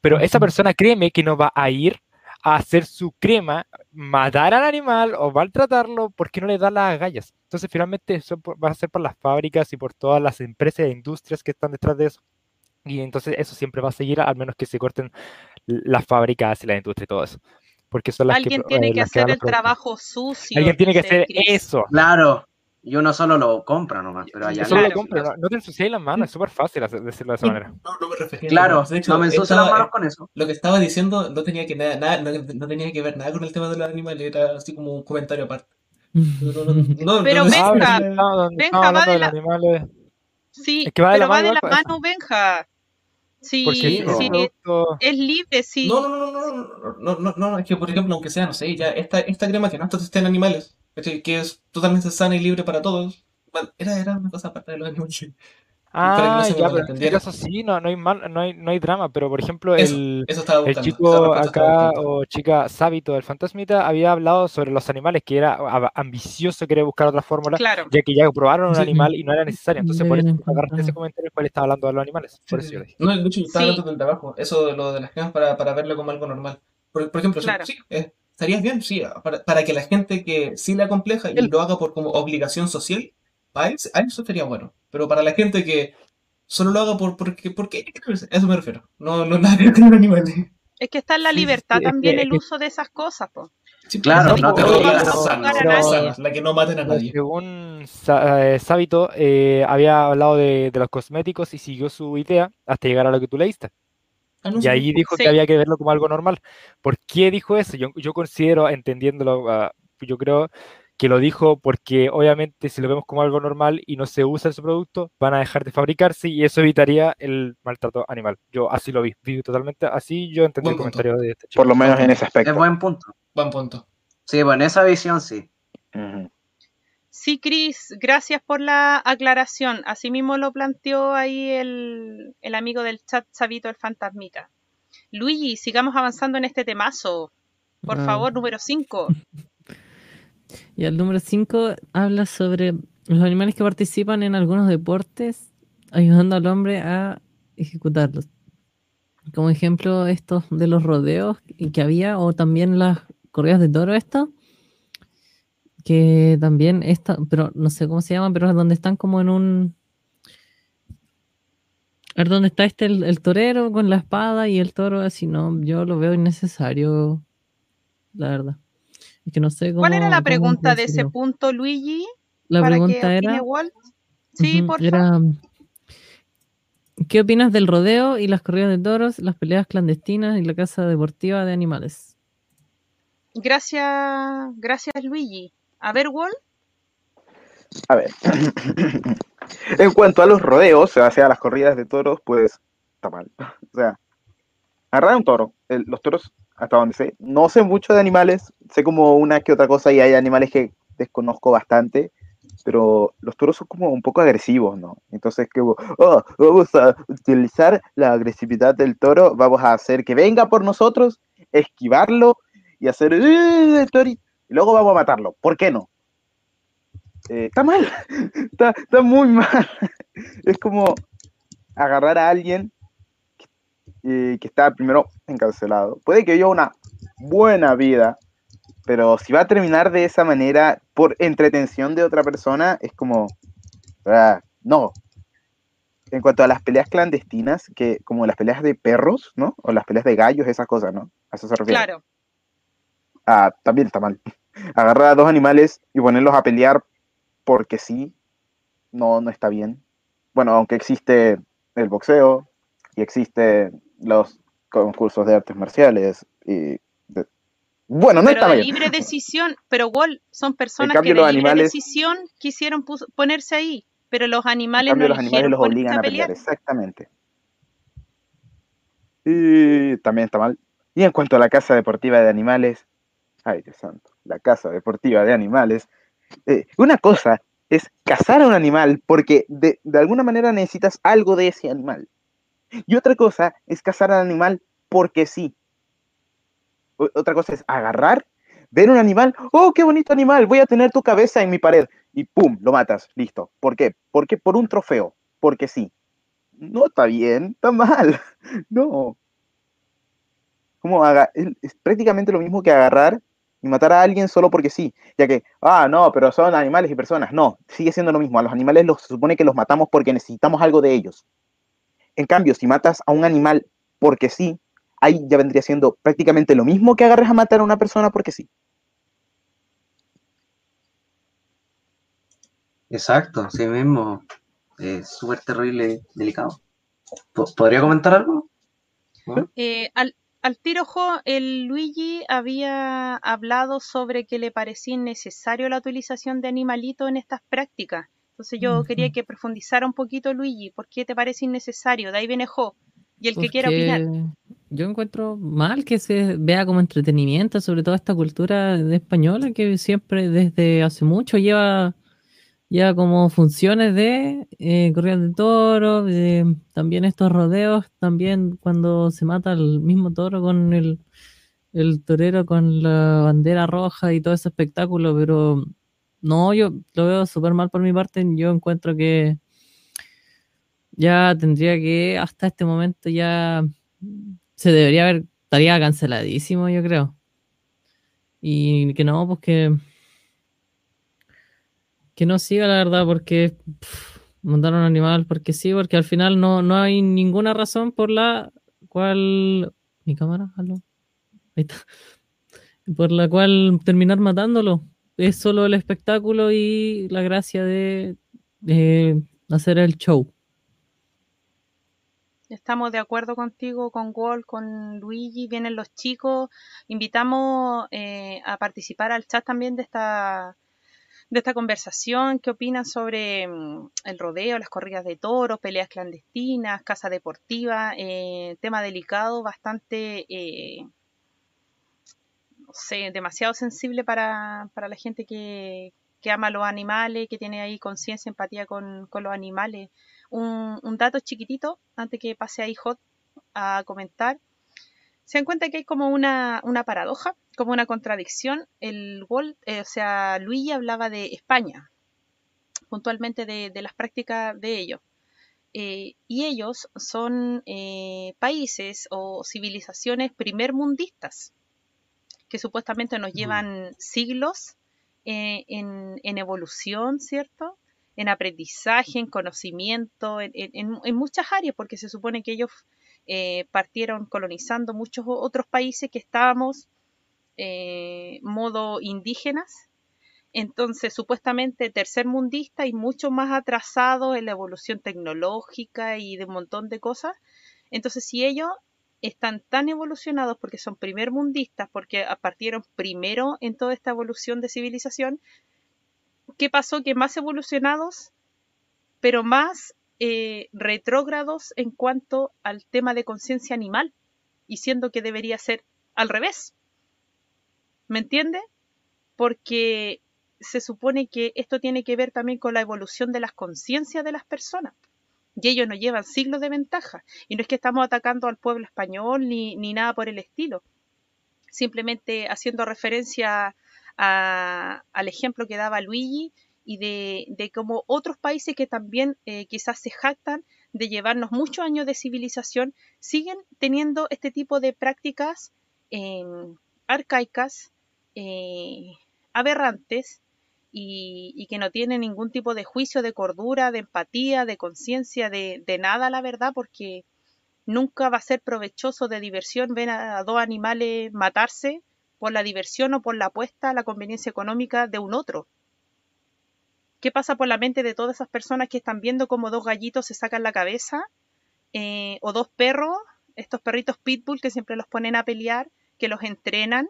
Pero esa persona, créeme que no va a ir a hacer su crema, matar al animal o maltratarlo porque no le da las agallas. Entonces, finalmente, eso va a ser por las fábricas y por todas las empresas e industrias que están detrás de eso. Y entonces, eso siempre va a seguir, al menos que se corten las fábricas y la industria y todo eso. Porque son las Alguien que, tiene eh, que las hacer el trabajo sucio. Alguien tiene que hacer Chris. eso. Claro, y uno solo lo compra nomás, pero allá Eso lo Claro. compro, no, no te ensuciéis las manos, es súper fácil decirlo de esa manera. No, no me refería a Claro, eso. De hecho, no me ensucio las manos con eso. Lo que estaba diciendo no tenía que nada, nada- no, no tenía que ver nada con el tema de los animales, era así como un comentario aparte. No, no, no, no, Pero no, Benja, no, Benja, va de la- animales. Sí, Es que va de pero la va mano de la igual con mano, Benja. Sí, Porque sí, es libre, sí. No, no, no, no, no, no, no, no, es que por ejemplo, aunque sea, no sé, ya esta, esta crema que no está testada en animales, que es totalmente sana y libre para todos, bueno, era, era una cosa aparte de los animales. No Ah, ya, pero en este caso sí, no, no hay mal, no hay, no hay drama, pero por ejemplo Eso, el, eso el chico acá o chica Sábito del Fantasmita había hablado sobre los animales, que era ambicioso querer buscar otra fórmula, Claro. ya que ya probaron un animal y no era necesario. Entonces por eso agarraste ese comentario el cual estaba hablando de los animales. Por eso yo dije. No, de hecho, yo estaba Sí. hablando del trabajo, eso de lo de las cremas para, para verlo como algo normal. Por, por ejemplo, sí, Claro. sí, eh, estarías bien, sí, para, para que la gente que sí la compleja y El- lo haga por como obligación social, a eso, a eso estaría bueno. Pero para la gente que solo lo haga por porque, porque a eso me refiero. No, no nada que ver con un animal. Es que está en la Sí, sí, libertad sí, es también que- el es que- uso de esas cosas, po. Sí, Claro, no te obligan la a que no maten a nadie. Según Sa- eh, Sábito, eh, había hablado de, de los cosméticos y siguió su idea hasta llegar a lo que tú leíste. Ah, no, Y sí. ahí dijo Sí. que había que verlo como algo normal. ¿Por qué dijo eso? Yo, yo considero, entendiéndolo, ah, yo creo que lo dijo porque obviamente si lo vemos como algo normal y no se usa ese producto, van a dejar de fabricarse y eso evitaría el maltrato animal. Yo así lo vi, vi totalmente así, yo entendí Buen el punto. comentario de este chico. Por lo menos en ese Es aspecto. buen punto. Buen punto. Sí, bueno, esa visión sí. Sí, Cris, gracias por la aclaración. Asimismo lo planteó ahí el, el amigo del chat Sabito, el fantasmita. Luigi, sigamos avanzando en este temazo. Por Ah. favor, número 5. *laughs* Y el número 5 habla sobre los animales que participan en algunos deportes, ayudando al hombre a ejecutarlos. Como ejemplo, estos de los rodeos que había, o también las corridas de toro, esto, que también esta, pero no sé cómo se llaman, pero es donde están como en un. A ver, ¿dónde está este el, el torero con la espada y el toro? Así no, yo lo veo innecesario, la verdad. Es que no sé cómo. ¿Cuál era la pregunta de ese punto, Luigi? La para que pregunta opine era. Walt. Sí, por era, favor. ¿Qué opinas del rodeo y las corridas de toros, las peleas clandestinas y la caza deportiva de animales? Gracias, gracias, Luigi. A ver, Walt. A ver. *coughs* en cuanto a los rodeos, o sea, las corridas de toros, pues está mal. *laughs* O sea, agarrar un toro. el- los toros, hasta donde sé, no sé mucho de animales, sé como una que otra cosa y hay animales que desconozco bastante, pero los toros son como un poco agresivos, ¿no? Entonces, que oh, vamos a utilizar la agresividad del toro, vamos a hacer que venga por nosotros, esquivarlo y hacer "Eh, torito", y luego vamos a matarlo. ¿Por qué no? Eh, está mal, *laughs* está, está muy mal. *laughs* Es como agarrar a alguien eh, que está primero encarcelado. Puede que viva una buena vida, pero si va a terminar de esa manera por entretención de otra persona, es como, ah, no. En cuanto a las peleas clandestinas, que como las peleas de perros, ¿no? O las peleas de gallos, esas cosas, ¿no? A eso se refiere. Claro. Ah, también está mal. *laughs* Agarrar a dos animales y ponerlos a pelear porque sí, no, no está bien. Bueno, aunque existe el boxeo y existen los concursos de artes marciales y de- bueno, no pero está de bien. libre decisión, pero Walt, son personas cambio, que de libre animales- decisión quisieron ponerse ahí, pero los animales cambio, no los animales los obligan a a pelear, pelear. exactamente. Y también está mal. Y en cuanto a la casa deportiva de animales, ay Dios santo, la casa deportiva de animales, eh, una cosa es cazar a un animal porque de, de alguna manera necesitas algo de ese animal. Y otra cosa es cazar al animal porque sí. Otra cosa es agarrar, ver un animal, oh, qué bonito animal, voy a tener tu cabeza en mi pared. Y pum, lo matas, listo. ¿Por qué? Porque por un trofeo, porque sí. No está bien, está mal. *laughs* No. Como haga, es, es prácticamente lo mismo que agarrar y matar a alguien solo porque sí. Ya que, ah, no, pero son animales y personas. No, sigue siendo lo mismo. A los animales los, se supone que los matamos porque necesitamos algo de ellos. En cambio, si matas a un animal porque sí, ahí ya vendría siendo prácticamente lo mismo que agarres a matar a una persona porque sí. Exacto, sí mismo. Es súper terrible, delicado. Po- ¿Podría comentar algo? ¿No? Eh, al, al tiro, Jo, el Luigi había hablado sobre que le parecía innecesario la utilización de animalitos en estas prácticas. Entonces yo quería que profundizara un poquito Luigi, ¿por qué te parece innecesario? De ahí viene Jo. Y el que quiera opinar. Yo encuentro mal que se vea como entretenimiento, sobre todo esta cultura de española que siempre desde hace mucho lleva, lleva como funciones de eh, de toro, también estos rodeos, también cuando se mata el mismo toro con el, el torero con la bandera roja y todo ese espectáculo, pero no, yo lo veo súper mal por mi parte, yo encuentro que ya tendría que, hasta este momento ya se debería haber, estaría canceladísimo, yo creo. Y que no, pues que, que no siga, la verdad, porque pff, montar un animal, porque sí, porque al final no, no hay ninguna razón por la cual... ¿Mi cámara? ¿Aló? Ahí está. Por la cual terminar matándolo. Es solo el espectáculo y la gracia de, hacer el show. Estamos de acuerdo contigo, con Walt, con Luigi, vienen los chicos. Invitamos eh, a participar al chat también de esta, de esta conversación. ¿Qué opinan sobre mm, el rodeo, las corridas de toros, peleas clandestinas, casa deportiva? Eh, tema delicado, bastante, eh, demasiado sensible para, para la gente que, que ama los animales, que tiene ahí conciencia, empatía con, con los animales. Un, dato chiquitito, antes que pase ahí Hot a comentar. Se dan cuenta que hay como una, una paradoja, como una contradicción. El Walt, eh, o sea, Luigi hablaba de España, puntualmente de, de las prácticas de ellos. Eh, y ellos son eh, países o civilizaciones primermundistas, que supuestamente nos llevan siglos eh, en, en evolución, ¿cierto? en aprendizaje, en conocimiento, en, en- en muchas áreas, porque se supone que ellos eh, partieron colonizando muchos otros países que estábamos eh, modo indígenas. Entonces, supuestamente tercermundista y mucho más atrasado en la evolución tecnológica y de un montón de cosas. Entonces, si ellos están tan evolucionados porque son primermundistas, porque partieron primero en toda esta evolución de civilización, ¿qué pasó? Que más evolucionados, pero más eh, retrógrados en cuanto al tema de conciencia animal, y siendo que debería ser al revés. ¿Me entiende? Porque se supone que esto tiene que ver también con la evolución de las conciencias de las personas. Y ellos nos llevan siglos de ventaja. Y no es que estamos atacando al pueblo español ni, ni nada por el estilo. Simplemente haciendo referencia a- al ejemplo que daba Luigi y de, de cómo otros países que también eh, quizás se jactan de llevarnos muchos años de civilización siguen teniendo este tipo de prácticas eh, arcaicas, eh, aberrantes y, y que no tienen ningún tipo de juicio, de cordura, de empatía, de conciencia, de, de nada, la verdad, porque nunca va a ser provechoso de diversión ver a dos animales matarse por la diversión o por la apuesta, la conveniencia económica de un otro. ¿Qué pasa por la mente de todas esas personas que están viendo cómo dos gallitos se sacan la cabeza? Eh, o dos perros, estos perritos pitbull que siempre los ponen a pelear, que los entrenan,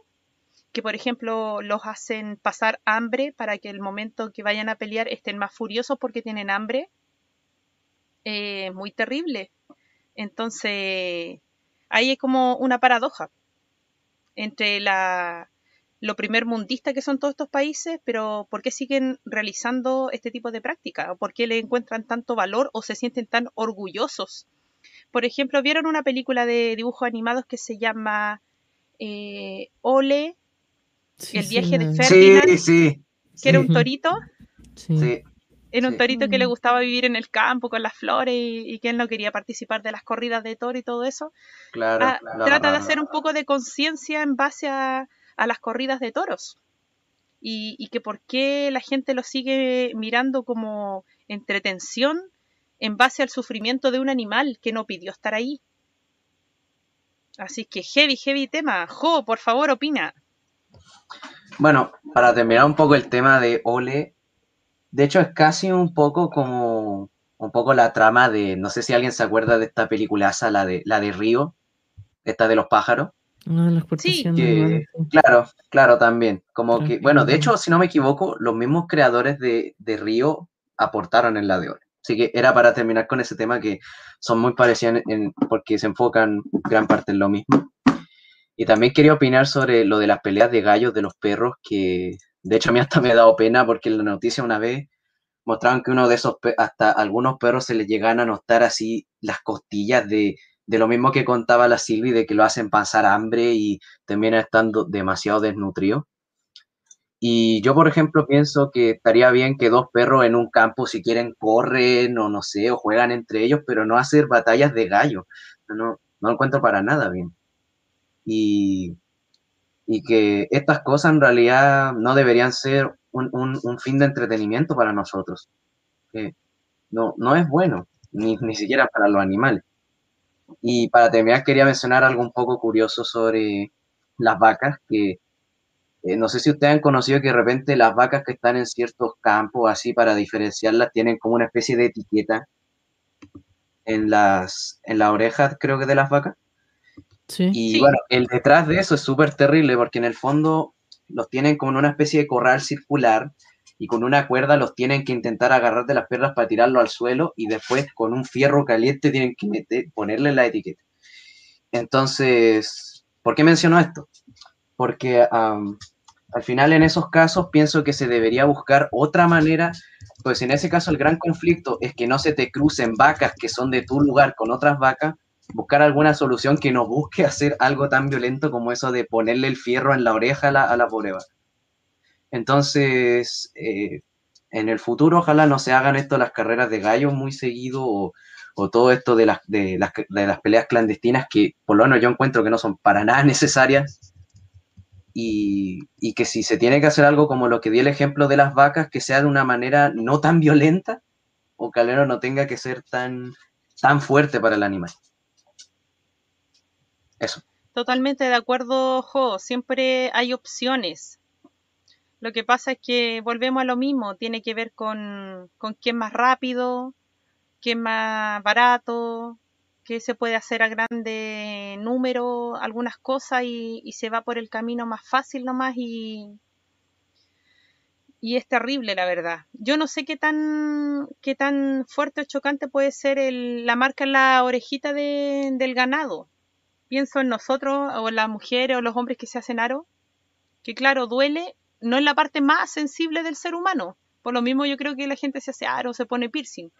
que por ejemplo los hacen pasar hambre para que el momento que vayan a pelear estén más furiosos porque tienen hambre. Eh, muy terrible. Entonces, ahí es como una paradoja entre la, lo primer mundista que son todos estos países, pero ¿por qué siguen realizando este tipo de práctica? ¿O por qué le encuentran tanto valor o se sienten tan orgullosos? Por ejemplo, ¿vieron una película de dibujos animados que se llama eh, Ole, Sí, el sí, viaje de Ferdinand, Sí, sí, que era un torito? Era un Sí. torito que le Mm. gustaba vivir en el campo con las flores y, y que él no quería participar de las corridas de toro y todo eso. Claro. Ah, trata de hacer un poco de conciencia en base a, a las corridas de toros. Y, y que por qué la gente lo sigue mirando como entretención en base al sufrimiento de un animal que no pidió estar ahí. Así que heavy, heavy tema. Jo, por favor, opina. Bueno, para terminar un poco el tema de Ole, de hecho es casi un poco como un poco la trama de, no sé si alguien se acuerda de esta peliculaza, la de la de Río, esta de los pájaros. Ah, la que- sí. Claro, claro, también. Como que, bueno, de hecho, si no me equivoco, los mismos creadores de, de Río aportaron en la de hoy. Así que era para terminar con ese tema que son muy parecidos en- porque se enfocan gran parte en lo mismo. Y también quería opinar sobre lo de las peleas de gallos de los perros, que de hecho a mí hasta me ha dado pena porque en la noticia una vez mostraban que uno de esos, hasta algunos perros se les llegan a notar así las costillas de, de lo mismo que contaba la Silvi, de que lo hacen pasar hambre y termina estando demasiado desnutrido. Y yo, por ejemplo, pienso que estaría bien que dos perros en un campo, si quieren, corren o no sé, o juegan entre ellos, pero no hacer batallas de gallo. No, no encuentro para nada bien. Y, y que estas cosas en realidad no deberían ser un, un- un fin de entretenimiento para nosotros. No, no es bueno, ni, ni siquiera para los animales. Y para terminar, quería mencionar algo un poco curioso sobre las vacas, que eh, no sé si ustedes han conocido que de repente las vacas que están en ciertos campos, así para diferenciarlas, tienen como una especie de etiqueta en las, en las orejas, creo que de las vacas. Sí. Y Sí. bueno, el detrás de eso es súper terrible porque en el fondo los tienen como en una especie de corral circular y con una cuerda los tienen que intentar agarrar de las piernas para tirarlo al suelo y después con un fierro caliente tienen que meter, ponerle la etiqueta. Entonces, ¿por qué menciono esto? Porque al final en esos casos pienso que se debería buscar otra manera, pues en ese caso el gran conflicto es que no se te crucen vacas que son de tu lugar con otras vacas, buscar alguna solución que no busque hacer algo tan violento como eso de ponerle el fierro en la oreja a la, a. Entonces, eh, en el futuro ojalá no se hagan esto las carreras de gallos muy seguido o, todo esto de las, peleas clandestinas que por lo menos yo encuentro que no son para nada necesarias y, y que si se tiene que hacer algo como lo que di el ejemplo de las vacas, que sea de una manera no tan violenta o que al menos no tenga que ser tan, tan fuerte para el animal. Totalmente de acuerdo, Jo. Siempre hay opciones. Lo que pasa es que volvemos a lo mismo. Tiene que ver con, con qué es más rápido, qué es más barato, qué se puede hacer a grande número, algunas cosas y, se va por el camino más fácil nomás y, y es terrible, la verdad. Yo no sé qué tan, qué tan fuerte o chocante puede ser el- la marca en la orejita de- del ganado pienso en nosotros o en las mujeres o los hombres que se hacen aro, que claro, duele, no es la parte más sensible del ser humano. Por lo mismo yo creo que la gente se hace aro, se pone piercing.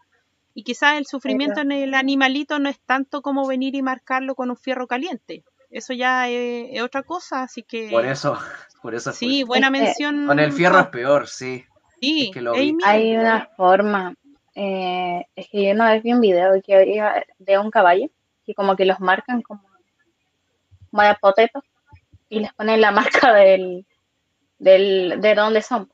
Y quizás el sufrimiento en el animalito no es tanto como venir y marcarlo con un fierro caliente. Eso ya es, es otra cosa, así que Por eso, *laughs* por eso es sí, buena que mención. Con el fierro es peor, sí. Sí, es que lo vi. Amy, Hay una forma, eh, es que yo una vez vi un video que había de un caballo que como que los marcan como, de potetos y les ponen la *laughs* marca del, del, de dónde son,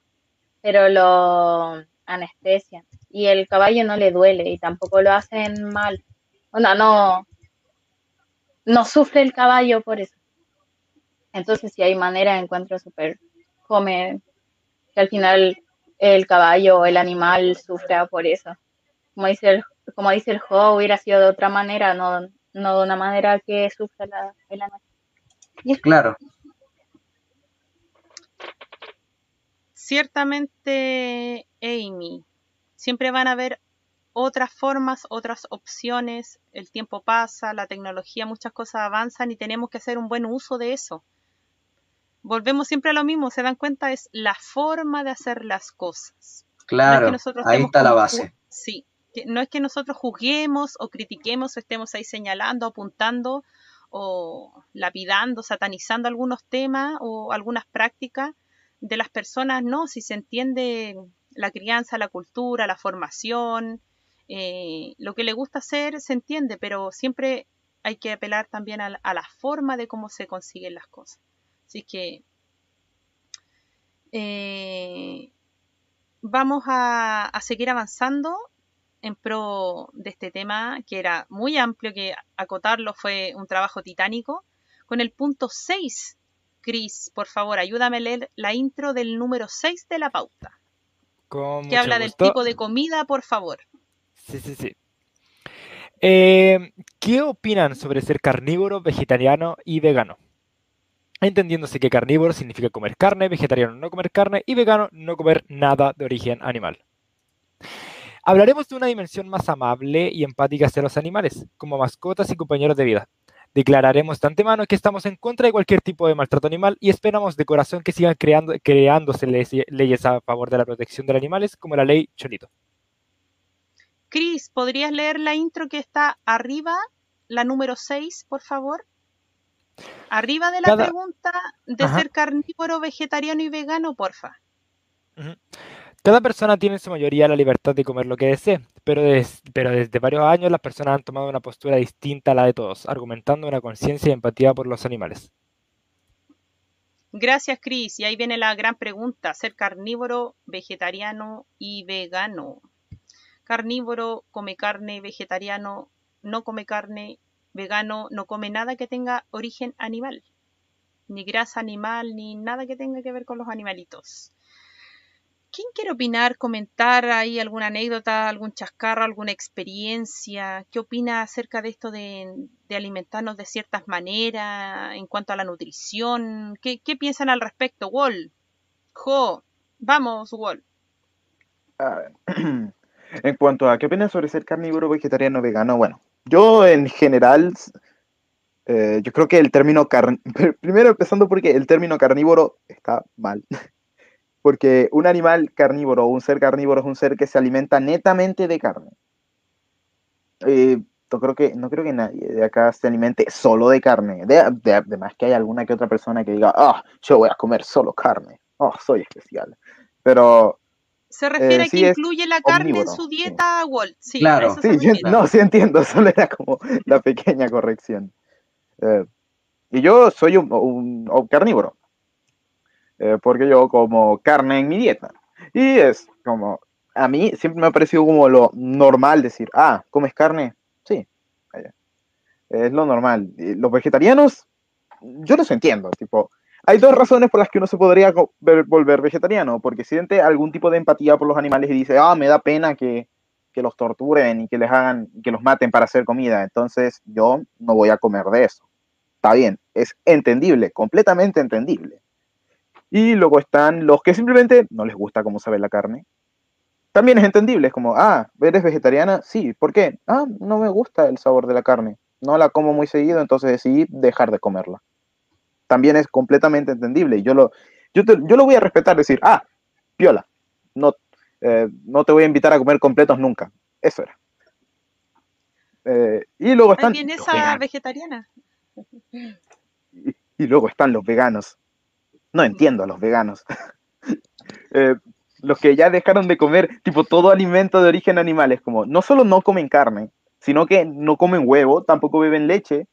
pero lo anestesian y el caballo no le duele y tampoco lo hacen mal. Bueno, no, no sufre el caballo por eso. Entonces, si hay manera, encuentro súper come, que al final el caballo o el animal sufra por eso. Como dice el, como dice el juego, hubiera sido de otra manera, no, no de una manera que sufra la, el animal. Y Claro, ciertamente, Amy, siempre van a haber otras formas, otras opciones, el tiempo pasa, la tecnología, muchas cosas avanzan y tenemos que hacer un buen uso de eso. Volvemos siempre a lo mismo, se dan cuenta, es la forma de hacer las cosas. No es que claro. Ahí está la base. Sí, que no es que nosotros juzguemos o critiquemos o estemos ahí señalando, apuntando o lapidando, satanizando algunos temas o algunas prácticas de las personas, no, si se entiende la crianza, la cultura, la formación, eh, lo que le gusta hacer se entiende, pero siempre hay que apelar también a la, forma de cómo se consiguen las cosas. Así que eh, vamos a seguir avanzando en pro de este tema que era muy amplio, que acotarlo fue un trabajo titánico. Con el punto 6, Chris, por favor, ayúdame a leer la intro del número 6 de la pauta, Con que habla del tipo de comida, por favor. Sí, sí, sí. Eh, ¿qué opinan sobre ser carnívoro, vegetariano y vegano? Entendiéndose que carnívoro significa comer carne, vegetariano no comer carne y vegano no comer nada de origen animal. Hablaremos de una dimensión más amable y empática hacia los animales, como mascotas y compañeros de vida. Declararemos de antemano que estamos en contra de cualquier tipo de maltrato animal y esperamos de corazón que sigan creando, creándose leyes, leyes a favor de la protección de los animales, como la ley Cholito. Cris, ¿podrías leer la intro que está arriba, la número 6, por favor? Arriba de la Cada- pregunta de Ajá. ser carnívoro, vegetariano y vegano, porfa. Ujú. Cada persona tiene en su mayoría la libertad de comer lo que desee, pero, des- pero desde varios años las personas han tomado una postura distinta a la de todos, argumentando una conciencia y empatía por los animales. Gracias, Cris. Y ahí viene la gran pregunta, ser carnívoro, vegetariano y vegano. Carnívoro come carne, vegetariano no come carne, vegano no come nada que tenga origen animal, ni grasa animal, ni nada que tenga que ver con los animalitos. ¿Quién quiere opinar, comentar ahí alguna anécdota, algún chascarro, alguna experiencia? ¿Qué opina acerca de esto de, alimentarnos de ciertas maneras en cuanto a la nutrición? ¿Qué, piensan al respecto, Wall? Jo, vamos, Wall. *clears throat* En cuanto a qué opinas sobre ser carnívoro, vegetariano, vegano, bueno, yo en general, eh, yo creo que el término carn... *laughs* primero empezando porque el término carnívoro está mal. *laughs* Porque un animal carnívoro o un ser carnívoro es un ser que se alimenta netamente de carne. Eh, no creo que, no creo que nadie de acá se alimente solo de carne. De, de- además que hay alguna que otra persona que diga, ah, yo voy a comer solo carne. Oh, soy especial. Pero Se refiere Eh, a sí, que es incluye la carne en omnívoro, su sí. dieta, Wall. Sí, Claro. a eso se Sí, yo- no, sí entiendo, *laughs* solo era como la pequeña corrección. Eh, y yo soy un, un- un carnívoro, eh, porque yo como carne en mi dieta. Y es como, a mí siempre me ha parecido como lo normal decir, ah, ¿comes carne? Sí, es lo normal. Los vegetarianos, yo los entiendo, tipo, hay dos razones por las que uno se podría volver vegetariano, porque siente algún tipo de empatía por los animales y dice, ah, me da pena que, que los torturen y que les hagan, que los maten para hacer comida. Entonces yo no voy a comer de eso. Está bien, es entendible, completamente entendible. Y luego están los que simplemente no les gusta cómo sabe la carne. También es entendible, es como, ah, ¿eres vegetariana? Sí, ¿por qué? Ah, no me gusta el sabor de la carne. No la como muy seguido, entonces decidí dejar de comerla. También es completamente entendible. y Yo lo, yo, te- yo lo voy a respetar, decir, ah, piola, no, eh, no te voy a invitar a comer completos nunca. Eso era. Eh, y luego están los esa vegetariana. Y, y luego están los veganos. No entiendo a los veganos. *laughs* Eh, los que ya dejaron de comer tipo todo alimento de origen animal. Es como, no solo no comen carne, sino que no comen huevo, tampoco beben leche.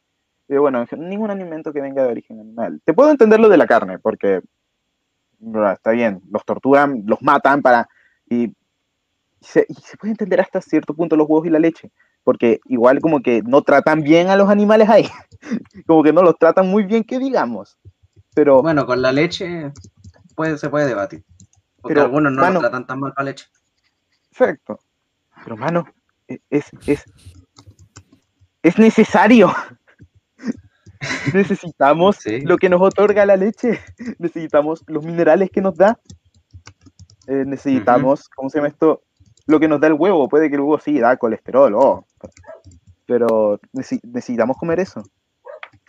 Y bueno, ningún alimento que venga de origen animal. Te puedo entender lo de la carne, porque está bien, los torturan, los matan para... Y se, y se puede entender hasta cierto punto los huevos y la leche, porque igual como que no tratan bien a los animales ahí, *laughs* como que no los tratan muy bien, que digamos. Pero Bueno, con la leche puede, se puede debatir. Porque Pero, algunos no mano- lo tratan tan mal con la leche. Perfecto. Pero, mano, e- es, es, es necesario. *laughs* Necesitamos Sí. lo que nos otorga la leche. Necesitamos los minerales que nos da. Eh, necesitamos, ¿cómo se llama esto? Lo que nos da el huevo. Puede que el huevo sí da colesterol, oh, pero necesi- necesitamos comer eso.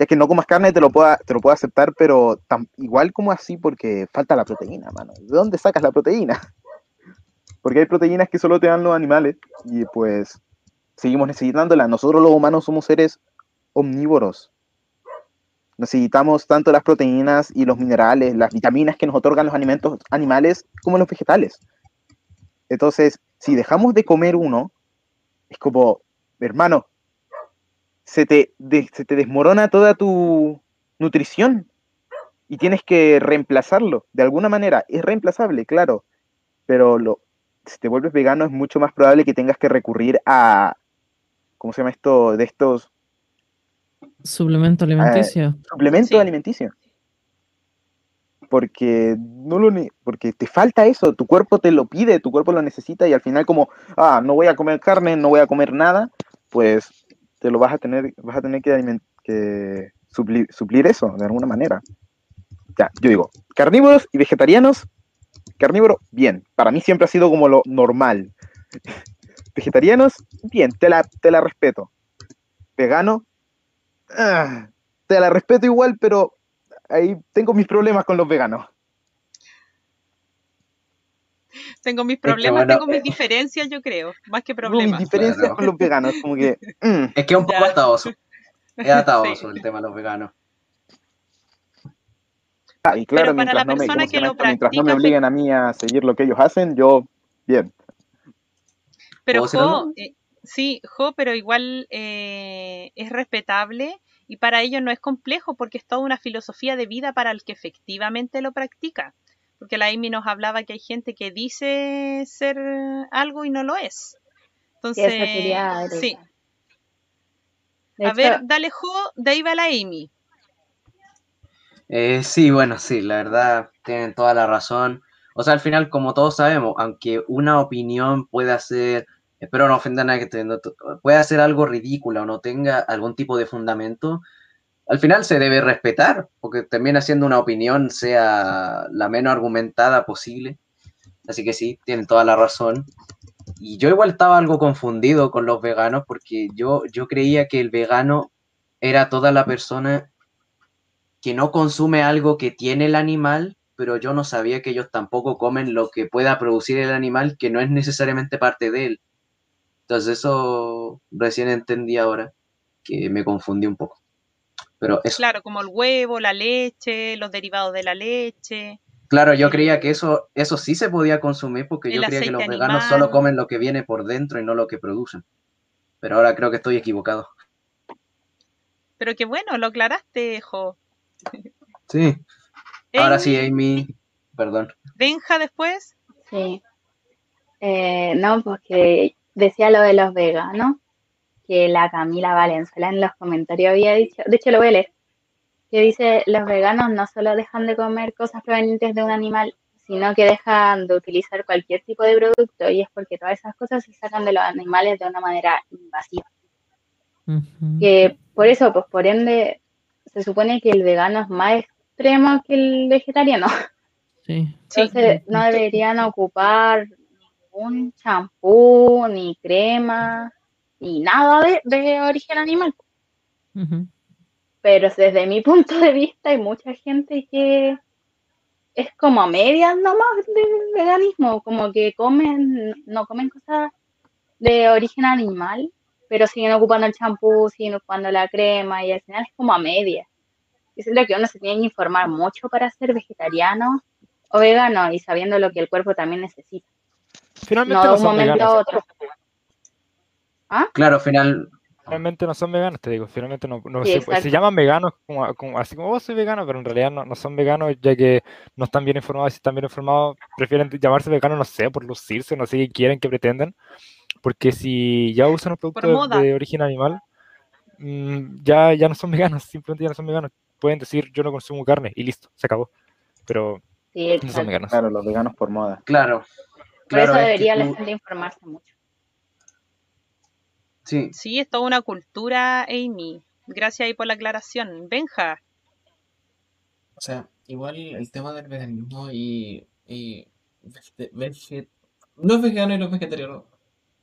Ya que no comas carne te lo puedo, te lo puedo aceptar, pero igual como así porque falta la proteína, mano. ¿De dónde sacas la proteína? *laughs* Porque hay proteínas que solo te dan los animales y pues seguimos necesitándolas. Nosotros los humanos somos seres omnívoros. Necesitamos tanto las proteínas y los minerales, las vitaminas que nos otorgan los alimentos animales como los vegetales. Entonces, si dejamos de comer uno, es como, hermano, se te, de- se te desmorona toda tu nutrición y tienes que reemplazarlo de alguna manera. Es reemplazable, claro, pero lo, si te vuelves vegano es mucho más probable que tengas que recurrir a, ¿cómo se llama esto? De estos Suplemento alimenticio. suplementos Sí. alimenticios. Porque no lo porque te falta eso, tu cuerpo te lo pide, tu cuerpo lo necesita y al final como, ah, no voy a comer carne, no voy a comer nada, pues te lo vas a tener, vas a tener que, suplir eso de alguna manera. Ya, yo digo, carnívoros y vegetarianos, carnívoro, bien. Para mí siempre ha sido como lo normal. *laughs* Vegetarianos, bien, te la, te la respeto. Vegano, ah, te la respeto igual, pero ahí tengo mis problemas con los veganos. *laughs* Tengo mis que, problemas, bueno, tengo mis eh, diferencias, yo creo, más que Tengo mis problemas. diferencias Claro. con los veganos, como que... *laughs* mm, Es que es un poco Ya. atadoso. *laughs* Es atadoso Sí. el tema de los veganos. ah, y claro, Pero para la mientras no, me, persona ¿cómo se que esto? mientras no me practica, obliguen a mí a seguir lo que ellos hacen, yo, bien. Pero ¿Puedo decir Jo, eh, sí, Jo, pero igual eh, es respetable y para ellos no es complejo porque es toda una filosofía de vida para el que efectivamente lo practica. Porque la Amy nos hablaba que hay gente que dice ser algo y no lo es. Entonces, sí. De A hecho, ver, dale Jo, de ahí va la Amy. Eh, sí, bueno, sí, la verdad, tienen toda la razón. O sea, al final, como todos sabemos, aunque una opinión pueda ser, espero no ofender a nadie que esté viendo esto, pueda ser algo ridícula o no tenga algún tipo de fundamento, al final se debe respetar, porque termina siendo una opinión, sea la menos argumentada posible. Así que sí, tienen toda la razón. Y yo igual estaba algo confundido con los veganos, porque yo, yo creía que el vegano era toda la persona que no consume algo que tiene el animal, pero yo no sabía que ellos tampoco comen lo que pueda producir el animal, que no es necesariamente parte de él. Entonces eso recién entendí ahora, que me confundí un poco. Pero eso, Claro, como el huevo, la leche, los derivados de la leche. claro, yo creía que eso, eso sí se podía consumir porque yo creía que los veganos solo comen lo que viene por dentro y no lo que producen. Pero ahora creo que estoy equivocado. Pero qué bueno, lo aclaraste, Jo. Sí. Ahora sí, Amy, Amy, perdón. Benja después. sí. Eh, no, porque decía lo de los veganos, que la Camila Valenzuela en los comentarios había dicho, de hecho lo voy a leer, que dice, los veganos no solo dejan de comer cosas provenientes de un animal, sino que dejan de utilizar cualquier tipo de producto y es porque todas esas cosas se sacan de los animales de una manera invasiva. Que por eso, pues por ende, se supone que el vegano es más extremo que el vegetariano. Sí. Sí. Entonces no deberían ocupar ningún champú, ni crema, ni nada de, de origen animal. Pero desde mi punto de vista hay mucha gente que es como a medias nomás del veganismo, como que comen, no comen cosas de origen animal, pero siguen ocupando el champú, siguen ocupando la crema y al final es como a medias. Yo siento que uno se tiene que informar mucho para ser vegetariano o vegano y sabiendo lo que el cuerpo también necesita. Finalmente No no, de un momento a veganos. Otro. Claro, final, Finalmente no son veganos, te digo. Finalmente no, no Sí, se, llaman veganos como, como- así como vos soy vegano, pero en realidad no, no son veganos ya que no están bien informados. y Si están bien informados, prefieren llamarse veganos, no sé, por lucirse, no sé qué quieren, qué pretenden. Porque si ya usan un producto de- de, origen animal, mm, ya, ya no son *laughs* veganos, simplemente ya no son veganos. Pueden decir yo no consumo carne y listo, se acabó. Pero Sí, no son veganos. Claro, los veganos por moda. claro. Por eso Claro, es que debería la gente informarse mucho. Sí, Sí, es toda una cultura, Amy. Gracias ahí por la aclaración. Benja. O sea, igual el tema del veganismo y, y vegete- vege- no es vegano y no es vegetariano.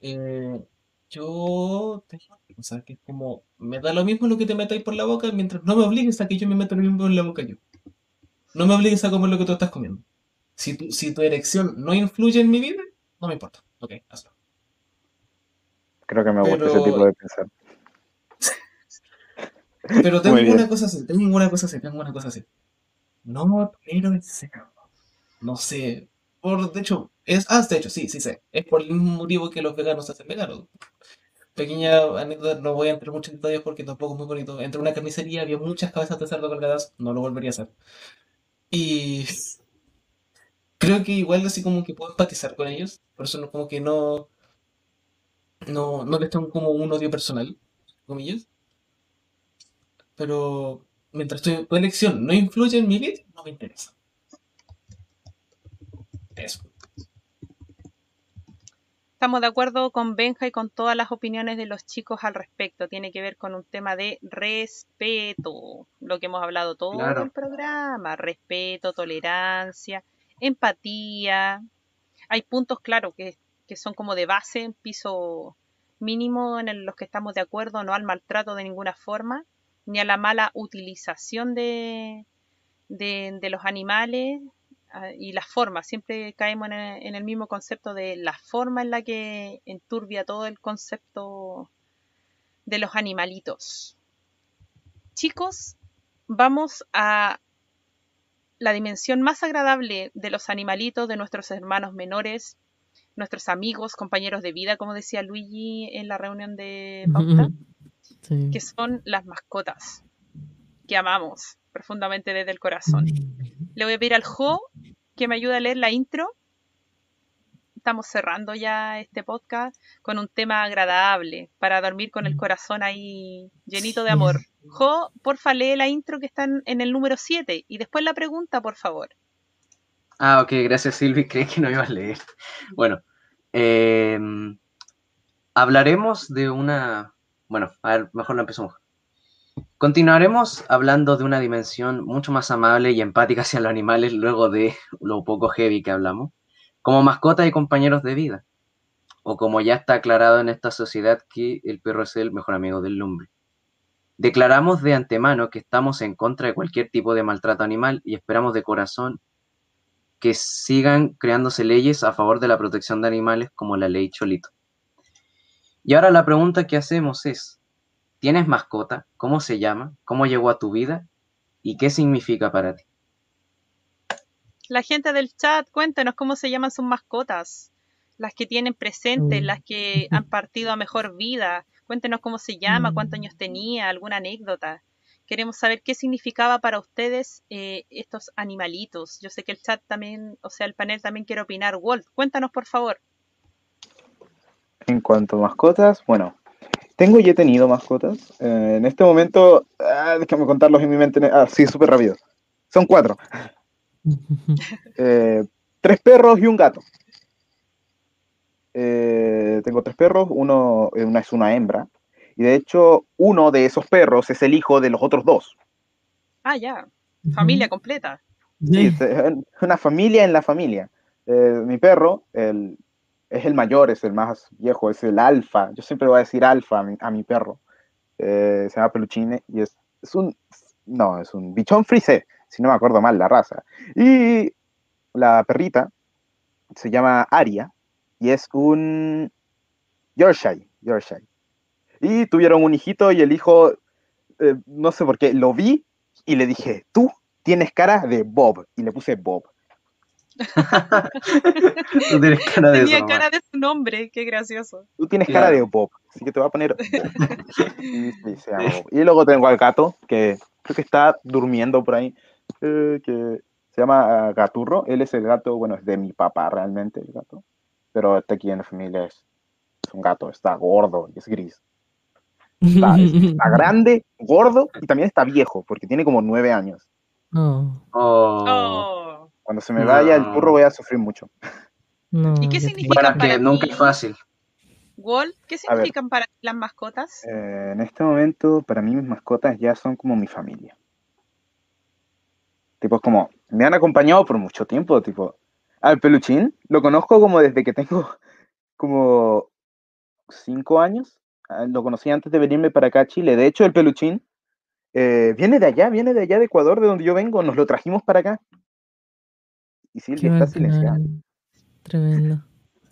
eh, yo tengo que pensar que es como, me da lo mismo lo que te metáis por la boca mientras no me obligues a que yo me meta lo mismo en la boca yo. No me obligues a comer lo que tú estás comiendo. Si tu, si tu erección no influye en mi vida, no me importa. Ok, hazlo. Creo que me gusta ese Pero- tipo de pensar. *laughs* Pero tengo una cosa así, tengo una cosa así, tengo una cosa así. No tolero el cerdo. No sé. Por, de hecho, es. Ah, de hecho, sí, sí sé. Es por el mismo motivo que los veganos hacen veganos. Pequeña anécdota, no voy a entrar mucho en detalles porque tampoco es muy bonito. Entré a una carnicería, había muchas cabezas de cerdo colgadas, no lo volvería a hacer. Y creo que igual así como que puedo empatizar con ellos. Por eso no, como que no. No, no les tengo como un odio personal, comillas. Pero mientras tu, tu elección no influye en mi vida, no me interesa. Eso. Estamos de acuerdo con Benja y con todas las opiniones de los chicos al respecto. Tiene que ver con un tema de respeto, lo que hemos hablado todo Claro. el programa. Respeto, tolerancia, empatía. Hay puntos, claro, que que son como de base, piso mínimo en los que estamos de acuerdo, no al maltrato de ninguna forma, ni a la mala utilización de, de, de los animales ah, y las formas. Siempre caemos en el, en el mismo concepto de la forma en la que enturbia todo el concepto de los animalitos. Chicos, vamos a la dimensión más agradable de los animalitos, de nuestros hermanos menores, nuestros amigos, compañeros de vida, como decía Luigi en la reunión de Pauta, Sí. que son las mascotas, que amamos profundamente desde el corazón. Le voy a pedir al Jo que me ayude a leer la intro. Estamos cerrando ya este podcast con un tema agradable para dormir con el corazón ahí llenito de amor. Jo, porfa, lee la intro que está en, en el número 7 y después la pregunta, por favor. Ah, ok, gracias Silvi, *laughs* creí que no ibas a leer. Bueno, eh, hablaremos de una... Bueno, a ver, mejor lo empezamos. Continuaremos hablando de una dimensión mucho más amable y empática hacia los animales luego de lo poco heavy que hablamos, como mascotas y compañeros de vida, o como ya está aclarado en esta sociedad que el perro es el mejor amigo del lumbre. Declaramos de antemano que estamos en contra de cualquier tipo de maltrato animal y esperamos de corazón que sigan creándose leyes a favor de la protección de animales como la ley Cholito. Y ahora la pregunta que hacemos es, ¿tienes mascota? ¿Cómo se llama? ¿Cómo llegó a tu vida? ¿Y qué significa para ti? La gente del chat, cuéntenos cómo se llaman sus mascotas. Las que tienen presentes, Mm. las que han partido a mejor vida. Cuéntenos cómo se llama, cuántos años tenía, alguna anécdota. Queremos saber qué significaba para ustedes eh, estos animalitos. Yo sé que el chat también, o sea, el panel también quiere opinar. Walt, cuéntanos por favor. En cuanto a mascotas, bueno, tengo y he tenido mascotas. Eh, en este momento, ah, déjame contarlos en mi mente, así súper rápido. Son cuatro. *laughs* Eh, tres perros y un gato. Eh, tengo tres perros, uno una es una hembra. Y de hecho, uno de esos perros es el hijo de los otros dos. Ah, ya. Familia completa. Sí, es es una familia en la familia. Eh, mi perro el, es el mayor, es el más viejo, es el alfa. Yo siempre voy a decir alfa a mi, a mi perro. Eh, se llama Peluchine y es, es un, no, es un bichón frisé, si no me acuerdo mal la raza. Y la perrita se llama Aria y es un Yorkshire, Yorkshire. Y tuvieron un hijito y el hijo, eh, no sé por qué, lo vi y le dije, tú tienes cara de Bob. Y le puse Bob. *laughs* Tú tienes cara de Tenía eso, cara de su nombre, qué gracioso. Tú tienes Claro. cara de Bob. Así que te voy a poner. *laughs* Y, Bob. Y luego tengo al gato, que creo que está durmiendo por ahí, eh, que se llama ah, Gaturro. Él es el gato, bueno, es de mi papá realmente, el gato. Pero está aquí en la familia es, es un gato, está gordo y es gris. Está, es- *laughs* está grande, gordo y también está viejo, porque tiene como nueve años. Oh. Oh. Cuando se me vaya el No. turro voy a sufrir mucho. no. ¿Y qué significa es para que nunca es fácil. Walt, ¿qué significan para ti las mascotas? Eh, en este momento, para mí mis mascotas ya son como mi familia. Tipo, es como, me han acompañado por mucho tiempo, tipo, al peluchín lo conozco como desde que tengo *laughs* como cinco años. Ah, Lo conocí antes de venirme para acá a Chile. De hecho, el peluchín eh, viene de allá, viene de allá de Ecuador, de donde yo vengo. Nos lo trajimos para acá. Y Silvia está silenciada. Tremendo.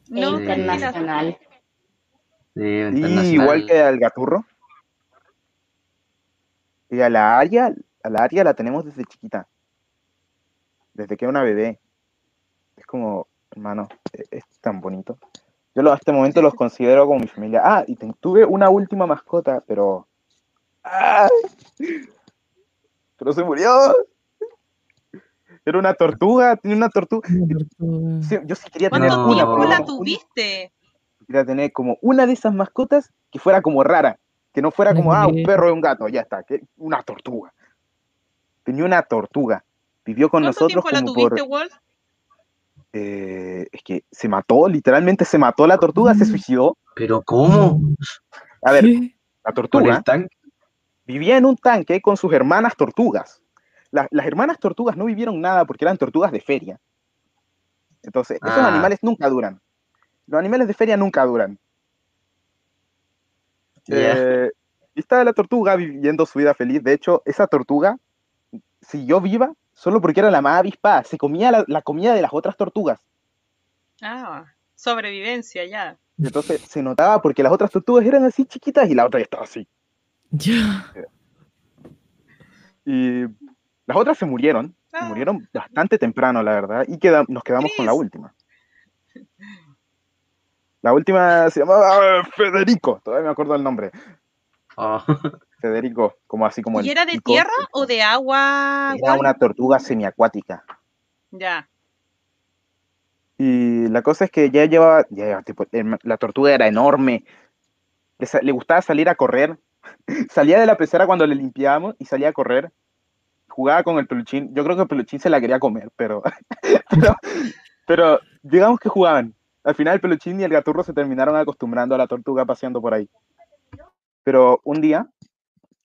No, Sí. internacional. Sí, Y internacional. igual que al gaturro. Y a la Aria, a la Aria la tenemos desde chiquita. Desde que era una bebé. Es como, hermano, e- es tan bonito. Yo lo- a este momento los considero como mi familia. Ah, y te- tuve una última mascota, pero. ¡Ay! Pero se murió. Era una tortuga, tenía una tortuga. Sí, yo sí quería tener ¿Cuánto una, tiempo pero la como una- tuviste? quería tener como una de esas mascotas que fuera como rara, que no fuera como, ah, un perro y un gato, ya está, que una tortuga. Tenía una tortuga. Vivió con ¿Cuánto nosotros tiempo la como tuviste, por... Walt? Eh, es que se mató, literalmente se mató la tortuga, se suicidó. Pero ¿cómo? A ver, ¿Qué? la ¿Por tortuga vivía en un tanque con sus hermanas tortugas. La- las hermanas tortugas no vivieron nada porque eran tortugas de feria. Entonces, esos Ah. animales nunca duran. los animales de feria nunca duran. Ya. Eh, y estaba la tortuga viviendo su vida feliz. De hecho, esa tortuga siguió viva solo porque era la más avispada. Se comía la, la comida de las otras tortugas. Ah, sobrevivencia ya. Y entonces se notaba porque las otras tortugas eran así chiquitas y la otra ya estaba así. *laughs* Ya. Y las otras se murieron. se Ah. murieron bastante temprano, la verdad. Y queda- nos quedamos con la última. La última se llamaba Federico. Todavía me acuerdo del nombre. Oh, *laughs* Federico, como así como el ¿Y era de pico. tierra o de agua? Era una tortuga semiacuática. Ya. Y la cosa es que ya llevaba, ya llevaba tipo, em, la tortuga era enorme. Le, le gustaba salir a correr. *laughs* Salía de la pecera cuando le limpiábamos y salía a correr. Jugaba con el peluchín. Yo creo que el peluchín se la quería comer, pero, *laughs* pero, pero digamos que jugaban. Al final el peluchín y el gaturro se terminaron acostumbrando a la tortuga paseando por ahí. Pero un día,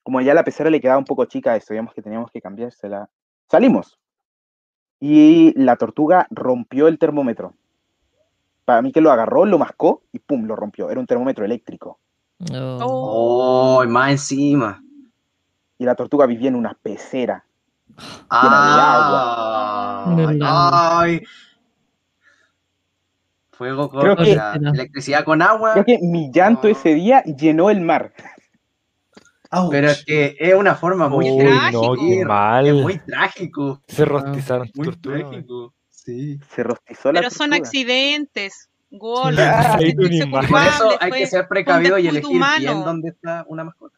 como ya la pecera le quedaba un poco chica y sabíamos que teníamos que cambiársela, salimos. Y la tortuga rompió el termómetro. Para mí que lo agarró, lo mascó y pum, lo rompió. Era un termómetro eléctrico. Oh. oh, y más encima. Y la tortuga vivía en una pecera. Ah, de agua. ay. Fuego con Creo que- electricidad con agua. Creo que mi llanto Ah. ese día llenó el mar. Ouch. Pero es que es una forma muy Uy, trágico. no, qué Es mal. muy trágico. Se rostizaron Muy tortugas. trágico. Sí. Se rostizó la Pero son accidentes. Gol. Ah, imagen. Por eso hay que ser precavido y elegir bien humano. dónde está una mascota.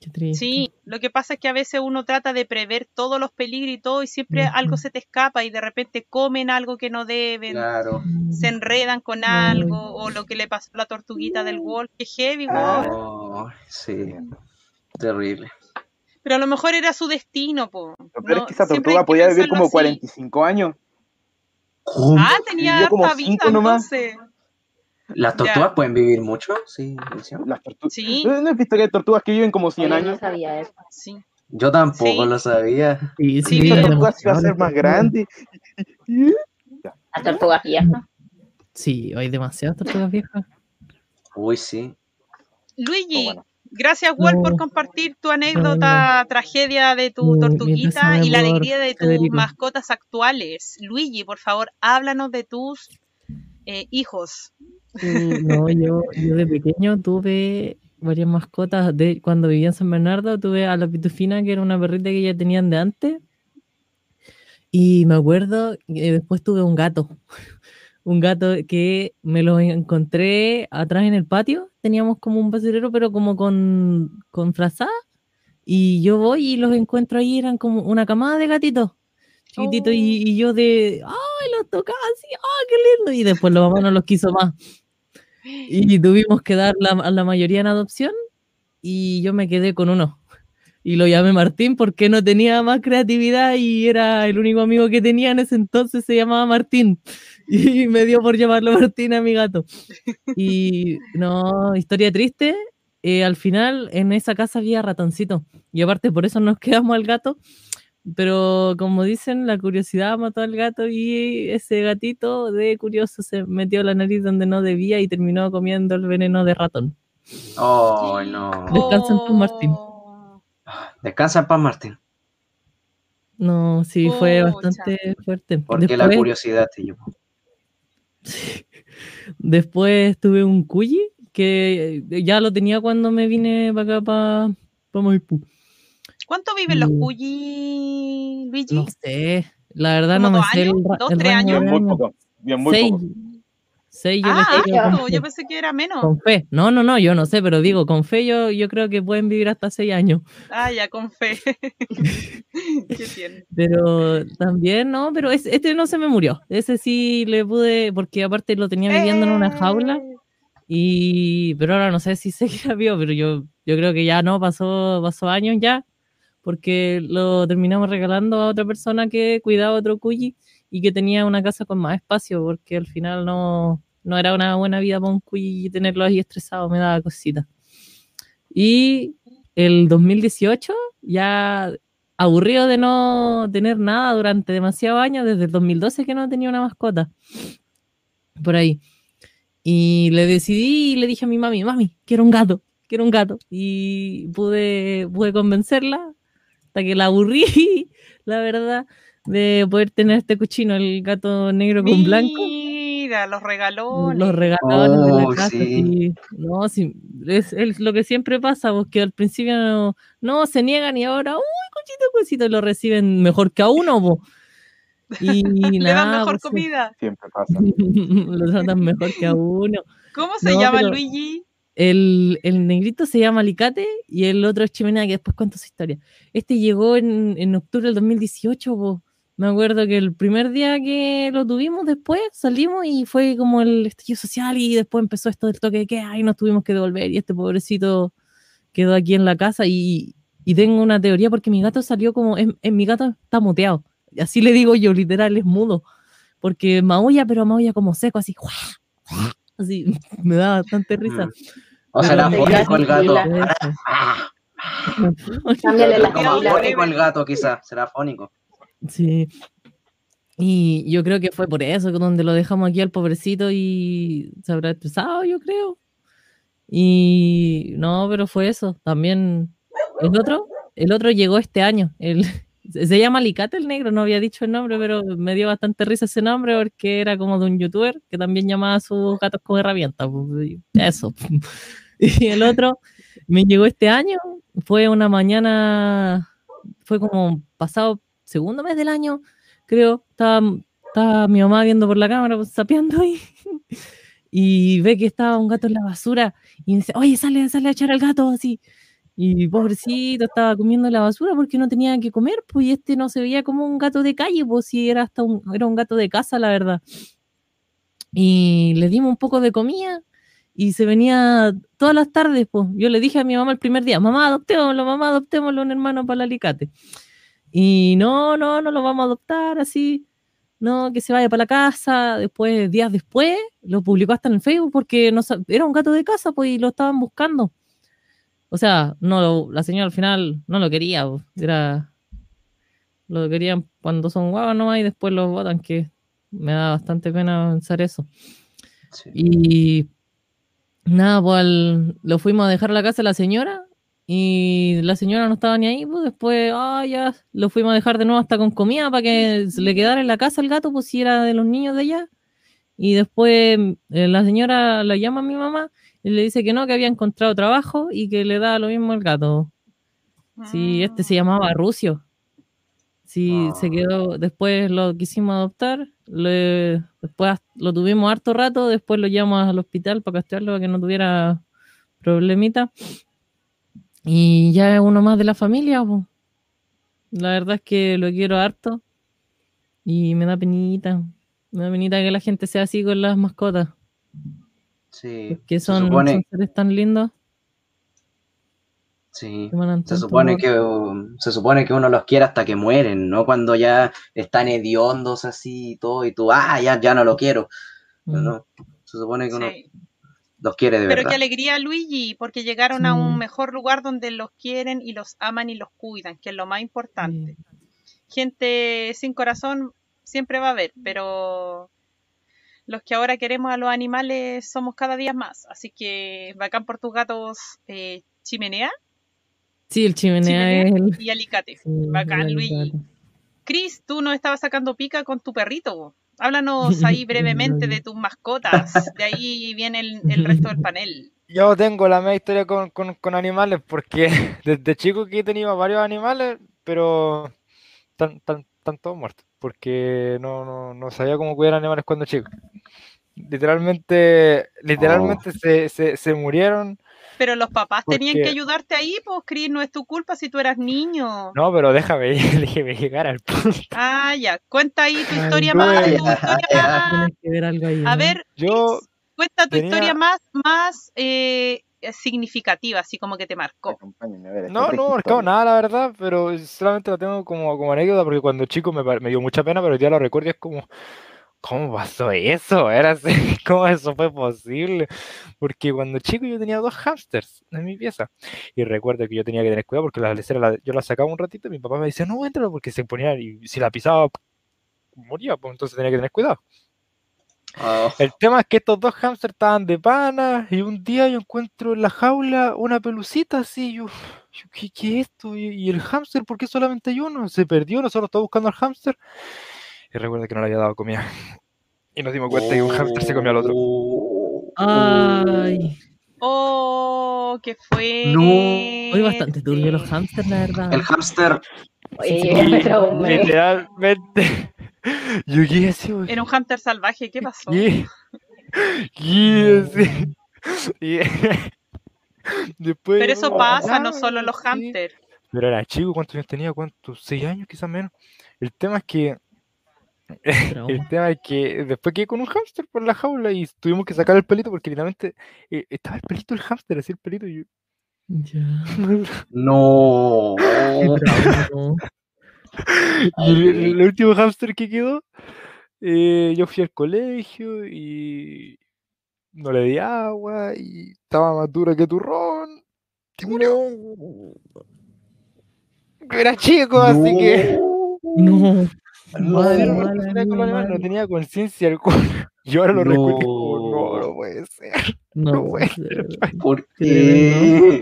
Qué triste. Sí, lo que pasa es que a veces uno trata de prever todos los peligros y todo y siempre algo se te escapa y de repente comen algo que no deben, Claro. se enredan con algo o lo que le pasó a la tortuguita del Wolf, que heavy, Ah. Oh, sí. Terrible. Pero a lo mejor era su destino, po. Lo peor No, es que esa tortuga podía vivir como así. 45 años. Ah, tenía Vivió como harta vida cinco nomás. entonces. ¿Las tortugas pueden vivir mucho? Sí. Las tortugas. Sí, ¿No has visto que hay tortugas que viven como 100 Oye, no años? sabía eso. sí. Yo tampoco Sí. lo sabía. Sí, Sí, sí, tortuga se va a ser más grande. *laughs* La tortuga vieja. Sí, hay demasiadas tortugas viejas. Uy, sí. Luigi, Oh, bueno. Gracias, Wolf, por No. compartir tu anécdota, tragedia de tu No, tortuguita y la alegría de tus Federico. mascotas actuales. Luigi, por favor, háblanos de tus eh, hijos. No, yo, yo de pequeño tuve varias mascotas. De, cuando vivía en San Bernardo tuve a la pitufina, que era una perrita que ya tenían de antes. Y me acuerdo que después tuve un gato. Un gato que me lo encontré atrás en el patio. Teníamos como un basurero, pero como con, con frazada. Y yo voy y los encuentro ahí, eran como una camada de gatitos. Chiquititos, y, y yo de, ¡ay, los tocaba así! ¡ay, qué lindo! Y después la mamá no los quiso más. Y *gasps* tuvimos que dar la, a la mayoría en adopción y yo me quedé con uno. Y lo llamé Martín porque no tenía más creatividad y era el único amigo que tenía en ese entonces, se llamaba Martín. *laughs* Y me dio por llamarlo Martín a mi gato. Y no, historia triste. eh, al final en esa casa había ratoncito. Y aparte por eso nos quedamos al gato. Pero como dicen, la curiosidad mató al gato y ese gatito de curioso se metió la nariz donde no debía y terminó comiendo el veneno de ratón. Oh, no. Descansa en paz, Martín. Oh, Descansa en paz, Martín. No, sí, fue bastante fuerte. Porque la Después, curiosidad te llevó. *laughs* después tuve un cuyi que ya lo tenía cuando me vine para acá, para Maipú. ¿Cuánto viven los. Cuyi, Luigi? No sé, la verdad ¿Como no me sé el, años? ¿Dos, el tres rango años? Bien, muy años. poco. Bien, muy Seis. poco. Seis yo ah, fe. yo pensé que era menos. Con fe. No, no, no, yo no sé, pero digo, con fe yo, yo creo que pueden vivir hasta seis años. Ah, ya, con fe. *laughs* Qué. Pero también, no, pero es- este no se me murió. Ese sí le pude, porque aparte lo tenía viviendo en una jaula. Eh, Y, pero ahora no sé si *laughs* seguirá vivo, pero yo, yo creo que ya no, pasó, pasó años ya, porque lo terminamos regalando a otra persona que cuidaba otro cuyi y que tenía una casa con más espacio, porque al final no, no era una buena vida para un tenerlo ahí estresado, me daba cosita. Y el 2018, ya aburrido de no tener nada durante demasiados años, desde el 2012 que no tenía una mascota, por ahí. Y le decidí y le dije a mi mami, mami, quiero un gato, quiero un gato. Y pude, pude convencerla hasta que la aburrí, *laughs* la verdad, de poder tener este cochino, el gato negro con blanco. Los regalones. Los regalones de la Oh, casa, sí. No, sí, es, es lo que siempre pasa, porque al principio no, no, se niegan y ahora, uy, cochito, cochito, lo reciben mejor que a uno, po. Y *laughs* Le dan mejor pues, comida. Siempre *laughs* pasa. lo tratan mejor que a uno. ¿Cómo se No, llama pero- Luigi? El, el negrito se llama Alicate y el otro es Chimenea, que después cuento su historia. Este llegó en, en octubre del 2018, po. Me acuerdo que el primer día que lo tuvimos, después salimos y fue como el estallido social y después empezó esto del toque de queda y nos tuvimos que devolver y este pobrecito quedó aquí en la casa y, y tengo una teoría porque mi gato salió como, en, en mi gato está muteado, así le digo yo, literal, es mudo, porque maulla, pero maulla como seco, así, así, *laughs* me da bastante risa. Mm. O será Pero- fónico el gato. Cámbiale *laughs* *laughs* como pilas. fónico el gato, quizás. Será fónico. Sí. Y yo creo que fue por eso que donde lo dejamos aquí al pobrecito y se habrá estresado, yo creo. Y no, pero fue eso. También el otro, el otro llegó este año. El, *laughs* se llama Alicate el negro, no había dicho el nombre, pero me dio bastante risa ese nombre porque era como de un youtuber que también llamaba a sus gatos con herramientas. pues, Eso. *laughs* Y el otro me llegó este año, fue una mañana, fue como pasado segundo mes del año, creo, estaba, estaba mi mamá viendo por la cámara, pues, sapeando ahí, *laughs* y ve que estaba un gato en la basura, y dice, oye, sale, sale a echar al gato, así. Y pobrecito, estaba comiendo la basura porque no tenía que comer, pues, y este no se veía como un gato de calle, pues, si era hasta un, era un gato de casa, la verdad. Y le dimos un poco de comida, y se venía todas las tardes, pues. Yo le dije a mi mamá el primer día, mamá, adoptémoslo, mamá, adoptémoslo un hermano para el alicate. Y no, no, no lo vamos a adoptar así. No, que se vaya para la casa. Después, días después, lo publicó hasta en el Facebook porque no, era un gato de casa, pues, y lo estaban buscando. O sea, no la señora al final no lo quería, pues, era lo querían cuando son guavas nomás y después los botan, que me da bastante pena pensar eso. Sí. Y nada, pues al- lo fuimos a dejar a la casa de la señora y la señora no estaba ni ahí, pues después, ah, ya, lo fuimos a dejar de nuevo hasta con comida para que le quedara en la casa el gato, pues si era de los niños de allá. Y después eh, la señora la llama a mi mamá y le dice que no, que había encontrado trabajo y que le da lo mismo al gato. Sí, este se Mm. llamaba Rucio. Sí, se Ah. quedó, después lo quisimos adoptar, le- después lo tuvimos harto rato, después lo llevamos al hospital para castrarlo para que no tuviera problemita. Y ya es uno más de la familia, po. La verdad es que lo quiero harto y me da penita, me da penita que la gente sea así con las mascotas, Sí. Se son, supone, son seres tan lindos. sí. que Se supone que um, se supone que uno los quiere hasta que mueren, no cuando ya están hediondos así y todo, y tú, ah, ya, ya no lo quiero. Mm. No, se supone que uno Sí. Los quiere de Pero verdad. qué alegría, Luigi, porque llegaron a un mejor lugar donde los quieren y los aman y los cuidan, que es lo más importante. Gente sin corazón siempre va a haber, pero los que ahora queremos a los animales somos cada día más. Así que bacán por tus gatos eh, chimenea Sí, el chimenea, Chimenea es el... y alicate. sí, Bacán, el Luigi. Chris, tú nos estabas sacando pica con tu perrito. Háblanos ahí *laughs* brevemente de tus mascotas. De ahí viene el, el resto del panel. Yo tengo la misma historia con, con- con animales porque *laughs* desde chico que he tenido varios animales, pero están, están- están todos muertos porque no, no, no sabía cómo cuidar animales cuando chico. Literalmente, literalmente se, se, se murieron. Pero los papás tenían que ayudarte ahí, pues Chris, no es tu culpa si tú eras niño. No, pero déjame, *laughs* déjame llegar al punto. Ah, ya. Cuenta ahí tu historia más. tu historia que ver algo ahí. A ¿no? ver, Yo, Chris, cuenta tu tenía- historia más, más eh, significativa, así como que te marcó. Ver no, no marcado nada, la verdad, pero solamente lo tengo como, como anécdota porque cuando chico me, dio mucha pena, pero ya lo recuerdo y es como, ¿cómo pasó eso? Era así, *laughs* ¿cómo eso fue posible? Porque cuando chico yo tenía dos hamsters en mi pieza y recuerdo que yo tenía que tener cuidado porque la lecera yo la sacaba un ratito y mi papá me decía, no, entralo porque se ponía y si la pisaba moría, pues entonces tenía que tener cuidado. Oh, El tema es que estos dos hamsters estaban de pana y un día yo encuentro en la jaula una pelucita así. Yo, yo, ¿qué, qué es esto? Y, y el hámster, ¿por qué solamente hay uno? Se perdió, nosotros estamos buscando al hámster. Y recuerda que no le había dado comida. *laughs* Y nos dimos cuenta que un hámster se comió al otro. Oh. Ay, Oh, qué fue. No. hoy bastante turbio los hamsters, la verdad. El *laughs* pero me- Literalmente. *laughs* Yo qué así, güey. Era un hámster salvaje, ¿qué pasó? ¿Qué? ¿Qué? así. Y después. Pero eso pasa, no Ah, solo los sí. hámsters. Pero era chico, ¿cuántos años tenía? ¿Cuántos? ¿Seis años quizás menos? El tema es que. El tema es que después quedé con un hámster por la jaula y tuvimos que sacar el pelito porque literalmente eh, estaba el pelito del hámster, así el pelito. Y yo, Ya. *laughs* No. *laughs* Y el, el último hámster que quedó, eh, yo fui al colegio y no le di agua y estaba más dura que turrón. Y murió. Era chico, así que No. No. Madre no, tenía no conciencia alguna. Y ahora lo recuerdo no, No. puede ser. No, No puede de verdad. ¿Por Qué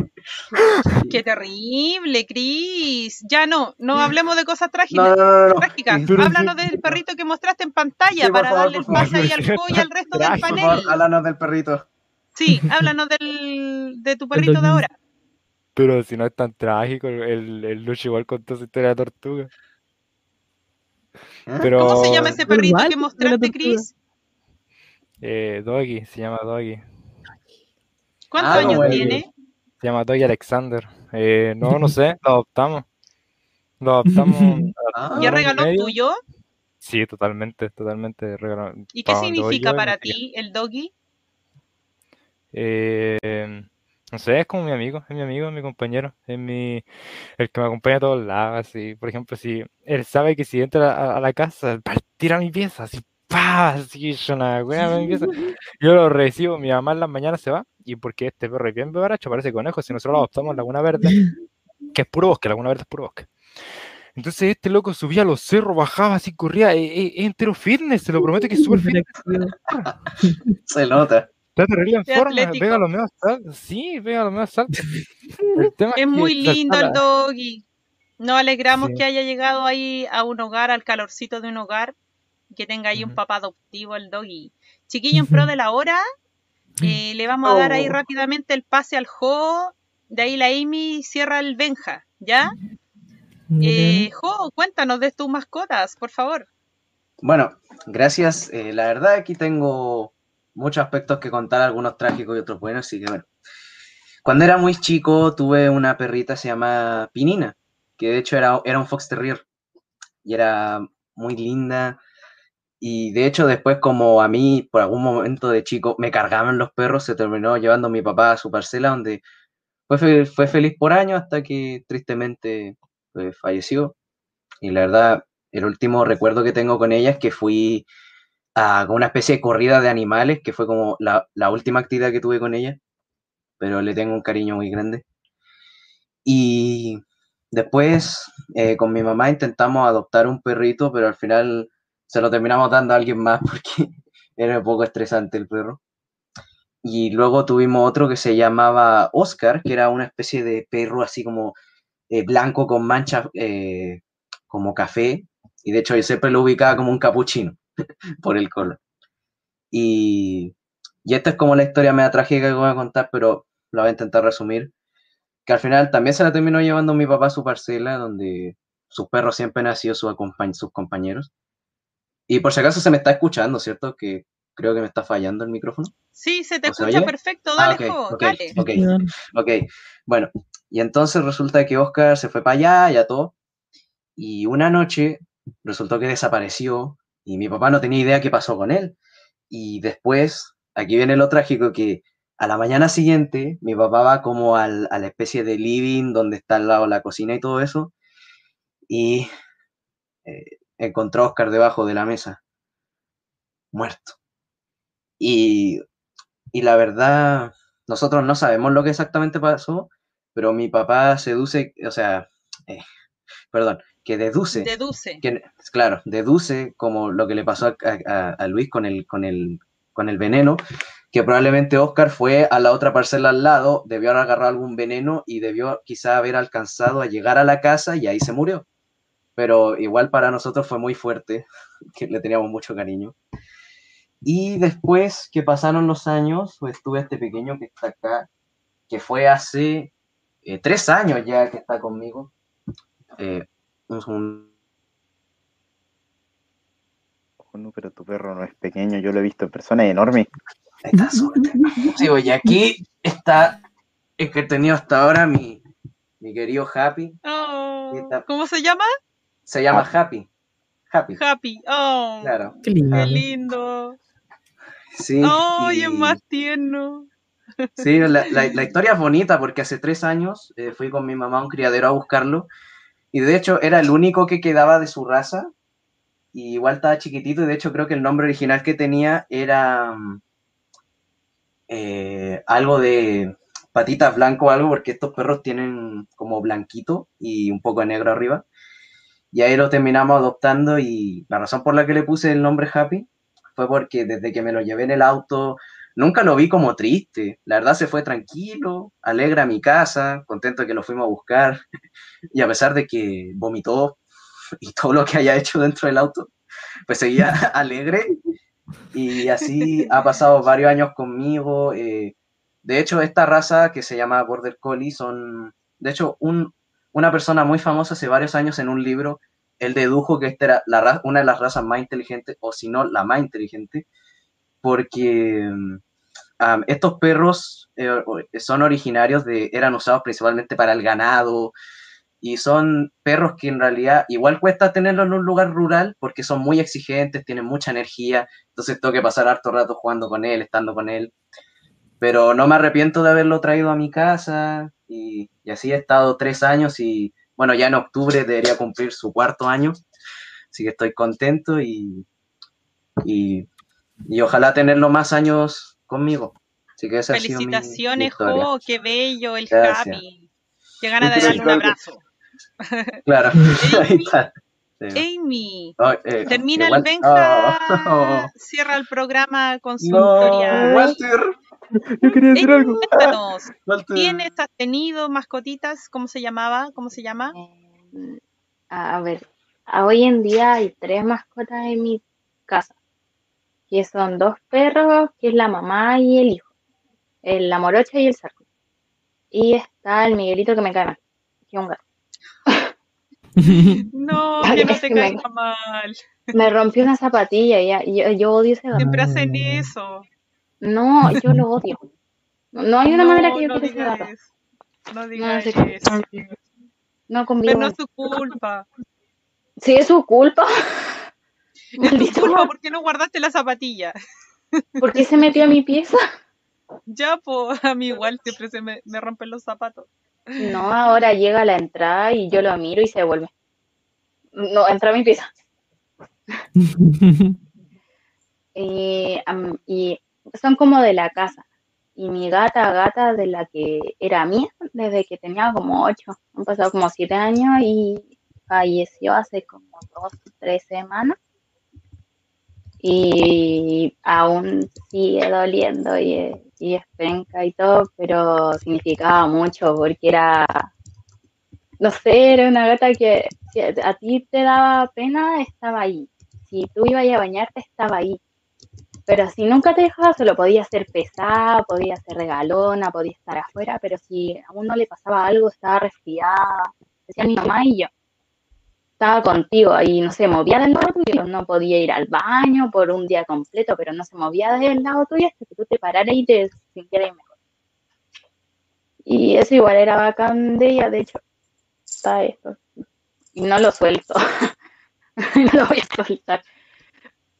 *laughs* qué? Terrible, Cris. Ya no, no hablemos de cosas trágicas. no, no, no. trágicas. Pero Háblanos sí. del perrito que mostraste en pantalla para favor, darle el pase ahí al *laughs* y al resto del panel. favor, háblanos del perrito. Sí, háblanos del, de tu perrito de ahora. Pero si no es tan trágico, el, el Lucho igual contó su historia de tortuga. ¿Eh? Pero, ¿Cómo se llama ese perrito igual, que mostraste. Cris? Eh, Doggy, se llama Doggy. ¿Cuántos Ah, años tiene? Se llama Doggy Alexander. Eh, no, no sé, lo adoptamos. Lo adoptamos. *laughs* Ah, ¿Ya regaló medio. tuyo? Sí, totalmente, totalmente. regaló- ¿Y qué significa para ti el doggy? Eh, no sé, es como mi amigo, es mi amigo, es mi compañero, es mi, el que me acompaña a todos lados, así, por ejemplo, si él sabe que si entra a, a la casa, va a tirar mi pieza, así, pa, así, yo wea, mi pieza, *laughs* yo lo recibo, mi mamá en las mañanas se va, y porque este perro es bien bebaracho, parece conejo, si nosotros lo adoptamos en Laguna Verde, que es puro bosque, Laguna Verde es puro bosque. Entonces este loco subía a los cerros, bajaba así, corría, es, es- es entero fitness, se lo prometo que es súper *laughs* fitness. Se nota. Está terrible en forma, atlético. pega los medios saltos. Sí, pega los medios saltos. *laughs* Es que muy lindo el doggy. Nos alegramos Sí. que haya llegado ahí a un hogar, al calorcito de un hogar, y que tenga ahí un papá adoptivo el doggy. Chiquillo, en pro de la hora, eh, le vamos a dar ahí Oh. rápidamente el pase al Jo. De ahí la Amy cierra el Benja, ¿ya? Eh, jo, cuéntanos de tus mascotas, por favor. Bueno, gracias. Eh, la verdad, aquí tengo muchos aspectos que contar, algunos trágicos y otros buenos, así que bueno. Cuando era muy chico, tuve una perrita, se llama Pinina, que de hecho era, era un Fox Terrier y era muy linda. Y de hecho, después, como a mí, por algún momento de chico, me cargaban los perros, se terminó llevando mi papá a su parcela, donde fue, fue feliz por años hasta que tristemente pues, falleció. Y la verdad, el último recuerdo que tengo con ella es que fui a una especie de corrida de animales, que fue como la, la última actividad que tuve con ella, pero le tengo un cariño muy grande. Y después eh, con mi mamá intentamos adoptar un perrito, pero al final se lo terminamos dando a alguien más *laughs* porque era un poco estresante el perro. Y luego tuvimos otro que se llamaba Oscar, que era una especie de perro así como eh, blanco con manchas eh, como café, y de hecho yo siempre lo ubicaba como un capuchino *laughs* por el color. Y, y esta es como la historia media trágica que voy a contar, pero la voy a intentar resumir. Que al final también se la terminó llevando mi papá a su parcela, donde sus perros siempre han sido sus, sus compañeros. Y por si acaso se me está escuchando, ¿cierto? Que creo que me está fallando el micrófono. Sí, se te ¿O se escucha oye? perfecto, Ah, dale, ok, Jo, ok, dale. ok. Ok, bueno, y entonces resulta que Oscar se fue para allá, ya todo, y una noche resultó que desapareció y mi papá no tenía idea qué pasó con él. Y después, aquí viene lo trágico, que a la mañana siguiente mi papá va como al- a la especie de living donde está al lado la cocina y todo eso, y eh, encontró a Oscar debajo de la mesa, muerto. Y, y la verdad, nosotros no sabemos lo que exactamente pasó, pero mi papá seduce, o sea, eh, perdón, que deduce, Deduce. que, claro, deduce como lo que le pasó a, a- a Luis con el, con, el, con el veneno, que probablemente Oscar fue a la otra parcela al lado, debió haber agarrado algún veneno y debió quizá haber alcanzado a llegar a la casa y ahí se murió. Pero igual para nosotros fue muy fuerte, *laughs* que le teníamos mucho cariño. Y después que pasaron los años, pues tuve este pequeño que está acá, que fue hace eh, tres años ya que está conmigo. Eh, un- Oh, no, pero tu perro no es pequeño, yo lo he visto en persona es enorme. Está. Sí, y aquí está el que he tenido hasta ahora mi, mi querido Happy. Oh, Está- ¿Cómo se llama? Se llama Happy. Happy, Happy. Oh, claro. Qué lindo. qué lindo. Sí, Ay, y- es más tierno. sí la, la- la historia es bonita porque hace tres años eh, fui con mi mamá a un criadero a buscarlo y de hecho era el único que quedaba de su raza. Y igual estaba chiquitito y de hecho creo que el nombre original que tenía era mm, eh, algo de patitas blanco o algo porque estos perros tienen como blanquito y un poco de negro arriba. Y ahí lo terminamos adoptando y la razón por la que le puse el nombre Happy fue porque desde que me lo llevé en el auto nunca lo vi como triste. La verdad se fue tranquilo, alegre a mi casa, contento de que lo fuimos a buscar. *laughs* Y a pesar de que vomitó *laughs* y todo lo que haya hecho dentro del auto, pues seguía *laughs* alegre. Y así ha pasado varios años conmigo. eh, de hecho, esta raza que se llama Border Collie son, de hecho, un, una persona muy famosa hace varios años en un libro, él dedujo que esta era la una de las razas más inteligentes, o si no, la más inteligente, porque am, estos perros eh, o- son originarios de, eran usados principalmente para el ganado y son perros que en realidad igual cuesta tenerlos en un lugar rural porque son muy exigentes, tienen mucha energía, entonces tengo que pasar harto rato jugando con él, estando con él, pero no me arrepiento de haberlo traído a mi casa y, así he estado tres años y bueno, ya en octubre debería cumplir su cuarto año, así que estoy contento y, y ojalá tenerlo más años conmigo. Así que esa ha sido mi- mi Felicitaciones, historia. Jo, qué bello el Gracias. Happy. Qué gana de darle un abrazo. *laughs* Claro, *laughs* ahí Amy. está. Sí. Amy, Oh, eh, termina igual- el Benja, Oh, cierra el programa con su no, historia. Walter, *laughs* Yo quería decir Amy, algo. cuéntanos, Walter. ¿tienes, has tenido mascotitas? ¿Cómo se llamaba? ¿Cómo se llama? Eh, a ver, a hoy en día hay tres mascotas en mi casa, que son dos perros, que es la mamá y el hijo, el, la morocha y el zarco. Y está el Miguelito que me cae mal, que es un gato. *laughs* No, *laughs* que no te me- caiga mal. Me rompió una zapatilla y ya- yo, yo odio ese gato. Siempre hacen eso. No, yo lo odio. No hay una no, manera que yo no quiera ese gato. eso. No digas sé eso. No Pero no es su culpa. Sí, es su culpa. *laughs* Es tu Maldito culpa, gato. ¿por qué no guardaste la zapatilla? *laughs* ¿Por qué se metió a mi pieza? *laughs* Ya, pues, a mí igual siempre se me, me rompen los zapatos. No, ahora llega a la entrada y yo lo miro y se vuelve. No, entra a mi pieza. Eh, y son como de la casa. Y mi gata, gata de la que era mía desde que tenía como ocho. Han pasado como siete años y falleció hace como dos, tres semanas. Y aún sigue doliendo y, y es penca y todo, pero significaba mucho porque era, no sé, era una gata que si a ti te daba pena, estaba ahí. Si tú ibas a bañarte, estaba ahí. Pero si nunca te dejaba solo, podía ser pesada, podía ser regalona, podía estar afuera, pero si a uno le pasaba algo, estaba resfriada, decía mi mamá y yo. Estaba contigo ahí, no se movía del lado tuyo, no podía ir al baño por un día completo, pero no se movía del lado tuyo hasta que tú te pararas y te sintieras mejor. Y eso igual era bacán de ella, de hecho, está esto. Y no lo suelto, *laughs* no lo voy a soltar,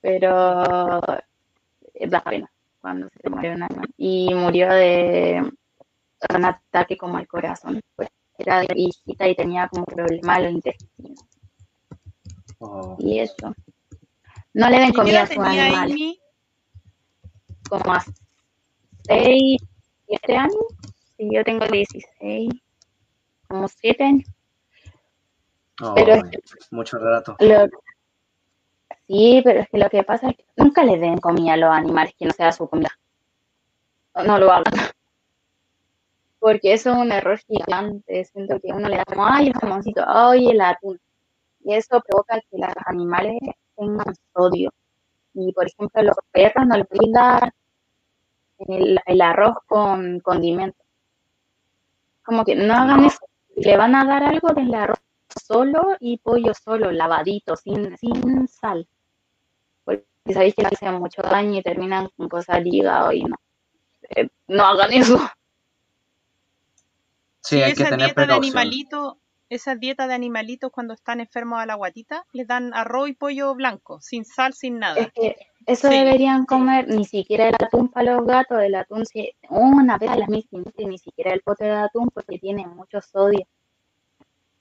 pero da pena cuando se muere un animal. Y murió de un ataque como al corazón, pues era de hijita y tenía como problema el intestino. Oh, Y eso. No le den ¿Y qué comida a sus animales. Amy? Como a 6, 7 años. Y yo tengo 16. Como 7 años. Pero Ay, es que mucho rato. lo- sí, pero es que lo que pasa es que nunca le den comida a los animales que no sea su comida. No lo hagan. Porque eso es un error gigante. Siento que uno le da como, ay, el jamoncito, ay, el atún. Y eso provoca que los animales tengan sodio. Y por ejemplo, los perros no les el, el arroz con condimento. Como que no hagan eso. Le van a dar algo, denle arroz solo y pollo solo, lavadito, sin, sin sal. Porque sabéis que le hacen mucho daño y terminan con cosas al hígado y no. Eh, no hagan eso. Sí, Y hay que esa tener dieta de precaución. animalitos, esa dieta de animalitos cuando están enfermos a la guatita, les dan arroz y pollo blanco, sin sal, sin nada. Es que eso Sí. deberían comer ni siquiera el atún para los gatos, el atún si una vez a las mil ni siquiera el pote de atún porque tiene mucho sodio.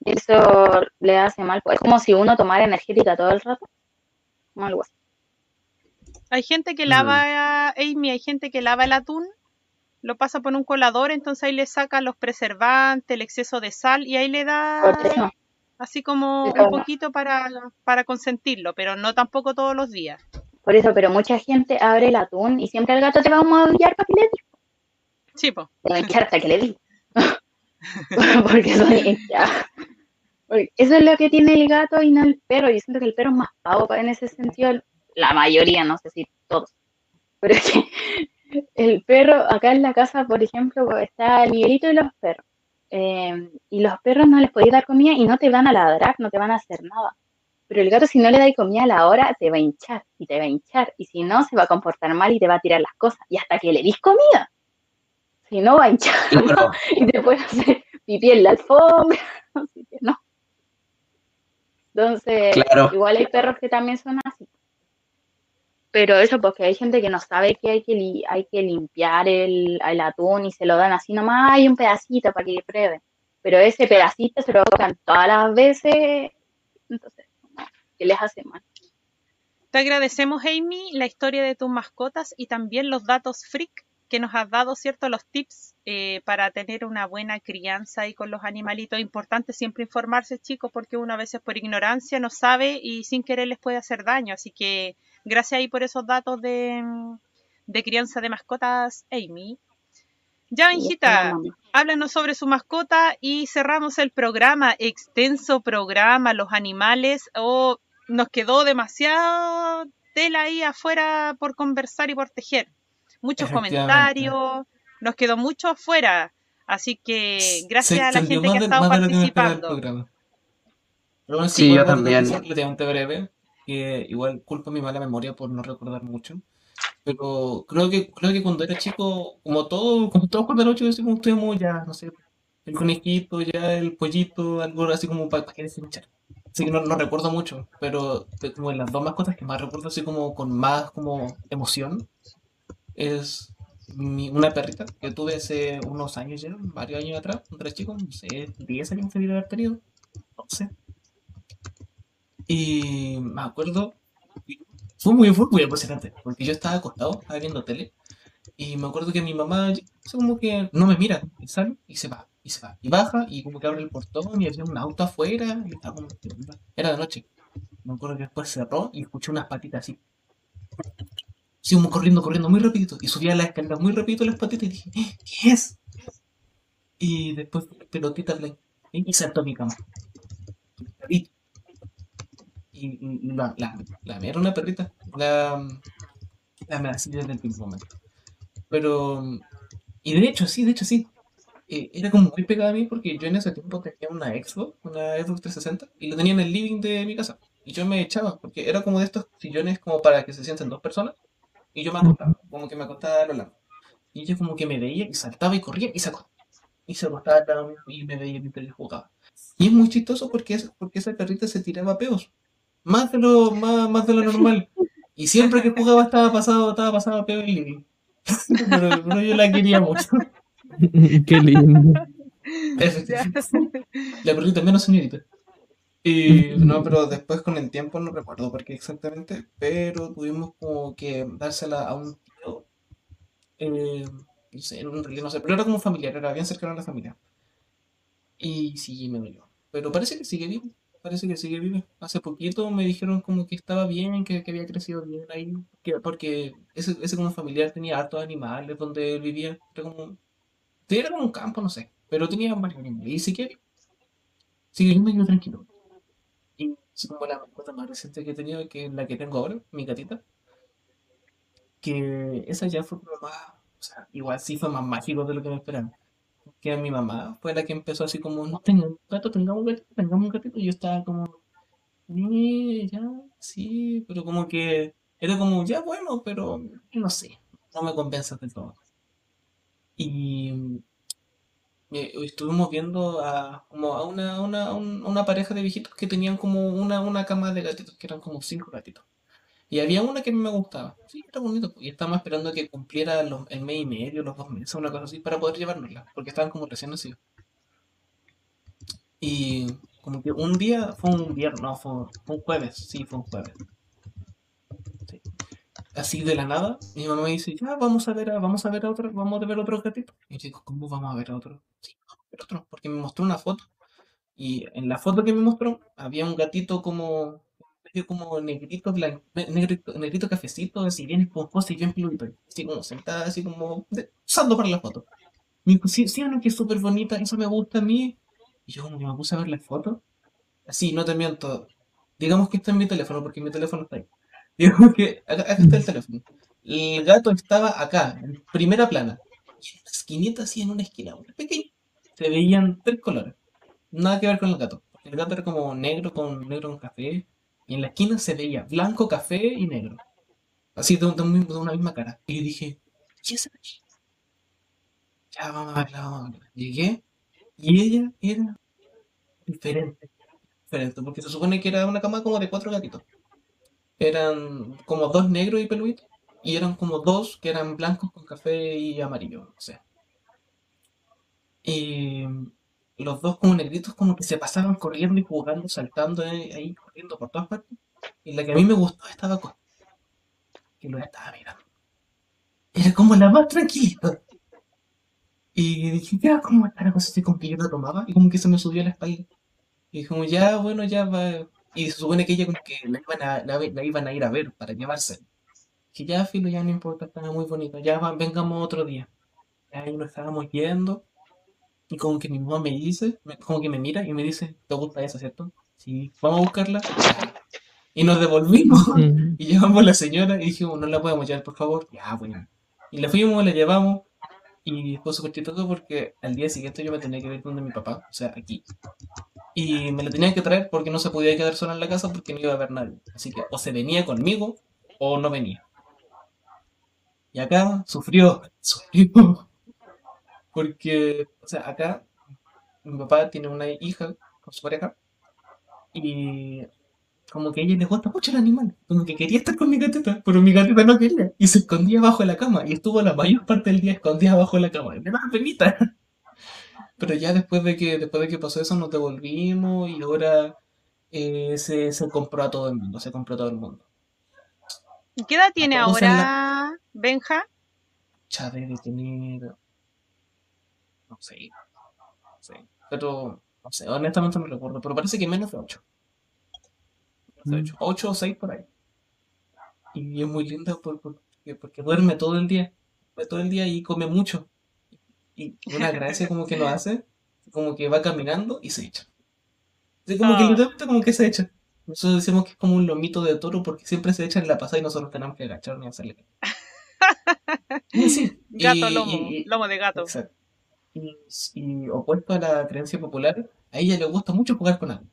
Eso le hace mal. Es como si uno tomara energética todo el rato. Como algo así. Hay gente que Mm. lava, Amy, hay gente que lava el atún, lo pasa por un colador, entonces ahí le saca los preservantes, el exceso de sal y ahí le da así como un poquito para, para consentirlo, pero no tampoco todos los días. por eso, pero mucha gente abre el atún y siempre al gato te va a maullar para que le di. Sí, hasta que le di. *laughs* Porque son hinchas. Porque Eso es lo que tiene el gato y no el perro. Yo siento que el perro es más pavo en ese sentido. La mayoría, no sé si todos. Pero es que el perro, acá en la casa, por ejemplo, está el Miguelito y los perros. Eh, y los perros no les podéis dar comida y no te van a ladrar, no te van a hacer nada. Pero el gato, si no le dais comida a la hora, te va a hinchar y te va a hinchar. Y si no, se va a comportar mal y te va a tirar las cosas. Y hasta que le dis comida. Si no, va a hinchar Claro. y te puede hacer pipí en la alfombra. *laughs* Así que no. Entonces, Claro. igual hay perros que también son así. Pero eso porque hay gente que no sabe que hay que, li- hay que limpiar el, el atún y se lo dan así nomás, hay un pedacito para que prueben. Pero ese pedacito se lo tocan todas las veces, entonces, no, que les hace mal. Te agradecemos, Amy, la historia de tus mascotas y también los datos freak que nos has dado, ¿cierto? Los tips eh, para tener una buena crianza ahí con los animalitos. Importante siempre informarse, chicos, porque uno a veces por ignorancia no sabe y sin querer les puede hacer daño. Así que gracias ahí por esos datos de, de crianza de mascotas, Amy. Ya, después, háblanos sobre su mascota y cerramos el programa, extenso programa, los animales, o nos quedó demasiado tela ahí afuera por conversar y por tejer. Muchos comentarios, nos quedó mucho afuera, así que gracias Se a la gente que ha estado participando. programa. Pero bueno, Sí, yo también. breve, que igual culpa mi mala memoria por no recordar mucho. Pero creo que, creo que cuando era chico, como todo, como todos cuando era chico, decimos, tuvimos ya, no sé, el conejito, ya el pollito, algo así como para, que se hinchar. Así que no, no recuerdo mucho, pero de- como las dos mascotas que más recuerdo así como con más como emoción es mi- una perrita que tuve hace unos años ya, varios años atrás, cuando era chico, no sé, 10 años se haber tenido, no sé. Y me acuerdo, fue muy, fue muy emocionante, porque yo estaba acostado, estaba viendo tele, y me acuerdo que mi mamá, como que no me mira, sale, y se va, y se va, y baja, y como que abre el portón, y había un auto afuera, y estaba como, era de noche. Me acuerdo que después cerró y escuché unas patitas así. Como corriendo, corriendo muy rapidito. Y subía la escalera muy rapidito las patitas y dije, "¿Eh? ¿qué es? Y después pelotita blanca. Y saltó a mi cama. Y, la, la, la mía era una perrita. La, la me así desde el primer momento. Pero, y de hecho, sí, de hecho, sí. Eh, era como muy pegada a mí porque yo en ese tiempo tenía una Xbox, una Xbox 360, y lo tenía en el living de mi casa. Y yo me echaba, porque era como de estos sillones como para que se sienten dos personas. Y yo me acostaba, como que me acostaba a lo largo. Y ella como que me veía y saltaba y corría y se acostaba. Y se acostaba y me veía mientras jugaba. Y es muy chistoso porque, es, porque esa perrita se tiraba peos. Más de lo, más, más de lo normal. Y siempre que jugaba estaba pasado, estaba pasado a peo en living. *laughs* pero, pero yo la quería mucho. *laughs* Qué lindo. Efectivamente. La perrita menos señorita. Y no, pero después con el tiempo no recuerdo por qué exactamente, pero tuvimos como que dársela a un tío. eh, no sé, en realidad no sé, pero era como familiar, era bien cercano a la familia. Y sí, me dolió. Pero parece que sigue vivo. Parece que sigue vive. Hace poquito me dijeron como que estaba bien, que, que había crecido bien ahí, que- porque ese, ese como familiar tenía hartos animales donde él vivía. Era como, sí, era como un campo, no sé, pero tenía varios animales y vivo. Sigue vivo y yo tranquilo. Y así como la mascota más reciente que he tenido, que es la que tengo ahora, mi gatita, que esa ya fue como más, o sea, igual sí fue más mágico de lo que me esperaba. Que mi mamá fue la que empezó así como, no tengamos un gato, tengamos un gatito, tengamos un gatito, y yo estaba como, "Eh, ya, sí, pero como que era como, ya bueno, pero no sé, no me convence del todo. Y eh, estuvimos viendo a, como a una, una, un- una pareja de viejitos que tenían como una, una cama de gatitos, que eran como cinco gatitos. Y había una que a mí me gustaba. Sí, era bonito. Y estábamos esperando que cumpliera los, el mes y medio, los dos meses, una cosa así, para poder llevárnosla, porque estaban como recién nacidos. Y como que un día, fue un viernes, no, fue, fue un jueves, sí, fue un jueves. Sí. Así de la nada, mi mamá me dice, ya, vamos a ver a, vamos a ver a otro, vamos a ver otro gatito. Y yo digo, ¿cómo vamos a ver a otro? Sí, vamos a ver otro, porque me mostró una foto. Y en la foto que me mostró, había un gatito como, como negrito, blan- ne- negrito, negrito cafecito, así bien esponjoso y bien peludito. Así como sentada, así como de- usando para la foto. Me dijo, sí, sí, no, que es súper bonita, eso me gusta a mí. Y yo como que me puse a ver la foto. Así, no te miento. Digamos que está en mi teléfono, porque mi teléfono está ahí. *laughs* Digamos que acá, acá está el teléfono. El gato estaba acá, en primera plana. Y en una esquinita, así en una esquina, muy pequeña, se veían tres colores. Nada que ver con el gato. El gato era como negro con negro con café. Y en la esquina se veía blanco, café y negro. Así de, una misma cara. Y yo dije. Ya vamos a verla, vamos a verla. Llegué y ella era diferente. Diferente, porque se supone que era una cama como de cuatro gatitos. Eran como dos negros y peluditos. Y eran como dos que eran blancos con café y amarillo, no sé. Y los dos como negritos como que se pasaban corriendo y jugando, saltando ahí, ahí, corriendo por todas partes. Y la que a mí me gustó estaba con que lo estaba mirando. Era como la más tranquilita. Y dije, ya, ¿cómo está la cosa así con que yo la tomaba? Y como que se me subió a la espalda. Y como, ya, bueno, ya va. Y se supone que ella como que la iban a, la, la iban a ir a ver para llevarse. Que ya, filo, ya no importa, estaba muy bonito. Ya vengamos otro día. Ahí nos estábamos yendo. Y como que mi mamá me dice, como que me mira y me dice, ¿te gusta esa, cierto? Sí, vamos a buscarla. Y nos devolvimos. *laughs* Mm. *laughs* Y llevamos a la señora y dijimos, no la podemos llevar, por favor. Ya, bueno. Y la fuimos, la llevamos. Y fue súper chistoso porque al día siguiente yo me tenía que ir donde mi papá, o sea, aquí. Y me la tenía que traer porque no se podía quedar sola en la casa porque no iba a haber nadie. Así que o se venía conmigo o no venía. Y acá sufrió, *laughs* sufrió. Porque, o sea, acá mi papá tiene una hija con su pareja y como que a ella le gusta mucho el animal. Como que quería estar con mi gatita, pero mi gatita no quería. Y se escondía bajo la cama. Y estuvo la mayor parte del día escondida bajo la cama. Me daba penita. *laughs* Pero ya después de que, después de que pasó eso nos devolvimos y ahora eh, se, se compró a todo el mundo. Se compró a todo el mundo. ¿Y qué edad tiene ahora Benja? Ya debe tener. No sé. No sé. Pero, no sé, honestamente no recuerdo. Pero parece que menos de 8. Mm. 8 o 6 por ahí. Y es muy linda por- porque, porque duerme todo el día. Duerme todo el día y come mucho. Y una gracia como que lo hace. Como que va caminando y se echa. Así como que Ah. literalmente como que se echa. Nosotros decimos que es como un lomito de toro porque siempre se echa en la pasada y nosotros tenemos que agacharnos y hacerle. *laughs* Y sí, Gato y- lomo, y- lomo de gato. Exacto. Y, y opuesto a la creencia popular, a ella le gusta mucho jugar con algo.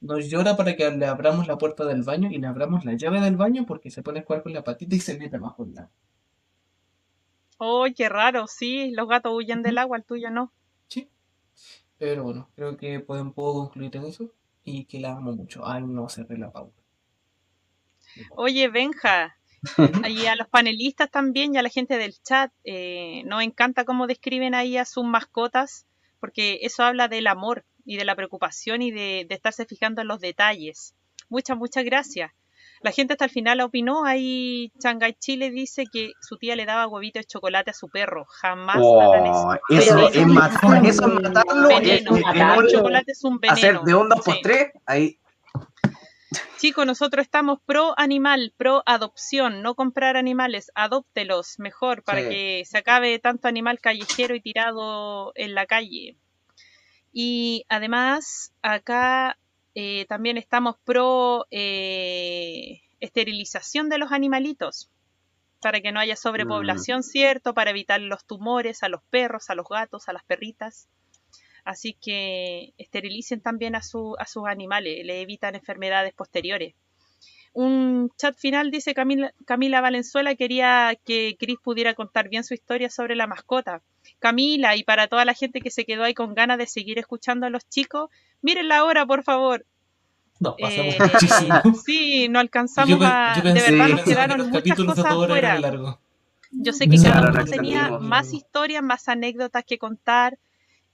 Nos llora para que le abramos la puerta del baño y le abramos la llave del baño porque se pone a jugar con la patita y se mete bajo el agua. Oh, qué raro, sí, los gatos huyen del agua, el tuyo no. Sí. Pero bueno, creo que pueden, puedo concluir en eso y que la amo mucho. Ay, no cerré la pauta. Oye, Benja, *laughs* y a los panelistas también y a la gente del chat, eh, nos encanta cómo describen ahí a sus mascotas, porque eso habla del amor y de la preocupación y de, de estarse fijando en los detalles. Muchas, muchas gracias. La gente hasta el final opinó, ahí Shanghai Chile dice que su tía le daba huevitos de chocolate a su perro, jamás. Oh, eso Pero es eso es eso es matarlo. Veneno, es- matar. un- chocolate es un veneno. hacer de un 2 por Sí. 3 ahí Chicos, nosotros estamos pro animal, pro adopción, no comprar animales, adóptelos mejor para Sí. que se acabe tanto animal callejero y tirado en la calle. Y además, acá eh, también estamos pro eh, esterilización de los animalitos, para que no haya sobrepoblación, ¿cierto? Para evitar los tumores a los perros, a los gatos, a las perritas. Así que esterilicen también a, su, a sus animales, le evitan enfermedades posteriores. Un chat final dice Camila, Camila Valenzuela quería que Chris pudiera contar bien su historia sobre la mascota. Camila, y para toda la gente que se quedó ahí con ganas de seguir escuchando a los chicos, mírenla ahora, por favor. Nos pasamos Eh, muchísimo. Sí, no alcanzamos Yo, a... yo de pensé, verdad yo nos que quedaron los muchas de cosas largos. Yo sé que cada uno no tenía más historias, más anécdotas que contar,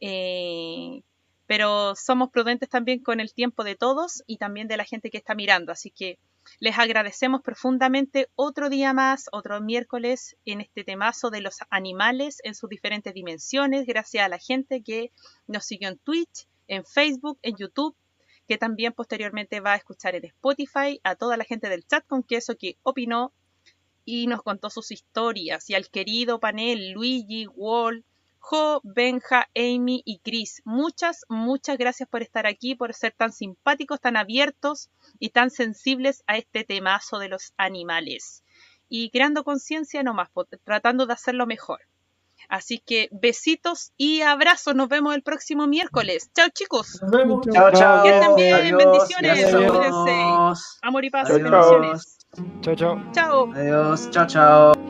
eh, pero somos prudentes también con el tiempo de todos y también de la gente que está mirando. Así que les agradecemos profundamente otro día más, otro miércoles en este temazo de los animales en sus diferentes dimensiones. Gracias a la gente que nos siguió en Twitch, en Facebook, en YouTube que también posteriormente va a escuchar en Spotify, a toda la gente del chat con queso que opinó y nos contó sus historias, y al querido panel Luigi, Wall, Jo, Benja, Amy y Chris. Muchas, muchas gracias por estar aquí, por ser tan simpáticos, tan abiertos y tan sensibles a este temazo de los animales. Y creando conciencia nomás, tratando de hacerlo mejor. Así que besitos y abrazos. Nos vemos el próximo miércoles. Chao chicos. Nos vemos. Chao, chao. Que estén bien, Adiós, bendiciones, cuídense. Amor y paz, bendiciones. Chao, chao. Chao. Adiós, chao, chao.